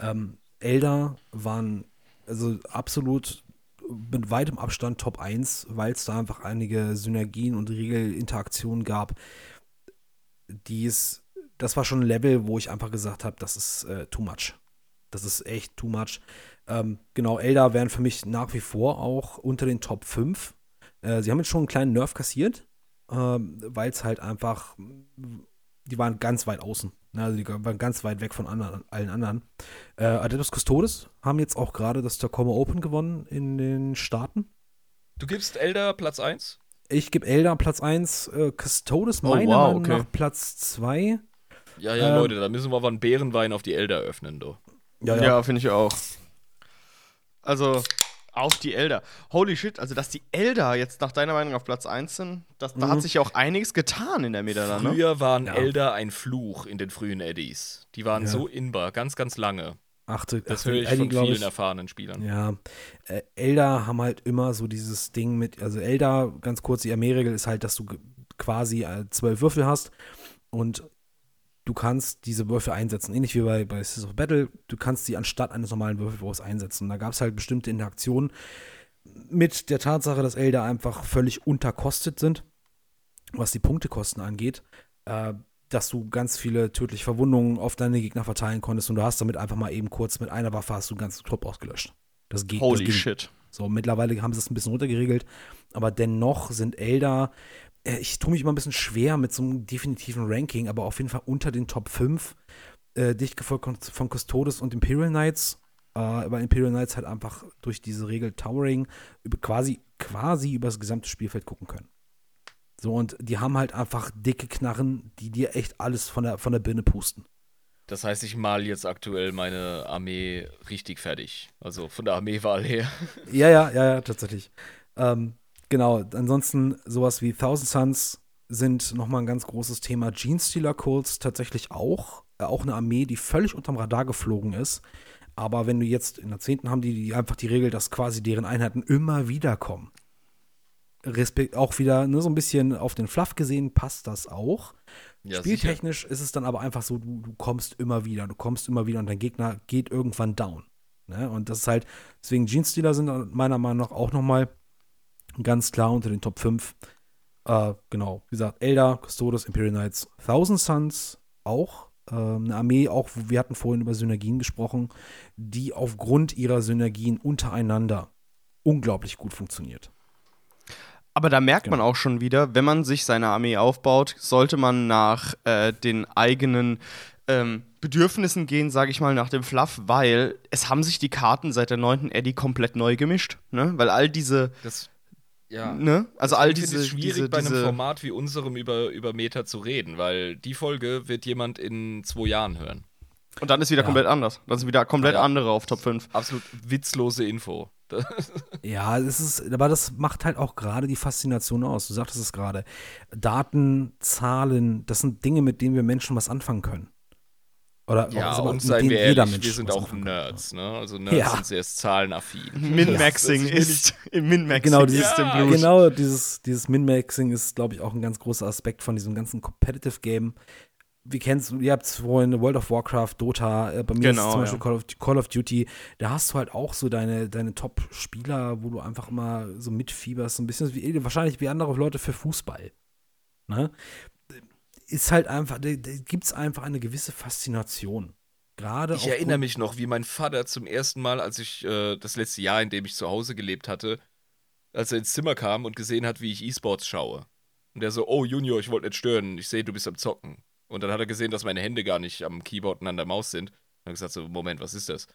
Ähm, Elder waren also absolut mit weitem Abstand Top 1, weil es da einfach einige Synergien und Regelinteraktionen gab, die das war schon ein Level, wo ich einfach gesagt habe, das ist äh, too much. Das ist echt too much. Ähm, genau, Elder wären für mich nach wie vor auch unter den Top 5. Äh, sie haben jetzt schon einen kleinen Nerv kassiert, ähm, weil es halt einfach, die waren ganz weit außen. Ne? Also die waren ganz weit weg von anderen, allen anderen. Äh, Adeptus Custodes haben jetzt auch gerade das Tacoma Open gewonnen in den Staaten. Du gibst Elder Platz 1? Ich gebe Elder Platz 1, äh, Custodes Oh, meiner wow, Meinung okay. nach Platz 2. Ja, ja, Ähm, Leute, da müssen wir aber einen Bärenwein auf die Elder öffnen, du. Ja, finde ich auch. Also, auf die Elder. Holy shit, also dass die Elder jetzt nach deiner Meinung auf Platz 1 sind, das, da Mhm. hat sich ja auch einiges getan in der Meta ne? Früher waren Ja. Elder ein Fluch in den frühen Eddies. Die waren Ja. so inbar, ganz, ganz lange. Achte, Das achte höre ich Eddie, von vielen erfahrenen Spielern. Ja, äh, Elder haben halt immer so dieses Ding mit, also Elder, ganz kurz, die Armeeregel ist halt, dass du quasi äh, zwölf Würfel hast und du kannst diese Würfel einsetzen, ähnlich wie bei, bei Sisters of Battle, du kannst sie anstatt eines normalen Würfelwurfs einsetzen. Da gab es halt bestimmte Interaktionen mit der Tatsache, dass Elder einfach völlig unterkostet sind, was die Punktekosten angeht, äh, dass du ganz viele tödliche Verwundungen auf deine Gegner verteilen konntest und du hast damit einfach mal eben kurz mit einer Waffe hast du einen ganzen Trupp ausgelöscht. Das geht. Holy das ging. shit. So, mittlerweile haben sie es ein bisschen runtergeregelt, aber dennoch sind Elder, ich tue mich immer ein bisschen schwer mit so einem definitiven Ranking, aber auf jeden Fall unter den Top 5, äh, dicht gefolgt von- Custodes und Imperial Knights, äh, weil Imperial Knights halt einfach durch diese Regel Towering quasi, quasi über das gesamte Spielfeld gucken können. So, und die haben halt einfach dicke Knarren, die dir echt alles von der, von der Birne pusten. Das heißt, ich mal jetzt aktuell meine Armee richtig fertig. Also von der Armeewahl her. Ja, ja, ja, ja, tatsächlich. Ähm, genau, ansonsten sowas wie Thousand Suns sind nochmal ein ganz großes Thema. Genestealer Cults tatsächlich auch. Äh, auch eine Armee, die völlig unterm Radar geflogen ist. Aber wenn du jetzt in der 10. haben die, die einfach die Regel, dass quasi deren Einheiten immer wieder kommen. Respekt, auch wieder ne, so ein bisschen auf den Fluff gesehen, passt das auch. Ja, Spieltechnisch sicher. ist es dann aber einfach so, du, du kommst immer wieder, du kommst immer wieder und dein Gegner geht irgendwann down. Ne? Und das ist halt, deswegen Genestealer sind meiner Meinung nach auch nochmal ganz klar unter den Top 5. Äh, genau, wie gesagt, Elder, Custodes, Imperial Knights, Thousand Suns auch. Äh, eine Armee, auch, wir hatten vorhin über Synergien gesprochen, die aufgrund ihrer Synergien untereinander unglaublich gut funktioniert. Aber da merkt Genau. man auch schon wieder, wenn man sich seine Armee aufbaut, sollte man nach äh, den eigenen ähm, Bedürfnissen gehen, sage ich mal, nach dem Fluff, weil es haben sich die Karten seit der 9. Eddy komplett neu gemischt. Ne? Weil all diese, Das, ja. ne? Also all diese, es schwierig, diese, bei einem diese Format wie unserem über, über Meta zu reden, weil die Folge wird jemand in zwei Jahren hören. Und dann ist wieder Ja. komplett anders. Dann sind wieder komplett Ja. andere auf Top 5. Absolut witzlose Info. Ja, es ist, aber das macht halt auch gerade die Faszination aus. Du sagtest es gerade. Daten, Zahlen, das sind Dinge, mit denen wir Menschen was anfangen können. Oder Ja, und seien wir jeder ehrlich, Mensch wir sind auch. Nerds, ne? Also Nerds Ja. sind sehr zahlenaffin. Min-Maxing Ja, ist ist, im Min-Maxing Genau, dieses, ist im Ja, Blut. genau dieses, dieses Min-Maxing ist, glaube ich, auch ein ganz großer Aspekt von diesem ganzen Competitive Game. Wie kennst du, ihr habt vorhin World of Warcraft, Dota, äh, bei mir ist Genau, es zum Beispiel ja. Call, of, Call of Duty, da hast du halt auch so deine, deine Top-Spieler, wo du einfach mal so mitfieberst, so ein bisschen wie, wahrscheinlich wie andere Leute für Fußball. Ne? Ist halt einfach, da, gibt es einfach eine gewisse Faszination. Gerade Ich erinnere mich noch, wie mein Vater zum ersten Mal, als ich äh, das letzte Jahr, in dem ich zu Hause gelebt hatte, als er ins Zimmer kam und gesehen hat, wie ich E-Sports schaue. Und der so, oh Junior, ich wollte nicht stören, ich sehe, du bist am Zocken. Und dann hat er gesehen, dass meine Hände gar nicht am Keyboard und an der Maus sind. Und hat gesagt so, Moment, was ist das?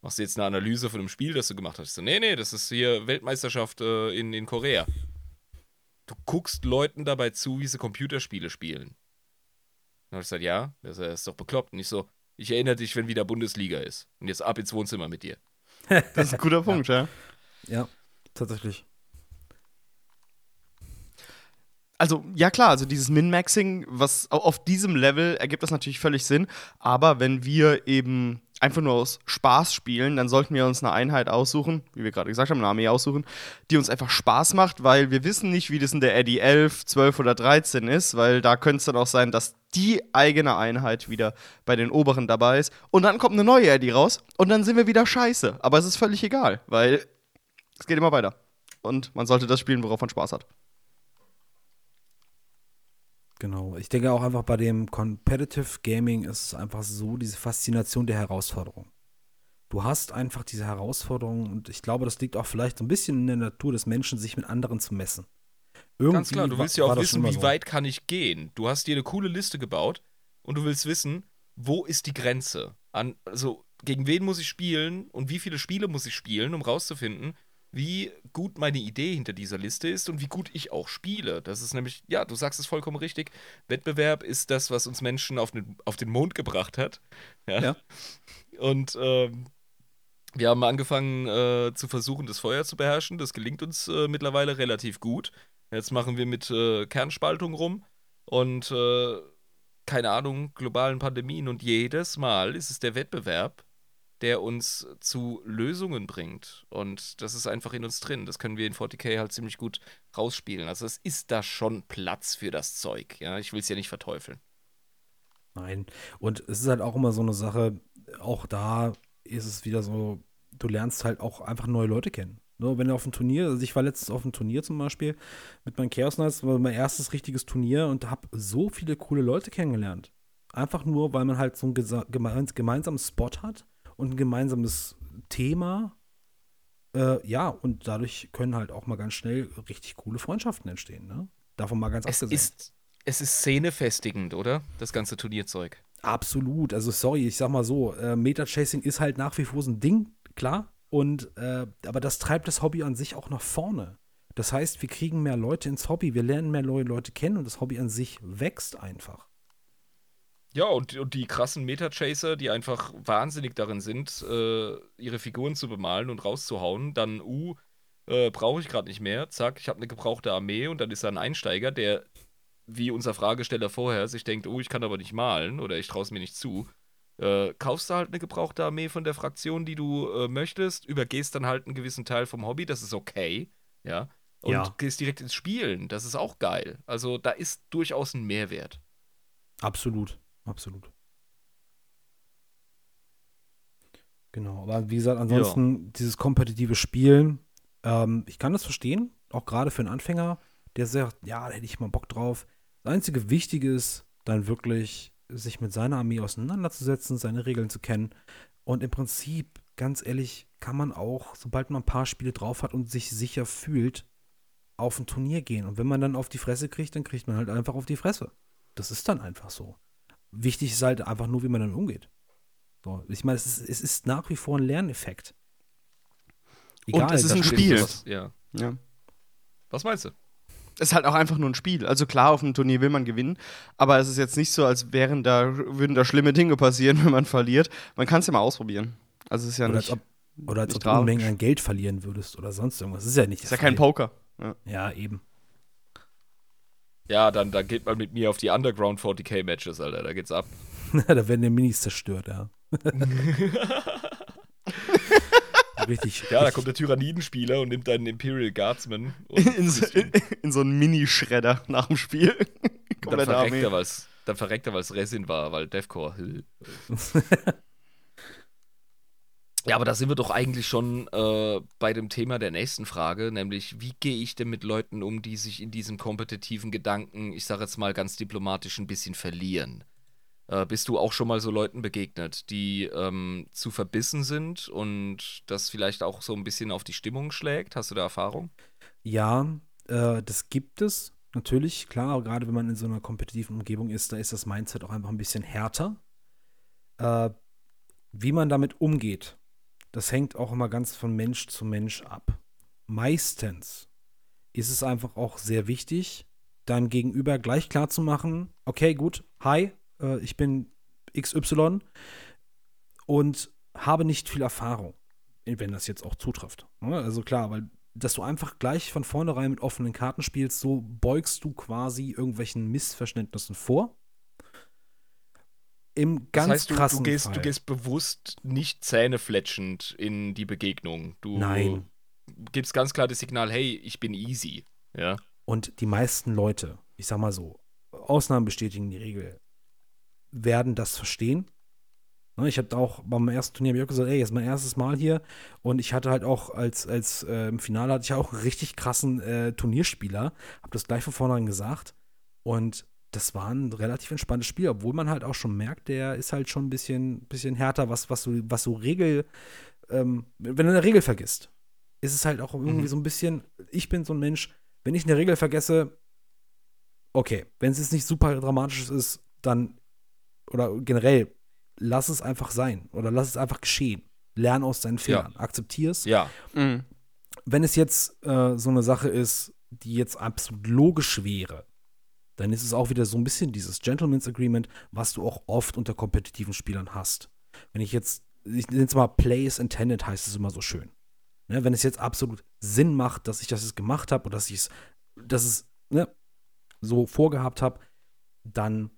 Machst du jetzt eine Analyse von einem Spiel, das du gemacht hast? Ich so, nee, nee, das ist hier Weltmeisterschaft äh, in, in Korea. Du guckst Leuten dabei zu, wie sie Computerspiele spielen. Dann habe ich gesagt, ja, das ist doch bekloppt. Und ich so, ich erinnere dich, wenn wieder Bundesliga ist. Und jetzt ab ins Wohnzimmer mit dir. Das ist ein guter Punkt, ja. Ja, tatsächlich. Also, ja klar, also dieses Min-Maxing, was au- auf diesem Level ergibt das natürlich völlig Sinn. Aber wenn wir eben einfach nur aus Spaß spielen, dann sollten wir uns eine Einheit aussuchen, wie wir gerade gesagt haben, eine Armee aussuchen, die uns einfach Spaß macht, weil wir wissen nicht, wie das in der Eddy 11, 12 oder 13 ist, weil da könnte es dann auch sein, dass die eigene Einheit wieder bei den oberen dabei ist. Und dann kommt eine neue Eddy raus und dann sind wir wieder scheiße. Aber es ist völlig egal, weil es geht immer weiter. Und man sollte das spielen, worauf man Spaß hat. Genau. Ich denke auch einfach bei dem Competitive Gaming ist es einfach so diese Faszination der Herausforderung. Du hast einfach diese Herausforderung und ich glaube, das liegt auch vielleicht so ein bisschen in der Natur des Menschen, sich mit anderen zu messen. Irgendwie Ganz klar, du willst ja auch wissen, wie so. weit kann ich gehen. Du hast dir eine coole Liste gebaut und du willst wissen, wo ist die Grenze? An, also, gegen wen muss ich spielen und wie viele Spiele muss ich spielen, um rauszufinden, wie gut meine Idee hinter dieser Liste ist und wie gut ich auch spiele. Das ist nämlich, ja, du sagst es vollkommen richtig. Wettbewerb ist das, was uns Menschen auf den, auf den Mond gebracht hat. Ja. Ja. Und ähm, wir haben angefangen äh, zu versuchen, das Feuer zu beherrschen. Das gelingt uns äh, mittlerweile relativ gut. Jetzt machen wir mit äh, Kernspaltung rum und äh, keine Ahnung, globalen Pandemien. Und jedes Mal ist es der Wettbewerb, der uns zu Lösungen bringt. Und das ist einfach in uns drin. Das können wir in 40k halt ziemlich gut rausspielen. Also es ist da schon Platz für das Zeug. Ja, ich will es ja nicht verteufeln. Nein. Und es ist halt auch immer so eine Sache, auch da ist es wieder so, du lernst halt auch einfach neue Leute kennen. Ne, wenn du auf ein Turnier, also ich war letztens auf einem Turnier zum Beispiel mit meinen Chaos Knights, war mein erstes richtiges Turnier und habe so viele coole Leute kennengelernt. Einfach nur, weil man halt so einen gemeinsamen Spot hat und ein gemeinsames Thema. Äh, ja, und dadurch können halt auch mal ganz schnell richtig coole Freundschaften entstehen. Ne? Davon mal ganz Es abgesehen. ist, es ist szenefestigend, oder? Das ganze Turnierzeug. Absolut. Also sorry, ich sag mal so, äh, Meta-Chasing ist halt nach wie vor so ein Ding, klar. Und äh, aber das treibt das Hobby an sich auch nach vorne. Das heißt, wir kriegen mehr Leute ins Hobby, wir lernen mehr neue Leute kennen und das Hobby an sich wächst einfach. Ja, und, und die krassen Meta-Chaser, die einfach wahnsinnig darin sind, äh, ihre Figuren zu bemalen und rauszuhauen, dann, uh, äh, brauche ich gerade nicht mehr, zack, ich habe eine gebrauchte Armee und dann ist da ein Einsteiger, der, wie unser Fragesteller vorher, sich denkt, oh, ich kann aber nicht malen oder ich traue es mir nicht zu. Äh, kaufst du halt eine gebrauchte Armee von der Fraktion, die du äh, möchtest, übergehst dann halt einen gewissen Teil vom Hobby, das ist okay, ja, und Ja. gehst direkt ins Spielen, das ist auch geil. Also da ist durchaus ein Mehrwert. Absolut, absolut. Genau, aber wie gesagt, ansonsten dieses kompetitive Spielen, ähm, ich kann das verstehen, auch gerade für einen Anfänger, der sagt, ja, da hätte ich mal Bock drauf. Das einzige Wichtige ist, dann wirklich sich mit seiner Armee auseinanderzusetzen, seine Regeln zu kennen. Und im Prinzip, ganz ehrlich, kann man auch, sobald man ein paar Spiele drauf hat und sich sicher fühlt, auf ein Turnier gehen. Und wenn man dann auf die Fresse kriegt, dann kriegt man halt einfach auf die Fresse. Das ist dann einfach so. Wichtig ist halt einfach nur, wie man damit umgeht. So, ich meine, es ist, es ist nach wie vor ein Lerneffekt. Und es ist ein Spiel-. Was, ja. Ja. Was meinst du? Es ist halt auch einfach nur ein Spiel. Also klar, auf einem Turnier will man gewinnen, aber es ist jetzt nicht so, als wären da, würden da schlimme Dinge passieren, wenn man verliert. Man kann es ja mal ausprobieren. Also es ist ja Oder als nicht. ob, oder als nicht ob du. Unmengen an Geld verlieren würdest oder sonst irgendwas. Das ist ja nicht. ist ja der kein Fall. Poker. Ja. Ja, eben. Ja, dann, dann geht man mit mir auf die Underground 40k Matches, Alter. Da geht's ab. da werden die Minis zerstört, ja. richtig. Ja, da richtig- kommt der Tyrannidenspieler und nimmt einen Imperial Guardsman. In, so, in, in so einen Mini-Schredder nach dem Spiel. dann verreckt Armee. er, weil's, dann verreckt er, weil es Resin war, weil Deathcore. Ja, aber da sind wir doch eigentlich schon äh, bei dem Thema der nächsten Frage, nämlich wie gehe ich denn mit Leuten um, die sich in diesem kompetitiven Gedanken, ich sage jetzt mal ganz diplomatisch, ein bisschen verlieren? Äh, bist du auch schon mal so Leuten begegnet, die ähm, zu verbissen sind und das vielleicht auch so ein bisschen auf die Stimmung schlägt? Hast du da Erfahrung? Ja, äh, das gibt es. Natürlich, klar, gerade wenn man in so einer kompetitiven Umgebung ist, da ist das Mindset auch einfach ein bisschen härter. Äh, wie man damit umgeht, das hängt auch immer ganz von Mensch zu Mensch ab. Meistens ist es einfach auch sehr wichtig, deinem Gegenüber gleich klar zu machen, okay, gut, hi, äh, ich bin XY und habe nicht viel Erfahrung, wenn das jetzt auch zutrifft. Ne? Also klar, weil dass du einfach gleich von vornherein mit offenen Karten spielst, so beugst du quasi irgendwelchen Missverständnissen vor. Im ganz das heißt, du, krassen du, gehst, Fall. du gehst bewusst nicht zähnefletschend in die Begegnung. Du Nein. gibst ganz klar das Signal, hey, ich bin easy. Ja. Und die meisten Leute, ich sag mal so, Ausnahmen bestätigen die Regel, werden das verstehen. Ne, Ich habe auch beim ersten Turnier ich auch gesagt, ey, ist mein erstes Mal hier. Und ich hatte halt auch als, als äh, im Finale hatte ich auch einen richtig krassen äh, Turnierspieler. Habe das gleich von vornherein gesagt. Und das war ein relativ entspanntes Spiel, obwohl man halt auch schon merkt, der ist halt schon ein bisschen, bisschen härter, was, was so, was so Regel, ähm, wenn du eine Regel vergisst, ist es halt auch irgendwie Mhm. so ein bisschen, ich bin so ein Mensch, wenn ich eine Regel vergesse, okay, wenn es jetzt nicht super dramatisch ist, dann, oder generell, lass es einfach sein oder lass es einfach geschehen. Lern aus deinen Fehlern, akzeptier es. Ja. Mhm. Wenn es jetzt äh, so eine Sache ist, die jetzt absolut logisch wäre, dann ist es auch wieder so ein bisschen dieses Gentleman's Agreement, was du auch oft unter kompetitiven Spielern hast. Wenn ich jetzt, ich nenne es mal Play is intended, heißt es immer so schön. Ne, wenn es jetzt absolut Sinn macht, dass ich das jetzt gemacht habe oder dass ich es, dass es ne, so vorgehabt habe, dann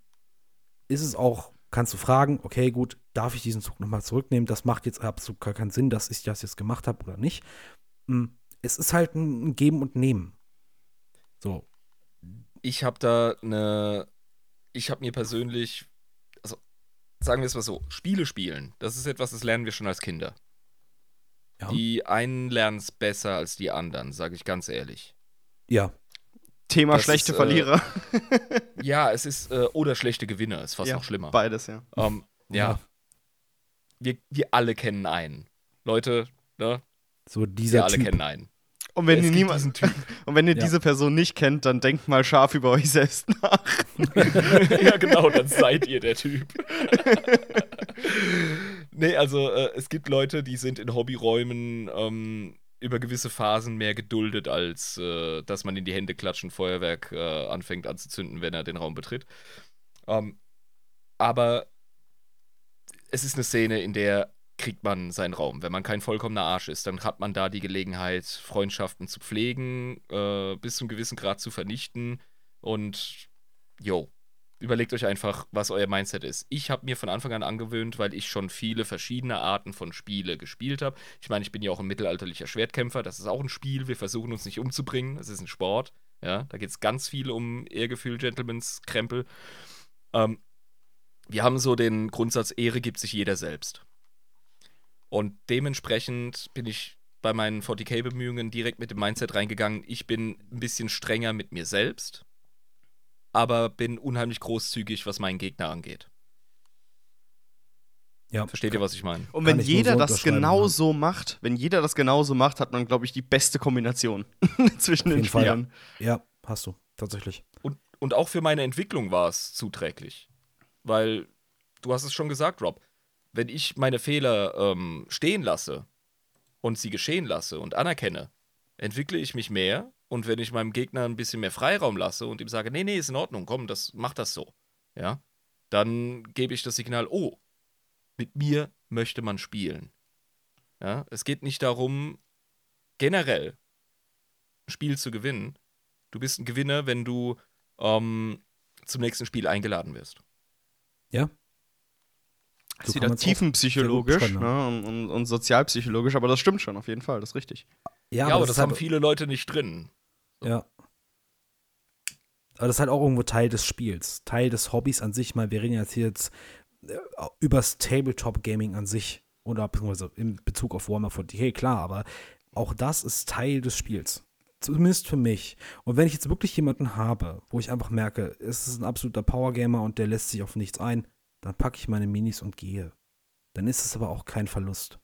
ist es auch, kannst du fragen, okay, gut, darf ich diesen Zug nochmal zurücknehmen? Das macht jetzt absolut gar keinen Sinn, dass ich das jetzt gemacht habe oder nicht. Mm, Es ist halt ein Geben und Nehmen. So, Ich habe da eine. Ich habe mir persönlich. Also, sagen wir es mal so: Spiele spielen. Das ist etwas, das lernen wir schon als Kinder. ja. Die einen lernen es besser als die anderen, sage ich ganz ehrlich. ja, Thema Das schlechte ist, äh, Verlierer. Ja, es ist. Äh, oder schlechte Gewinner, ist fast Ja, noch schlimmer. Beides, ja. Ähm, ja. Ja. Wir, wir alle kennen einen. Leute, ne? so Wir dieser alle Typ. kennen einen. Und wenn, ihr niemand, und wenn ihr Ja. diese Person nicht kennt, dann denkt mal scharf über euch selbst nach. ja, genau, dann seid ihr der Typ. nee, also äh, es gibt Leute, die sind in Hobbyräumen ähm, über gewisse Phasen mehr geduldet, als äh, dass man in die Hände klatschen, Feuerwerk äh, anfängt anzuzünden, wenn er den Raum betritt. Ähm, aber es ist eine Szene, in der kriegt man seinen Raum. Wenn man kein vollkommener Arsch ist, dann hat man da die Gelegenheit, Freundschaften zu pflegen, äh, bis zum gewissen Grad zu vernichten. Und jo, überlegt euch einfach, was euer Mindset ist. Ich habe mir von Anfang an angewöhnt, weil ich schon viele verschiedene Arten von Spiele gespielt habe. Ich meine, ich bin ja auch ein mittelalterlicher Schwertkämpfer. Das ist auch ein Spiel. Wir versuchen uns nicht umzubringen. Es ist ein Sport. Ja, da geht es ganz viel um Ehrgefühl, Gentlemans Krempel. Ähm, wir haben so den Grundsatz, Ehre gibt sich jeder selbst. Und dementsprechend bin ich bei meinen 40k-Bemühungen direkt mit dem Mindset reingegangen, ich bin ein bisschen strenger mit mir selbst, aber bin unheimlich großzügig, was meinen Gegner angeht. Ja. Versteht ihr, was ich meine? Und wenn jeder so das genauso ja. macht, wenn jeder das genauso macht, hat man, glaube ich, die beste Kombination zwischen den Spielern. Ja. ja, hast du, tatsächlich. Und, und auch für meine Entwicklung war es zuträglich. Weil, du hast es schon gesagt, Rob, wenn ich meine Fehler ähm, stehen lasse und sie geschehen lasse und anerkenne, entwickle ich mich mehr. Und wenn ich meinem Gegner ein bisschen mehr Freiraum lasse und ihm sage, nee, nee, ist in Ordnung, komm, das mach das so, ja, dann gebe ich das Signal, oh, mit mir möchte man spielen. Ja, es geht nicht darum, generell ein Spiel zu gewinnen. Du bist ein Gewinner, wenn du ähm, zum nächsten Spiel eingeladen wirst. Ja, das ist wieder tiefenpsychologisch ne? und, und, und, sozialpsychologisch, aber das stimmt schon, auf jeden Fall, das ist richtig. Ja, aber, aber das, das haben halt, viele Leute nicht drin. So. Ja. Aber das ist halt auch irgendwo Teil des Spiels, Teil des Hobbys an sich. Mal, wir reden jetzt hier jetzt äh, übers Tabletop-Gaming an sich oder beziehungsweise in Bezug auf Warhammer 40k, klar, aber auch das ist Teil des Spiels. Zumindest für mich. Und wenn ich jetzt wirklich jemanden habe, wo ich einfach merke, es ist ein absoluter Powergamer und der lässt sich auf nichts ein, dann packe ich meine Minis und gehe. Dann ist es aber auch kein Verlust.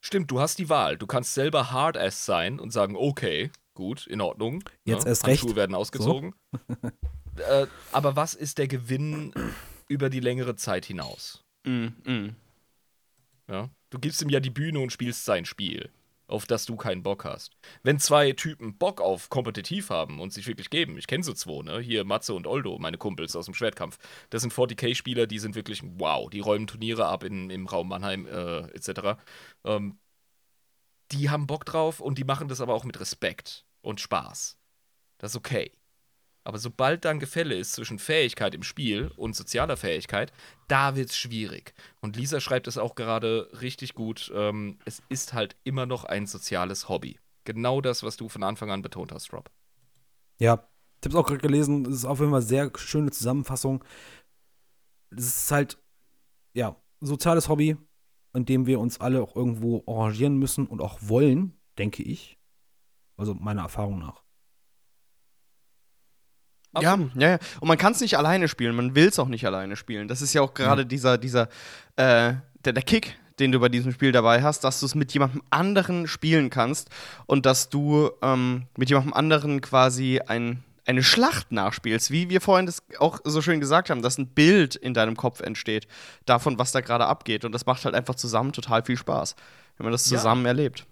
Stimmt, du hast die Wahl. Du kannst selber Hard-Ass sein und sagen, okay, gut, in Ordnung. Jetzt ne? erst recht. Handschuhe werden ausgezogen. So. äh, aber was ist der Gewinn über die längere Zeit hinaus? Mm, mm. Ja? Du gibst ihm ja die Bühne und spielst sein Spiel auf das du keinen Bock hast. Wenn zwei Typen Bock auf kompetitiv haben und sich wirklich geben, ich kenne so zwei, ne? Hier Matze und Oldo, meine Kumpels aus dem Schwertkampf. Das sind 40k-Spieler, die sind wirklich wow, die räumen Turniere ab in, im Raum Mannheim äh, etc. Ähm, die haben Bock drauf und die machen das aber auch mit Respekt und Spaß. Das ist okay. Aber sobald dann Gefälle ist zwischen Fähigkeit im Spiel und sozialer Fähigkeit, da wird es schwierig. Und Lisa schreibt es auch gerade richtig gut. Ähm, es ist halt immer noch ein soziales Hobby. Genau das, was du von Anfang an betont hast, Rob. Ja, ich habe es auch gerade gelesen. Es ist auf jeden Fall eine sehr schöne Zusammenfassung. Es ist halt, ja, soziales Hobby, in dem wir uns alle auch irgendwo arrangieren müssen und auch wollen, denke ich. Also meiner Erfahrung nach. Ja, ja, ja. Und man kann es nicht alleine spielen, man will es auch nicht alleine spielen. Das ist ja auch gerade ja. dieser, dieser, äh, der, der Kick, den du bei diesem Spiel dabei hast, dass du es mit jemandem anderen spielen kannst und dass du ähm, mit jemandem anderen quasi ein, eine Schlacht nachspielst, wie wir vorhin das auch so schön gesagt haben, dass ein Bild in deinem Kopf entsteht davon, was da gerade abgeht. Und das macht halt einfach zusammen total viel Spaß, wenn man das zusammen ja. erlebt.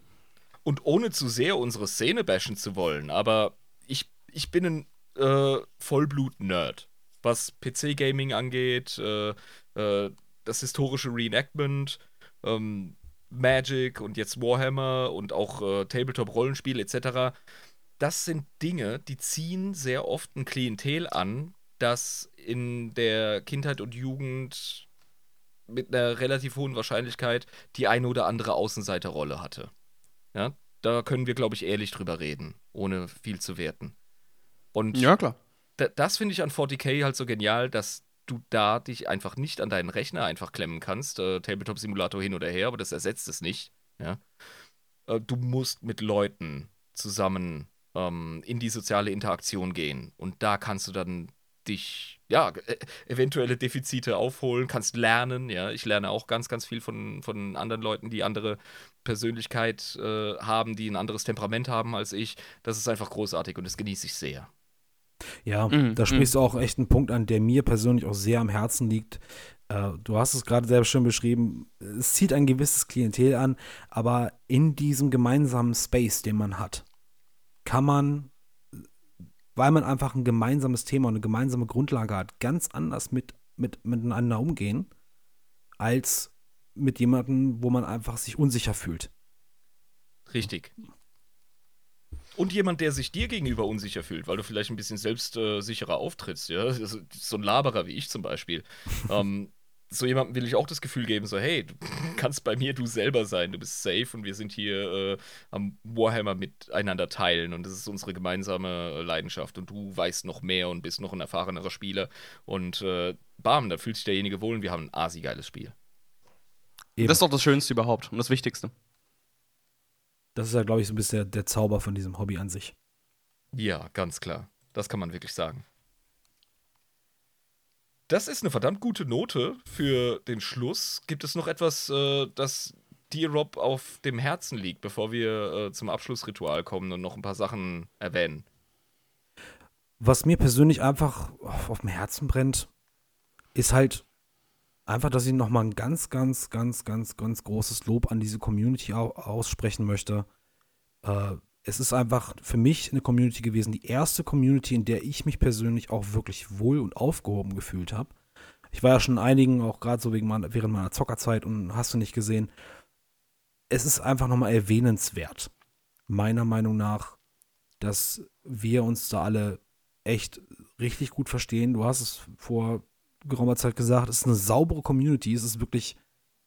Und ohne zu sehr unsere Szene bashen zu wollen, aber ich, ich bin ein äh, Vollblut-Nerd. Was PC-Gaming angeht, äh, äh, das historische Reenactment, ähm, Magic und jetzt Warhammer und auch äh, Tabletop-Rollenspiel etc. Das sind Dinge, die ziehen sehr oft ein Klientel an, das in der Kindheit und Jugend mit einer relativ hohen Wahrscheinlichkeit die eine oder andere Außenseiterrolle hatte. Ja, da können wir, glaube ich, ehrlich drüber reden, ohne viel zu werten. Und ja, klar. das finde ich an 40k halt so genial, dass du da dich einfach nicht an deinen Rechner einfach klemmen kannst. Äh, Tabletop-Simulator hin oder her, aber das ersetzt es nicht. Ja? Äh, du musst mit Leuten zusammen ähm, in die soziale Interaktion gehen. Und da kannst du dann dich, ja, äh, eventuelle Defizite aufholen, kannst lernen, ja. Ich lerne auch ganz, ganz viel von, von anderen Leuten, die andere Persönlichkeit äh, haben, die ein anderes Temperament haben als ich. Das ist einfach großartig und das genieße ich sehr. Ja, mhm. da sprichst mhm. du auch echt einen Punkt an, der mir persönlich auch sehr am Herzen liegt. Äh, du hast es gerade sehr schön beschrieben. Es zieht ein gewisses Klientel an, aber in diesem gemeinsamen Space, den man hat, kann man, weil man einfach ein gemeinsames Thema und eine gemeinsame Grundlage hat, ganz anders mit, mit, miteinander umgehen, als mit jemandem, wo man einfach sich unsicher fühlt. Richtig. Und jemand, der sich dir gegenüber unsicher fühlt, weil du vielleicht ein bisschen selbstsicherer äh, auftrittst, ja. So ein Laberer wie ich zum Beispiel. ähm, so jemandem will ich auch das Gefühl geben, so, hey, du kannst bei mir du selber sein, du bist safe und wir sind hier äh, am Warhammer miteinander teilen und das ist unsere gemeinsame Leidenschaft und du weißt noch mehr und bist noch ein erfahrenerer Spieler und äh, bam, da fühlt sich derjenige wohl und wir haben ein asi-geiles Spiel. Eben. Das ist doch das Schönste überhaupt und das Wichtigste. Das ist ja, glaube ich, so ein bisschen der, der Zauber von diesem Hobby an sich. Ja, ganz klar. Das kann man wirklich sagen. Das ist eine verdammt gute Note für den Schluss. Gibt es noch etwas, äh, das dir, Rob, auf dem Herzen liegt, bevor wir äh, zum Abschlussritual kommen und noch ein paar Sachen erwähnen? Was mir persönlich einfach auf, auf dem Herzen brennt, ist halt einfach, dass ich nochmal ein ganz, ganz, ganz, ganz, ganz großes Lob an diese Community aussprechen möchte. Äh, es ist einfach für mich eine Community gewesen, die erste Community, in der ich mich persönlich auch wirklich wohl und aufgehoben gefühlt habe. Ich war ja schon in einigen, auch gerade so wegen meiner, während meiner Zockerzeit und hast du nicht gesehen. Es ist einfach nochmal erwähnenswert, meiner Meinung nach, dass wir uns da alle echt richtig gut verstehen. Du hast es vor geraumer Zeit gesagt, es ist eine saubere Community, es ist wirklich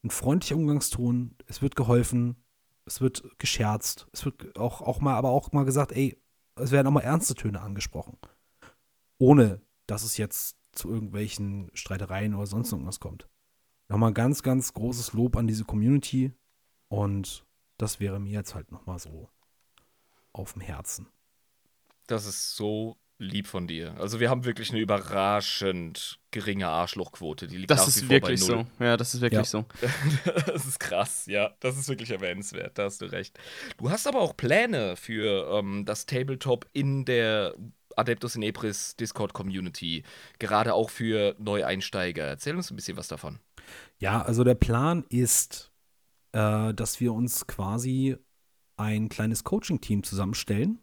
ein freundlicher Umgangston, es wird geholfen, es wird gescherzt, es wird auch, auch mal, aber auch mal gesagt, ey, es werden auch mal ernste Töne angesprochen. Ohne, dass es jetzt zu irgendwelchen Streitereien oder sonst irgendwas kommt. Nochmal ganz, ganz großes Lob an diese Community und das wäre mir jetzt halt nochmal so auf dem Herzen. Das ist so lieb von dir. Also wir haben wirklich eine überraschend geringe Arschlochquote. Die liegt das ist wirklich so. Ja, das ist wirklich ja. so. das ist krass, ja. Das ist wirklich erwähnenswert. Da hast du recht. Du hast aber auch Pläne für ähm, das Tabletop in der Adeptus in Ebris Discord Community. Gerade auch für Neueinsteiger. Erzähl uns ein bisschen was davon. Ja, also der Plan ist, äh, dass wir uns quasi ein kleines Coaching-Team zusammenstellen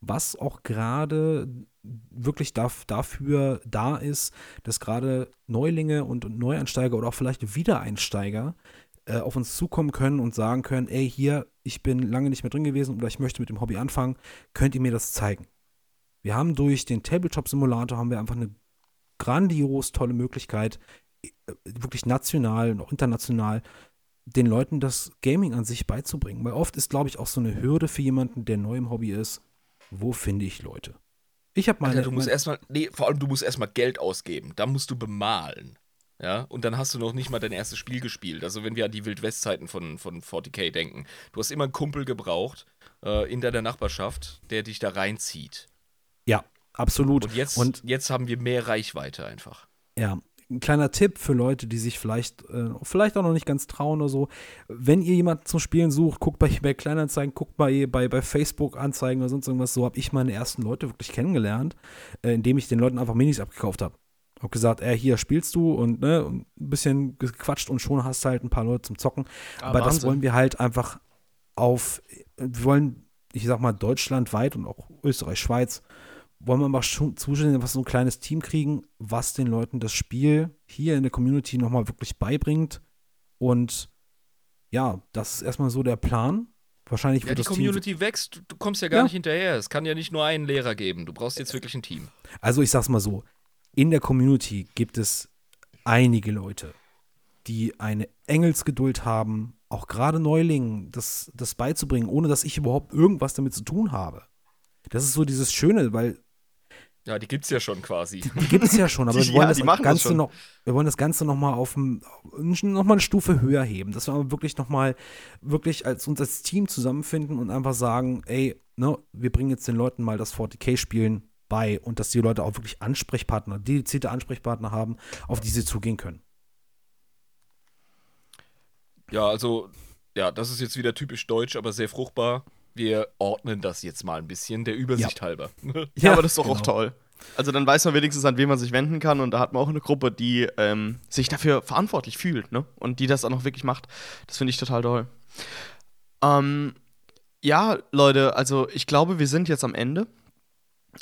was auch gerade wirklich darf, dafür da ist, dass gerade Neulinge und Neueinsteiger oder auch vielleicht Wiedereinsteiger äh, auf uns zukommen können und sagen können, ey, hier, ich bin lange nicht mehr drin gewesen oder ich möchte mit dem Hobby anfangen, könnt ihr mir das zeigen? Wir haben durch den Tabletop-Simulator haben wir einfach eine grandios tolle Möglichkeit, äh, wirklich national und auch international den Leuten das Gaming an sich beizubringen. Weil oft ist, glaube ich, auch so eine Hürde für jemanden, der neu im Hobby ist, wo finde ich Leute? Ich habe meine. Alter, du musst erstmal, nee, vor allem du musst erstmal Geld ausgeben. Da musst du bemalen. Ja, und dann hast du noch nicht mal dein erstes Spiel gespielt. Also, wenn wir an die Wildwest-Zeiten von, von 40k denken, du hast immer einen Kumpel gebraucht äh, in deiner Nachbarschaft, der dich da reinzieht. Ja, absolut. Und jetzt, und jetzt haben wir mehr Reichweite einfach. Ja, ein kleiner Tipp für Leute, die sich vielleicht, äh, vielleicht auch noch nicht ganz trauen oder so. Wenn ihr jemanden zum Spielen sucht, guckt bei eBay Kleinanzeigen, guckt bei, bei, bei Facebook Anzeigen oder sonst irgendwas. So habe ich meine ersten Leute wirklich kennengelernt, äh, indem ich den Leuten einfach Minis abgekauft habe. Hab gesagt, ey, hier spielst du und ne, ein bisschen gequatscht und schon hast du halt ein paar Leute zum Zocken. Ah, Aber Wahnsinn. das wollen wir halt einfach auf, wir wollen, ich sag mal, deutschlandweit und auch Österreich, Schweiz, wollen wir mal zuschauen, was so ein kleines Team kriegen, was den Leuten das Spiel hier in der Community nochmal wirklich beibringt. Und ja, das ist erstmal so der Plan. Wahrscheinlich wird ja, die das Community Team wächst, du kommst ja gar ja. nicht hinterher. Es kann ja nicht nur einen Lehrer geben. Du brauchst jetzt wirklich ein Team. Also ich sag's mal so: In der Community gibt es einige Leute, die eine Engelsgeduld haben, auch gerade Neulingen das, das beizubringen, ohne dass ich überhaupt irgendwas damit zu tun habe. Das ist so dieses Schöne, weil ja, die gibt es ja schon quasi. Die, die gibt es ja schon, aber die, wir, wollen ja, das Ganze das noch, wir wollen das Ganze noch mal auf noch mal eine Stufe höher heben. Dass wir aber wirklich noch mal wirklich als uns als Team zusammenfinden und einfach sagen, ey, ne, wir bringen jetzt den Leuten mal das 40k-Spielen bei und dass die Leute auch wirklich Ansprechpartner, dedizierte Ansprechpartner haben, auf die sie zugehen können. Ja, also, ja, das ist jetzt wieder typisch deutsch, aber sehr fruchtbar wir ordnen das jetzt mal ein bisschen, der Übersicht ja. halber. ja, aber das ist doch genau. auch toll. Also dann weiß man wenigstens, an wen man sich wenden kann und da hat man auch eine Gruppe, die ähm, sich dafür verantwortlich fühlt, ne? Und die das auch noch wirklich macht. Das finde ich total toll. Ähm, ja, Leute, also ich glaube, wir sind jetzt am Ende.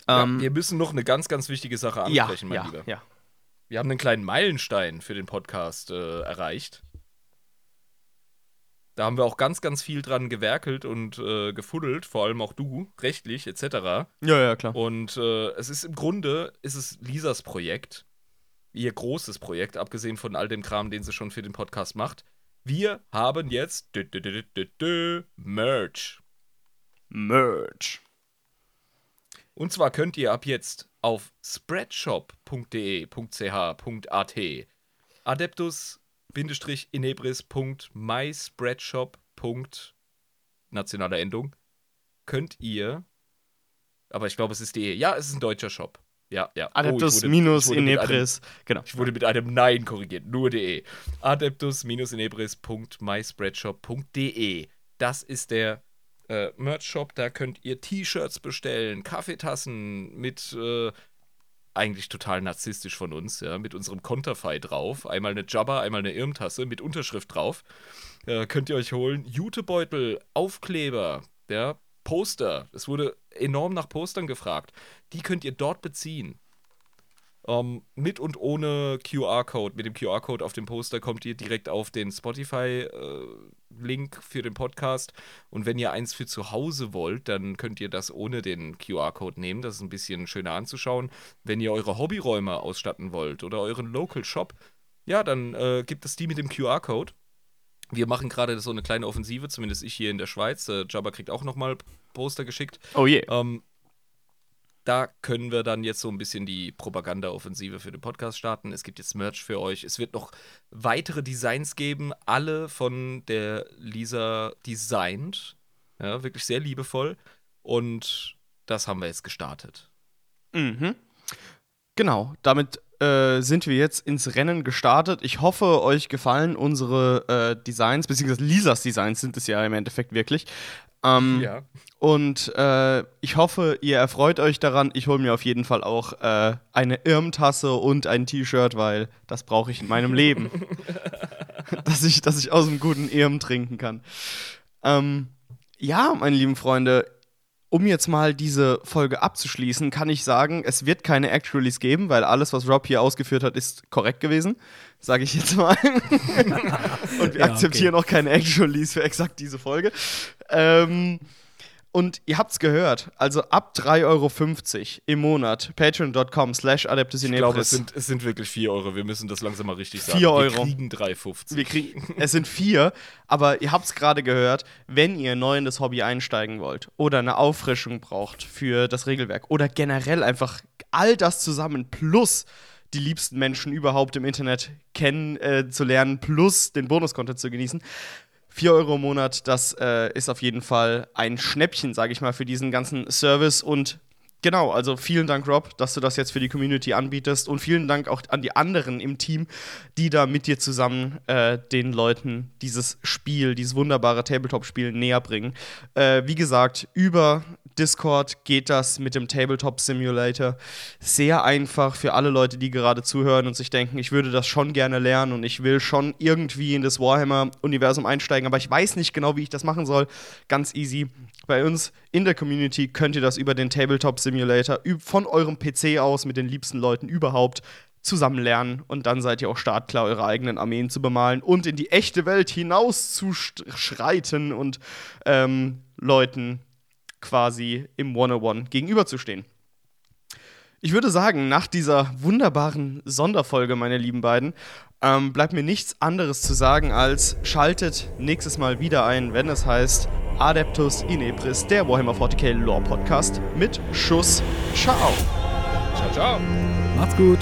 Ähm, ja, wir müssen noch eine ganz, ganz wichtige Sache ansprechen, ja, mein Lieber. Ja. Wir haben einen kleinen Meilenstein für den Podcast äh, erreicht. Da haben wir auch ganz, ganz viel dran gewerkelt und äh, gefuddelt, vor allem auch du, rechtlich etc. Ja, ja, klar. Und äh, es ist im Grunde, ist es Lisas Projekt, ihr großes Projekt, abgesehen von all dem Kram, den sie schon für den Podcast macht. Wir haben jetzt Merch. Merch. Und zwar könnt ihr ab jetzt auf spreadshop.de.ch.at Adeptus inebris.myspreadshop. nationale Endung könnt ihr aber ich glaube, es ist de. Ja, es ist ein deutscher Shop. Ja, ja. Adeptus oh, minus Inebris. Genau. Ich wurde mit einem Nein korrigiert. Nur de. Adeptus-inebris.myspreadshop.de. Das ist der äh, Merch-Shop. Da könnt ihr T-Shirts bestellen, Kaffeetassen mit äh, eigentlich total narzisstisch von uns, ja, mit unserem Konterfei drauf. Einmal eine Jabba, einmal eine Irmtasse mit Unterschrift drauf. Äh, könnt ihr euch holen. Jutebeutel, Aufkleber, ja, Poster. Es wurde enorm nach Postern gefragt. Die könnt ihr dort beziehen. Um, ähm, mit und ohne QR-Code. Mit dem QR-Code auf dem Poster kommt ihr direkt auf den Spotify-Link äh, für den Podcast. Und wenn ihr eins für zu Hause wollt, dann könnt ihr das ohne den QR-Code nehmen. Das ist ein bisschen schöner anzuschauen. Wenn ihr eure Hobbyräume ausstatten wollt oder euren Local Shop, ja, dann äh, gibt es die mit dem QR-Code. Wir machen gerade so eine kleine Offensive, zumindest ich hier in der Schweiz. Äh, Jabba kriegt auch nochmal Poster geschickt. Oh je. Ähm, da können wir dann jetzt so ein bisschen die Propaganda-Offensive für den Podcast starten. Es gibt jetzt Merch für euch. Es wird noch weitere Designs geben, alle von der Lisa designt. Ja, wirklich sehr liebevoll. Und das haben wir jetzt gestartet. Mhm. Genau, damit äh, sind wir jetzt ins Rennen gestartet. Ich hoffe, euch gefallen unsere äh, Designs, beziehungsweise Lisas Designs sind es ja im Endeffekt wirklich. Ähm, ja. Und äh, ich hoffe, ihr erfreut euch daran. Ich hole mir auf jeden Fall auch äh, eine Irmtasse und ein T-Shirt, weil das brauche ich in meinem Leben. dass, ich, dass ich aus einem guten Irm trinken kann. Ähm, ja, meine lieben Freunde, um jetzt mal diese Folge abzuschließen, kann ich sagen, es wird keine Actualies geben, weil alles, was Rob hier ausgeführt hat, ist korrekt gewesen. Sage ich jetzt mal. Und wir ja, akzeptieren okay. auch keine Actualies für exakt diese Folge. Ähm, und ihr habt's gehört, also ab 3,50 Euro im Monat, patreon.com slash adeptus Ich glaube, es sind, es sind wirklich 4 Euro. Wir müssen das langsam mal richtig sagen. 4 Euro. Wir kriegen 3,50. Wir kriegen, es sind 4, aber ihr habt's gerade gehört, wenn ihr neu in das Hobby einsteigen wollt oder eine Auffrischung braucht für das Regelwerk oder generell einfach all das zusammen plus die liebsten Menschen überhaupt im Internet kennenzulernen, äh, plus den Bonus-Content zu genießen, 4 Euro im Monat, das äh, ist auf jeden Fall ein Schnäppchen, sage ich mal, für diesen ganzen Service. Und genau, also vielen Dank, Rob, dass du das jetzt für die Community anbietest. Und vielen Dank auch an die anderen im Team, die da mit dir zusammen äh, den Leuten dieses Spiel, dieses wunderbare Tabletop-Spiel näher bringen. Äh, wie gesagt, über Discord geht das mit dem Tabletop Simulator sehr einfach für alle Leute, die gerade zuhören und sich denken, ich würde das schon gerne lernen und ich will schon irgendwie in das Warhammer-Universum einsteigen, aber ich weiß nicht genau, wie ich das machen soll. Ganz easy. Bei uns in der Community könnt ihr das über den Tabletop Simulator von eurem PC aus mit den liebsten Leuten überhaupt zusammen lernen und dann seid ihr auch startklar, eure eigenen Armeen zu bemalen und in die echte Welt hinaus zu schreiten und ähm, Leuten quasi im 101 gegenüberzustehen. Ich würde sagen, nach dieser wunderbaren Sonderfolge, meine lieben beiden, ähm, bleibt mir nichts anderes zu sagen als schaltet nächstes Mal wieder ein, wenn es heißt Adeptus Inepris, der Warhammer 40k Lore Podcast mit Schuss. Ciao. Ciao, ciao. Macht's gut.